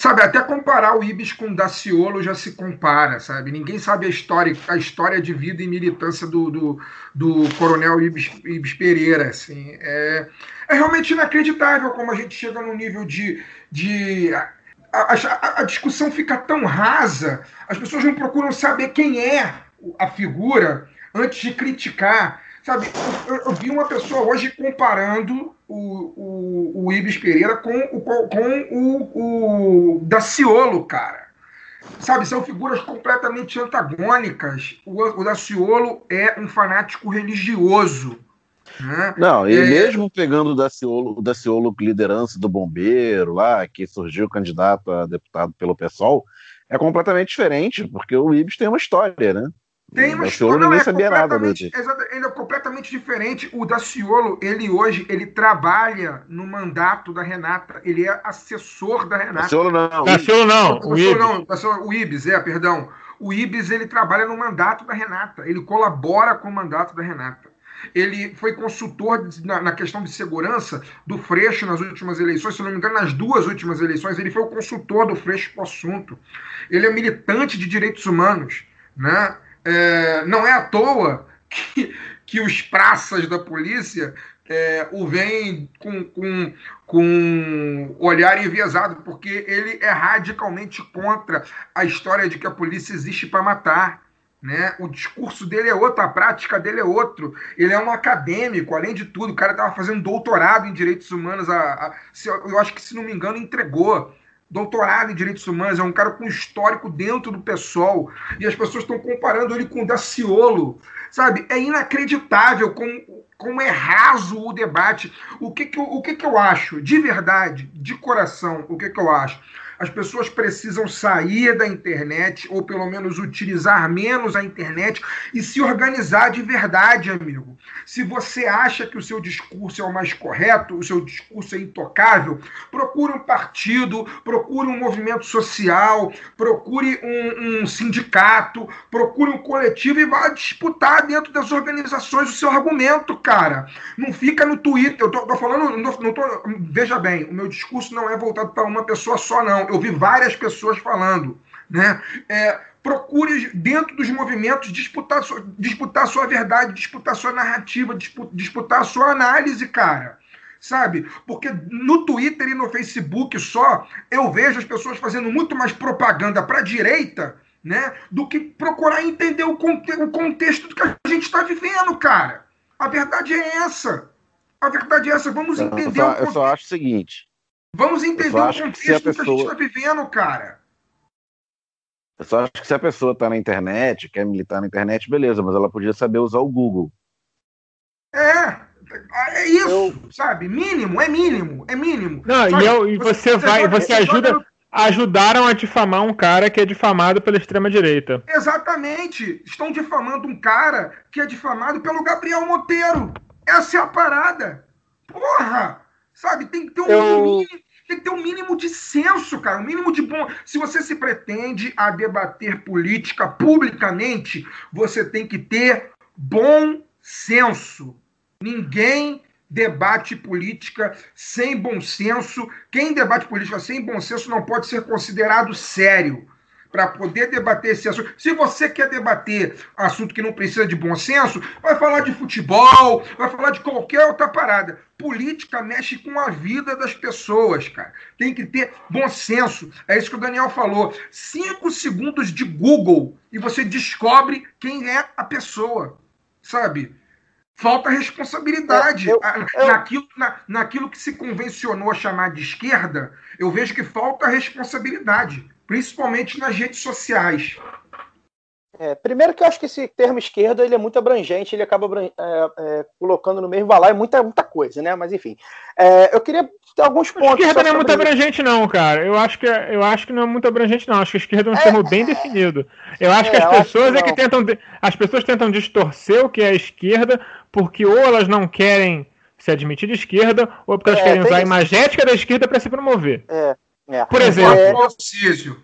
Sabe, até comparar o Ibis com o Daciolo já se compara, sabe? Ninguém sabe a história, a história de vida e militância do, do, do coronel Ibis, Ibis Pereira, assim. É, é realmente inacreditável como a gente chega no nível de... de a, a, a, discussão fica tão rasa, as pessoas não procuram saber quem é a figura antes de criticar. Sabe, eu, eu vi uma pessoa hoje comparando o, o, o Ibis Pereira com o, com o, o Daciolo, cara. Sabe, são figuras completamente antagônicas. O, o Daciolo é um fanático religioso. Né? Não, e é... mesmo pegando o Daciolo, o Daciolo liderança do bombeiro lá, que surgiu candidato a deputado pelo PSOL, é completamente diferente, porque o Ibis tem uma história, né? Tem uma história, não, é sabia nada dele. Ele é completamente diferente. O Daciolo, ele hoje, ele trabalha no mandato da Renata. Ele é assessor da Renata. Daciolo não. Daciolo não. O Ibis. não. Daciolo, o Ibis, é, perdão. O Ibis, ele trabalha no mandato da Renata. Ele colabora com o mandato da Renata. Ele foi consultor na, na, questão de segurança do Freixo nas últimas eleições, se não me engano, nas duas últimas eleições, ele foi o consultor do Freixo para o assunto. Ele é militante de direitos humanos, né? É, não é à toa que, que os praças da polícia é, o veem com, com, com olhar enviesado, porque ele é radicalmente contra a história de que a polícia existe para matar. Né? O discurso dele é outro, a prática dele é outro. Ele é um acadêmico, além de tudo. O cara estava fazendo doutorado em direitos humanos. A, a, eu acho que, se não me engano, entregou doutorado em direitos humanos, é um cara com histórico dentro do PSOL, e as pessoas estão comparando ele com o Daciolo, sabe? É inacreditável como, como é raso o debate. O que, que, eu, o que, que eu acho? De verdade, de coração, o que, que eu acho? As pessoas precisam sair da internet, ou pelo menos utilizar menos a internet e se organizar de verdade, amigo. Se você acha que o seu discurso é o mais correto, o seu discurso é intocável, procure um partido, procure um movimento social, procure um, um sindicato, procure um coletivo e vá disputar dentro das organizações o seu argumento, cara. Não fica no Twitter. Eu tô, tô falando, não, não tô, veja bem, o meu discurso não é voltado para uma pessoa só, não eu vi várias pessoas falando, né? É, procure dentro dos movimentos disputar, disputar a sua verdade, disputar a sua narrativa, disputar a sua análise, cara. Sabe? Porque no Twitter e no Facebook só eu vejo as pessoas fazendo muito mais propaganda para a direita né, do que procurar entender o, conte o contexto do que a gente está vivendo, cara. A verdade é essa. A verdade é essa. Vamos entender eu só, o Eu só acho o seguinte: Vamos entender o contexto que, a pessoa... que a gente está vivendo, cara. Eu só acho que se a pessoa está na internet, quer militar na internet, beleza, mas ela podia saber usar o Google. É, é isso, eu... sabe? Mínimo, é mínimo, é mínimo. Não, e, eu, e você, você vai, você ajuda. Ajudaram a difamar um cara que é difamado pela extrema-direita. Exatamente. Estão difamando um cara que é difamado pelo Gabriel Monteiro. Essa é a parada. Porra! Sabe? Tem que ter um, eu... mínimo, tem que ter um mínimo de senso, cara. Um mínimo de bom. Se você se pretende a debater política publicamente, você tem que ter bom senso. Ninguém debate política sem bom senso. Quem debate política sem bom senso não pode ser considerado sério para poder debater esse assunto. Se você quer debater assunto que não precisa de bom senso, vai falar de futebol, vai falar de qualquer outra parada. Política mexe com a vida das pessoas, cara. Tem que ter bom senso. É isso que o Daniel falou. Cinco segundos de Google e você descobre quem é a pessoa, sabe? Falta responsabilidade. Eu- eu- Naquilo, na- naquilo que se convencionou a chamar de esquerda, eu vejo que falta responsabilidade, principalmente nas redes sociais. É, primeiro que eu acho que esse termo esquerda ele é muito abrangente, ele acaba é, é, colocando no mesmo balaio muita, muita coisa, né? Mas enfim. É, eu queria ter alguns A pontos. esquerda só não é muito abrangente, não, cara. Eu acho que, eu acho que não é muito abrangente, não. Acho que a esquerda é um É. termo bem definido. Eu acho É, que as pessoas que é que tentam. As pessoas tentam distorcer o que é a esquerda, porque ou elas não querem se admitir de esquerda, ou porque elas É, querem usar a isso. imagética da esquerda para se promover. É, é. Por exemplo, É.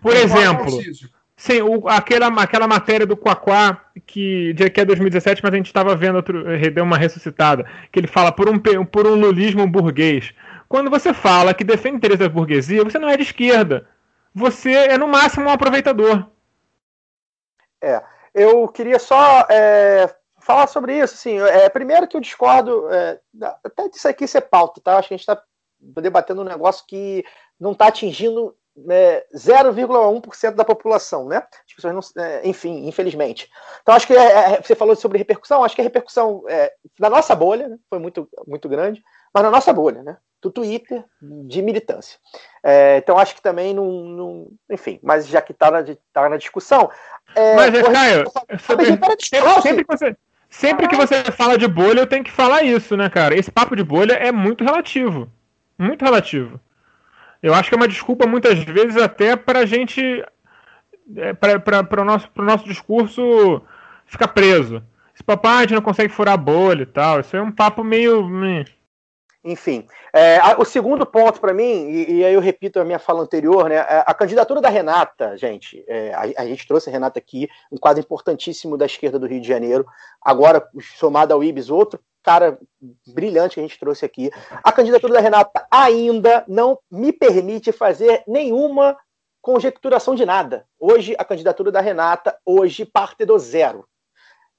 Por exemplo. Sim, o- aquela, aquela matéria do Quaquá, que, de, que é 2017, mas a gente estava vendo, outro, eh, deu uma ressuscitada, que ele fala por um, por um lulismo burguês. Quando você fala que defende interesse da burguesia, você não é de esquerda. Você é, no máximo, um aproveitador. Eu queria só é, falar sobre isso. Assim, é, primeiro que eu discordo, é, até disso aqui ser pauta, tá? Acho que a gente está debatendo um negócio que não está atingindo é, 0,1% da população, né? As pessoas não, é, enfim, infelizmente. Então acho que é, é, você falou sobre repercussão, acho que a repercussão é, da nossa bolha né, foi muito, muito grande, mas na nossa bolha, né? Do Twitter, de militância. É, então acho que também não, não- enfim, mas já que está na, tá na discussão. é, Mas, Caio, sempre, sempre que você, sempre que você fala de bolha, eu tenho que falar isso, né, cara? Esse papo de bolha é muito relativo. Muito relativo. Eu acho que é uma desculpa, muitas vezes, até pra gente. É, para o nosso, nosso discurso ficar preso. Esse papo, ah, a gente não consegue furar a bolha e tal. Isso é um papo meio. hum. Enfim, é, a- o segundo ponto para mim, e, e aí eu repito a minha fala anterior, né? A, a candidatura da Renata, gente, é, a, a gente trouxe a Renata aqui, um quadro importantíssimo da esquerda do Rio de Janeiro. Agora, somado ao Ibis, outro cara brilhante que a gente trouxe aqui. A candidatura da Renata ainda não me permite fazer nenhuma conjecturação de nada. Hoje, a candidatura da Renata, hoje, parte do zero.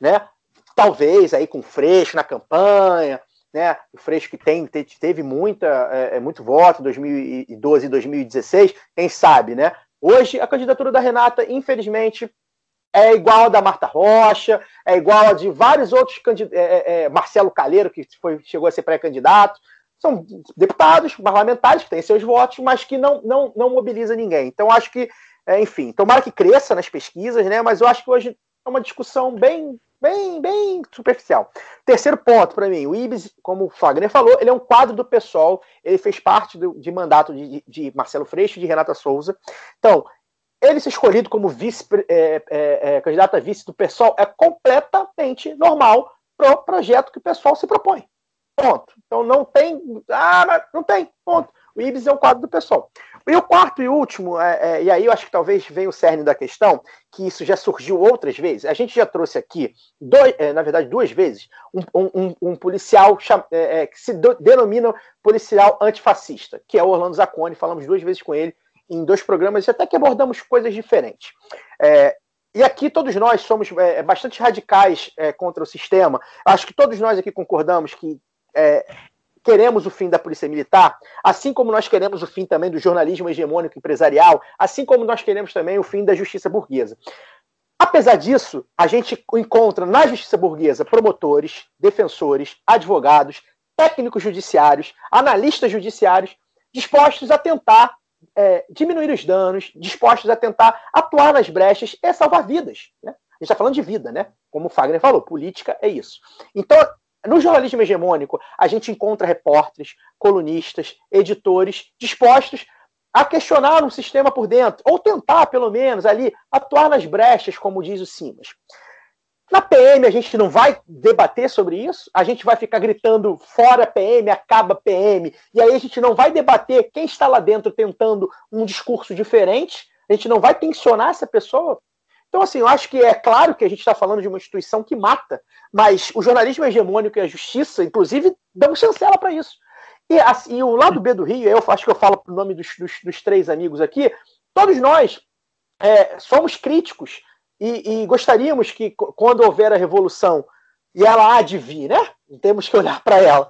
Né? Talvez aí com Freixo na campanha, né? O Freixo que tem, te- teve muita, é, é, muito voto em 2012 e 2016, quem sabe, né? Hoje, a candidatura da Renata, infelizmente, é igual a da Marta Rocha, é igual a de vários outros candidatos, Marcelo Calheiro, que foi, chegou a ser pré-candidato, são deputados, parlamentares que têm seus votos, mas que não, não, não mobiliza ninguém. Então, acho que, é, enfim, tomara que cresça nas pesquisas, né? Mas eu acho que hoje é uma discussão bem, bem, bem superficial. Terceiro ponto para mim, o Ibis, como o Fagner falou, ele é um quadro do PSOL, ele fez parte do, de mandato de, de Marcelo Freixo e de Renata Souza. Então, ele ser escolhido como vice, é, é, é, candidato a vice do PSOL é completamente normal para o projeto que o PSOL se propõe. Ponto. Então não tem. Ah, não tem. Ponto. O Ibis é um quadro do PSOL. E o quarto e último, é, é, e aí eu acho que talvez venha o cerne da questão, que isso já surgiu outras vezes. A gente já trouxe aqui, dois, é, na verdade, duas vezes, um, um, um policial cham, é, que se do, denomina policial antifascista, que é o Orlando Zacconi. Falamos duas vezes com ele em dois programas, até que abordamos coisas diferentes. É, e aqui todos nós somos é, bastante radicais é, contra o sistema. Acho que todos nós aqui concordamos que é, queremos o fim da polícia militar, assim como nós queremos o fim também do jornalismo hegemônico empresarial, assim como nós queremos também o fim da justiça burguesa. Apesar disso, a gente encontra na justiça burguesa promotores, defensores, advogados, técnicos judiciários, analistas judiciários dispostos a tentar é, diminuir os danos, dispostos a tentar atuar nas brechas e salvar vidas. Né? A gente está falando de vida, né? Como o Fagner falou, política é isso. Então, no jornalismo hegemônico, a gente encontra repórteres, colunistas, editores dispostos a questionar um sistema por dentro, ou tentar, pelo menos, ali, atuar nas brechas, como diz o Simas. Na PM, a gente não vai debater sobre isso, a gente vai ficar gritando fora PM, acaba PM, e aí a gente não vai debater quem está lá dentro tentando um discurso diferente, a gente não vai tensionar essa pessoa. Então, assim, eu acho que é claro que a gente está falando de uma instituição que mata, mas o jornalismo hegemônico e a justiça, inclusive, dão chancela para isso. E, assim, e o lado B do Rio, eu acho que eu falo o nome dos, dos, dos três amigos aqui, todos nós é, somos críticos e, e, gostaríamos que, quando houver a revolução, e ela há de vir, né? Temos que olhar para ela.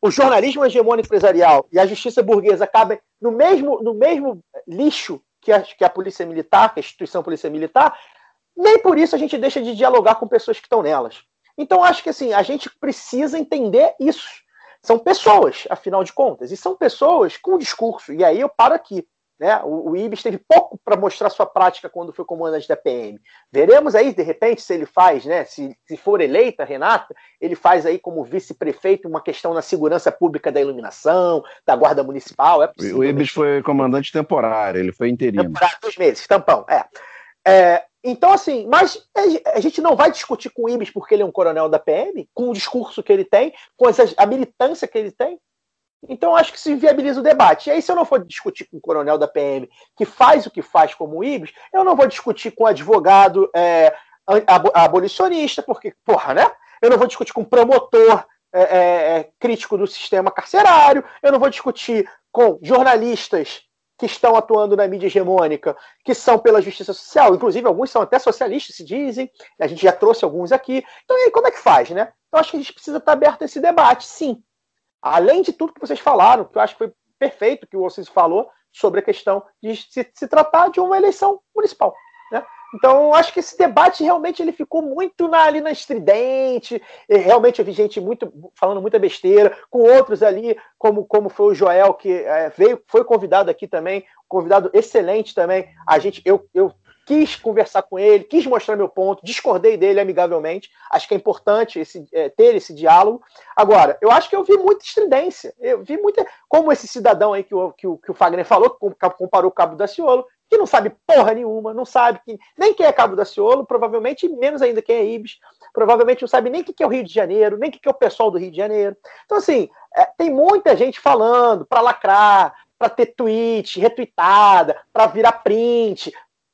O jornalismo hegemônico empresarial e a justiça burguesa cabem no mesmo, no mesmo lixo que a, que a polícia militar, que a instituição polícia militar, nem por isso a gente deixa de dialogar com pessoas que estão nelas. Então, acho que assim, a gente precisa entender isso. São pessoas, afinal de contas, e são pessoas com discurso. E aí eu paro aqui. Né? O, o Ibis teve pouco para mostrar sua prática quando foi comandante da PM. Veremos aí, de repente, se ele faz, né? Se, se for eleita, Renata, ele faz aí como vice-prefeito uma questão na segurança pública da iluminação, da guarda municipal. É possível, o Ibis né? foi comandante temporário, ele foi interino. Temporário, dois meses, tampão, é. é então, assim, mas a gente não vai discutir com o Ibis porque ele é um coronel da PM, com o discurso que ele tem, com a militância que ele tem. Então, acho que se viabiliza o debate. E aí, se eu não for discutir com o coronel da PM, que faz o que faz como o eu não vou discutir com o advogado é, abolicionista, porque, porra, né? Eu não vou discutir com o promotor é, é, é, crítico do sistema carcerário, eu não vou discutir com jornalistas que estão atuando na mídia hegemônica, que são pela justiça social, inclusive alguns são até socialistas, se dizem, a gente já trouxe alguns aqui. Então, e aí, como é que faz, né? Então, acho que a gente precisa estar aberto a esse debate, sim. Além de tudo que vocês falaram, que eu acho que foi perfeito que vocês falou sobre a questão de se, se tratar de uma eleição municipal. Né? Então, acho que esse debate realmente ele ficou muito na, ali na estridente. Realmente eu vi gente muito falando muita besteira, com outros ali, como, como foi o Joel, que é, veio, foi convidado aqui também, convidado excelente também. A gente, eu, eu quis conversar com ele, quis mostrar meu ponto, discordei dele amigavelmente. Acho que é importante esse, é, ter esse diálogo. Agora, eu acho que eu vi muita estridência. Eu vi muita. Como esse cidadão aí que o, que o, que o Fagner falou, que comparou o Cabo da Ciolo, que não sabe porra nenhuma, não sabe que, nem quem é Cabo da Ciolo, provavelmente menos ainda quem é Ibis, provavelmente não sabe nem o que é o Rio de Janeiro, nem o que é o pessoal do Rio de Janeiro. Então, assim, é, tem muita gente falando para lacrar, para ter tweet retweetada, para virar print,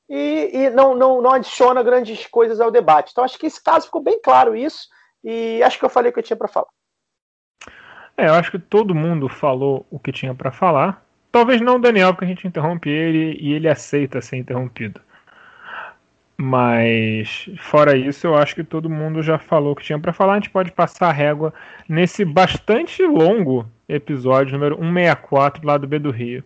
e, e não, não, não adiciona grandes coisas ao debate. Então, acho que esse caso ficou bem claro isso, e acho que eu falei o que eu tinha para falar. É, eu acho que todo mundo falou o que tinha para falar. Talvez não o Daniel, porque a gente interrompe ele e ele aceita ser interrompido. Mas, fora isso, eu acho que todo mundo já falou o que tinha para falar. A gente pode passar a régua nesse bastante longo episódio número 164 lá do B do Rio.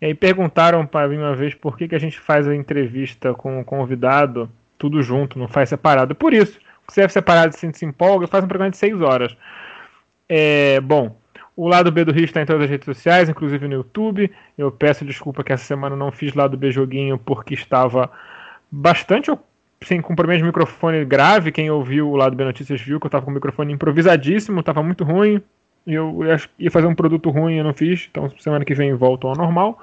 E aí perguntaram para mim uma vez por que, que a gente faz a entrevista com o convidado tudo junto, não faz separado. Por isso, se é separado se se empolga, faz um programa de 6 horas. É, bom, o lado B do Rio está em todas as redes sociais, inclusive no YouTube. Eu peço desculpa que essa semana não fiz lado B joguinho porque estava bastante sem compromisso de microfone grave. Quem ouviu o lado B Notícias viu que eu estava com o microfone improvisadíssimo, estava muito ruim eu ia fazer um produto ruim eu não fiz, então semana que vem volto ao normal.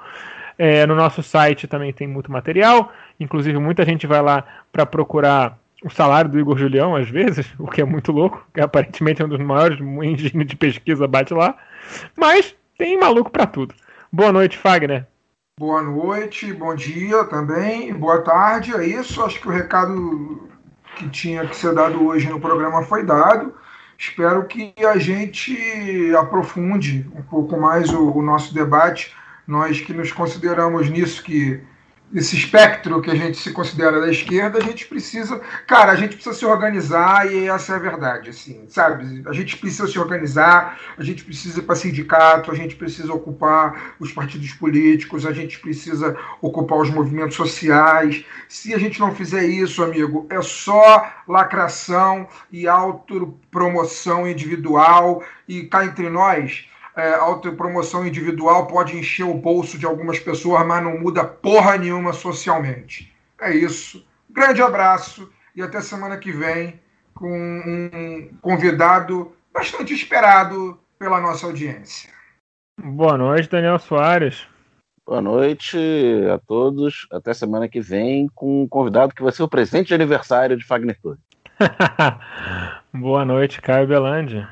É, no nosso site também tem muito material, inclusive muita gente vai lá para procurar o salário do Igor Julião, às vezes, <laughs> o que é muito louco, que aparentemente é um dos maiores engenhos de pesquisa, bate lá. Mas tem maluco para tudo. Boa noite, Fagner. Boa noite, bom dia também, boa tarde. É isso, acho que o recado que tinha que ser dado hoje no programa foi dado. Espero que a gente aprofunde um pouco mais o, o nosso debate. Nós que nos consideramos nisso que esse espectro que a gente se considera da esquerda, a gente precisa, cara, a gente precisa se organizar e essa é a verdade, assim, sabe? A gente precisa se organizar, a gente precisa ir para sindicato, a gente precisa ocupar os partidos políticos, a gente precisa ocupar os movimentos sociais. Se a gente não fizer isso, amigo, é só lacração e autopromoção individual e cá entre nós é, autopromoção individual pode encher o bolso de algumas pessoas, mas não muda porra nenhuma socialmente. É isso. Grande abraço e até semana que vem com um convidado bastante esperado pela nossa audiência. Boa noite, Daniel Soares. Boa noite a todos. Até semana que vem com um convidado que vai ser o presente de aniversário de Fagner Torre. <laughs> Boa noite, Caio Belandi.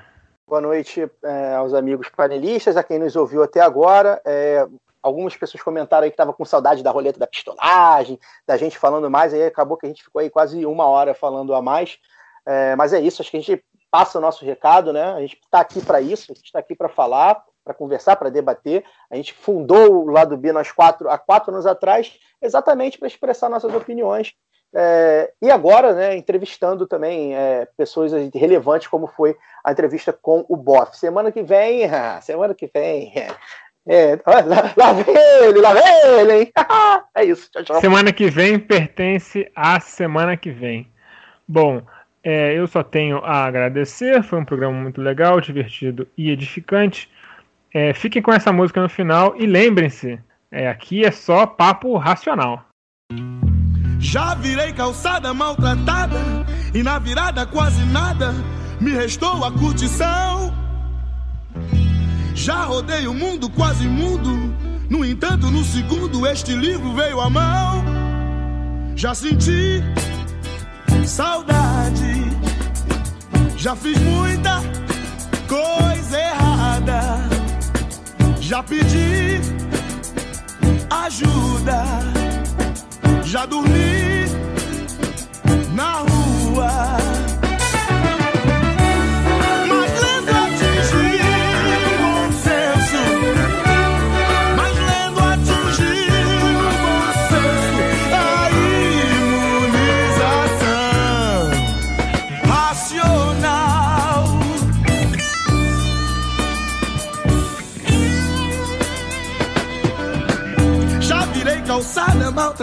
Boa noite é, aos amigos panelistas, a quem nos ouviu até agora. É, algumas pessoas comentaram aí que estavam com saudade da roleta da pistolagem, da gente falando mais, aí acabou que a gente ficou aí quase uma hora falando a mais. É, mas é isso, acho que a gente passa o nosso recado, né? A gente está aqui para isso, a gente está aqui para falar, para conversar, para debater. A gente fundou o lado B nós quatro, há quatro anos atrás, exatamente para expressar nossas opiniões. É, e agora, né, entrevistando também é, pessoas relevantes, como foi a entrevista com o Boff. Semana que vem, <laughs> semana que vem, é, lá, lá vem ele, lá vem ele, hein? <laughs> é isso, tchau, tchau. Semana que vem pertence à semana que vem. Bom, é, eu só tenho a agradecer. Foi um programa muito legal, divertido e edificante. É, fiquem com essa música no final e lembrem-se: é, aqui é só papo racional. Já virei calçada maltratada e na virada quase nada me restou a curtição. Já rodei o mundo quase mudo, no entanto, no segundo este livro veio à mão. Já senti saudade, já fiz muita coisa errada, já pedi ajuda, já dormi na rua.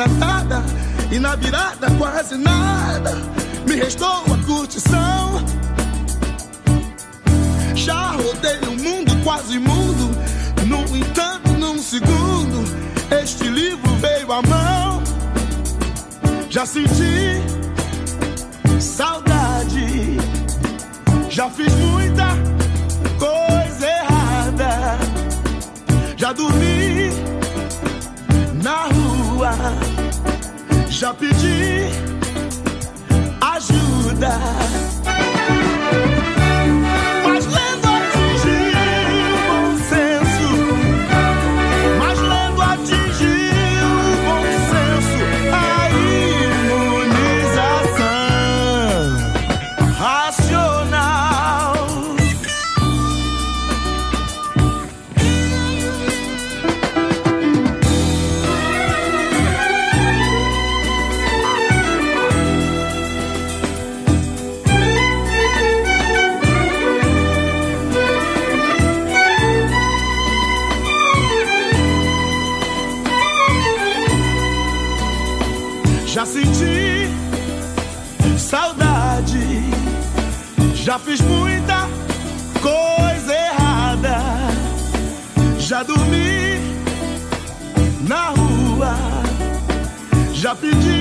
Maltratada e na virada quase nada. Me restou a curtição. Já rodei o mundo quase mundo, no entanto, num segundo, este livro veio à mão. Já senti saudade, já fiz muita coisa errada, já dormi na rua, já pedi ajuda. Já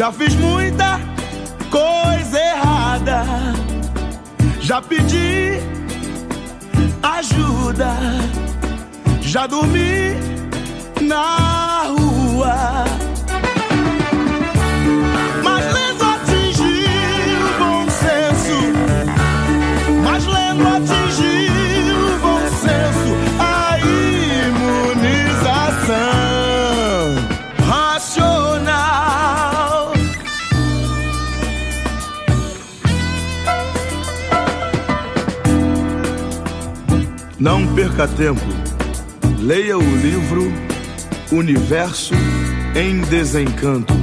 já fiz muita coisa errada, já pedi ajuda, já dormi na rua. Perca tempo. Leia o livro Universo em Desencanto.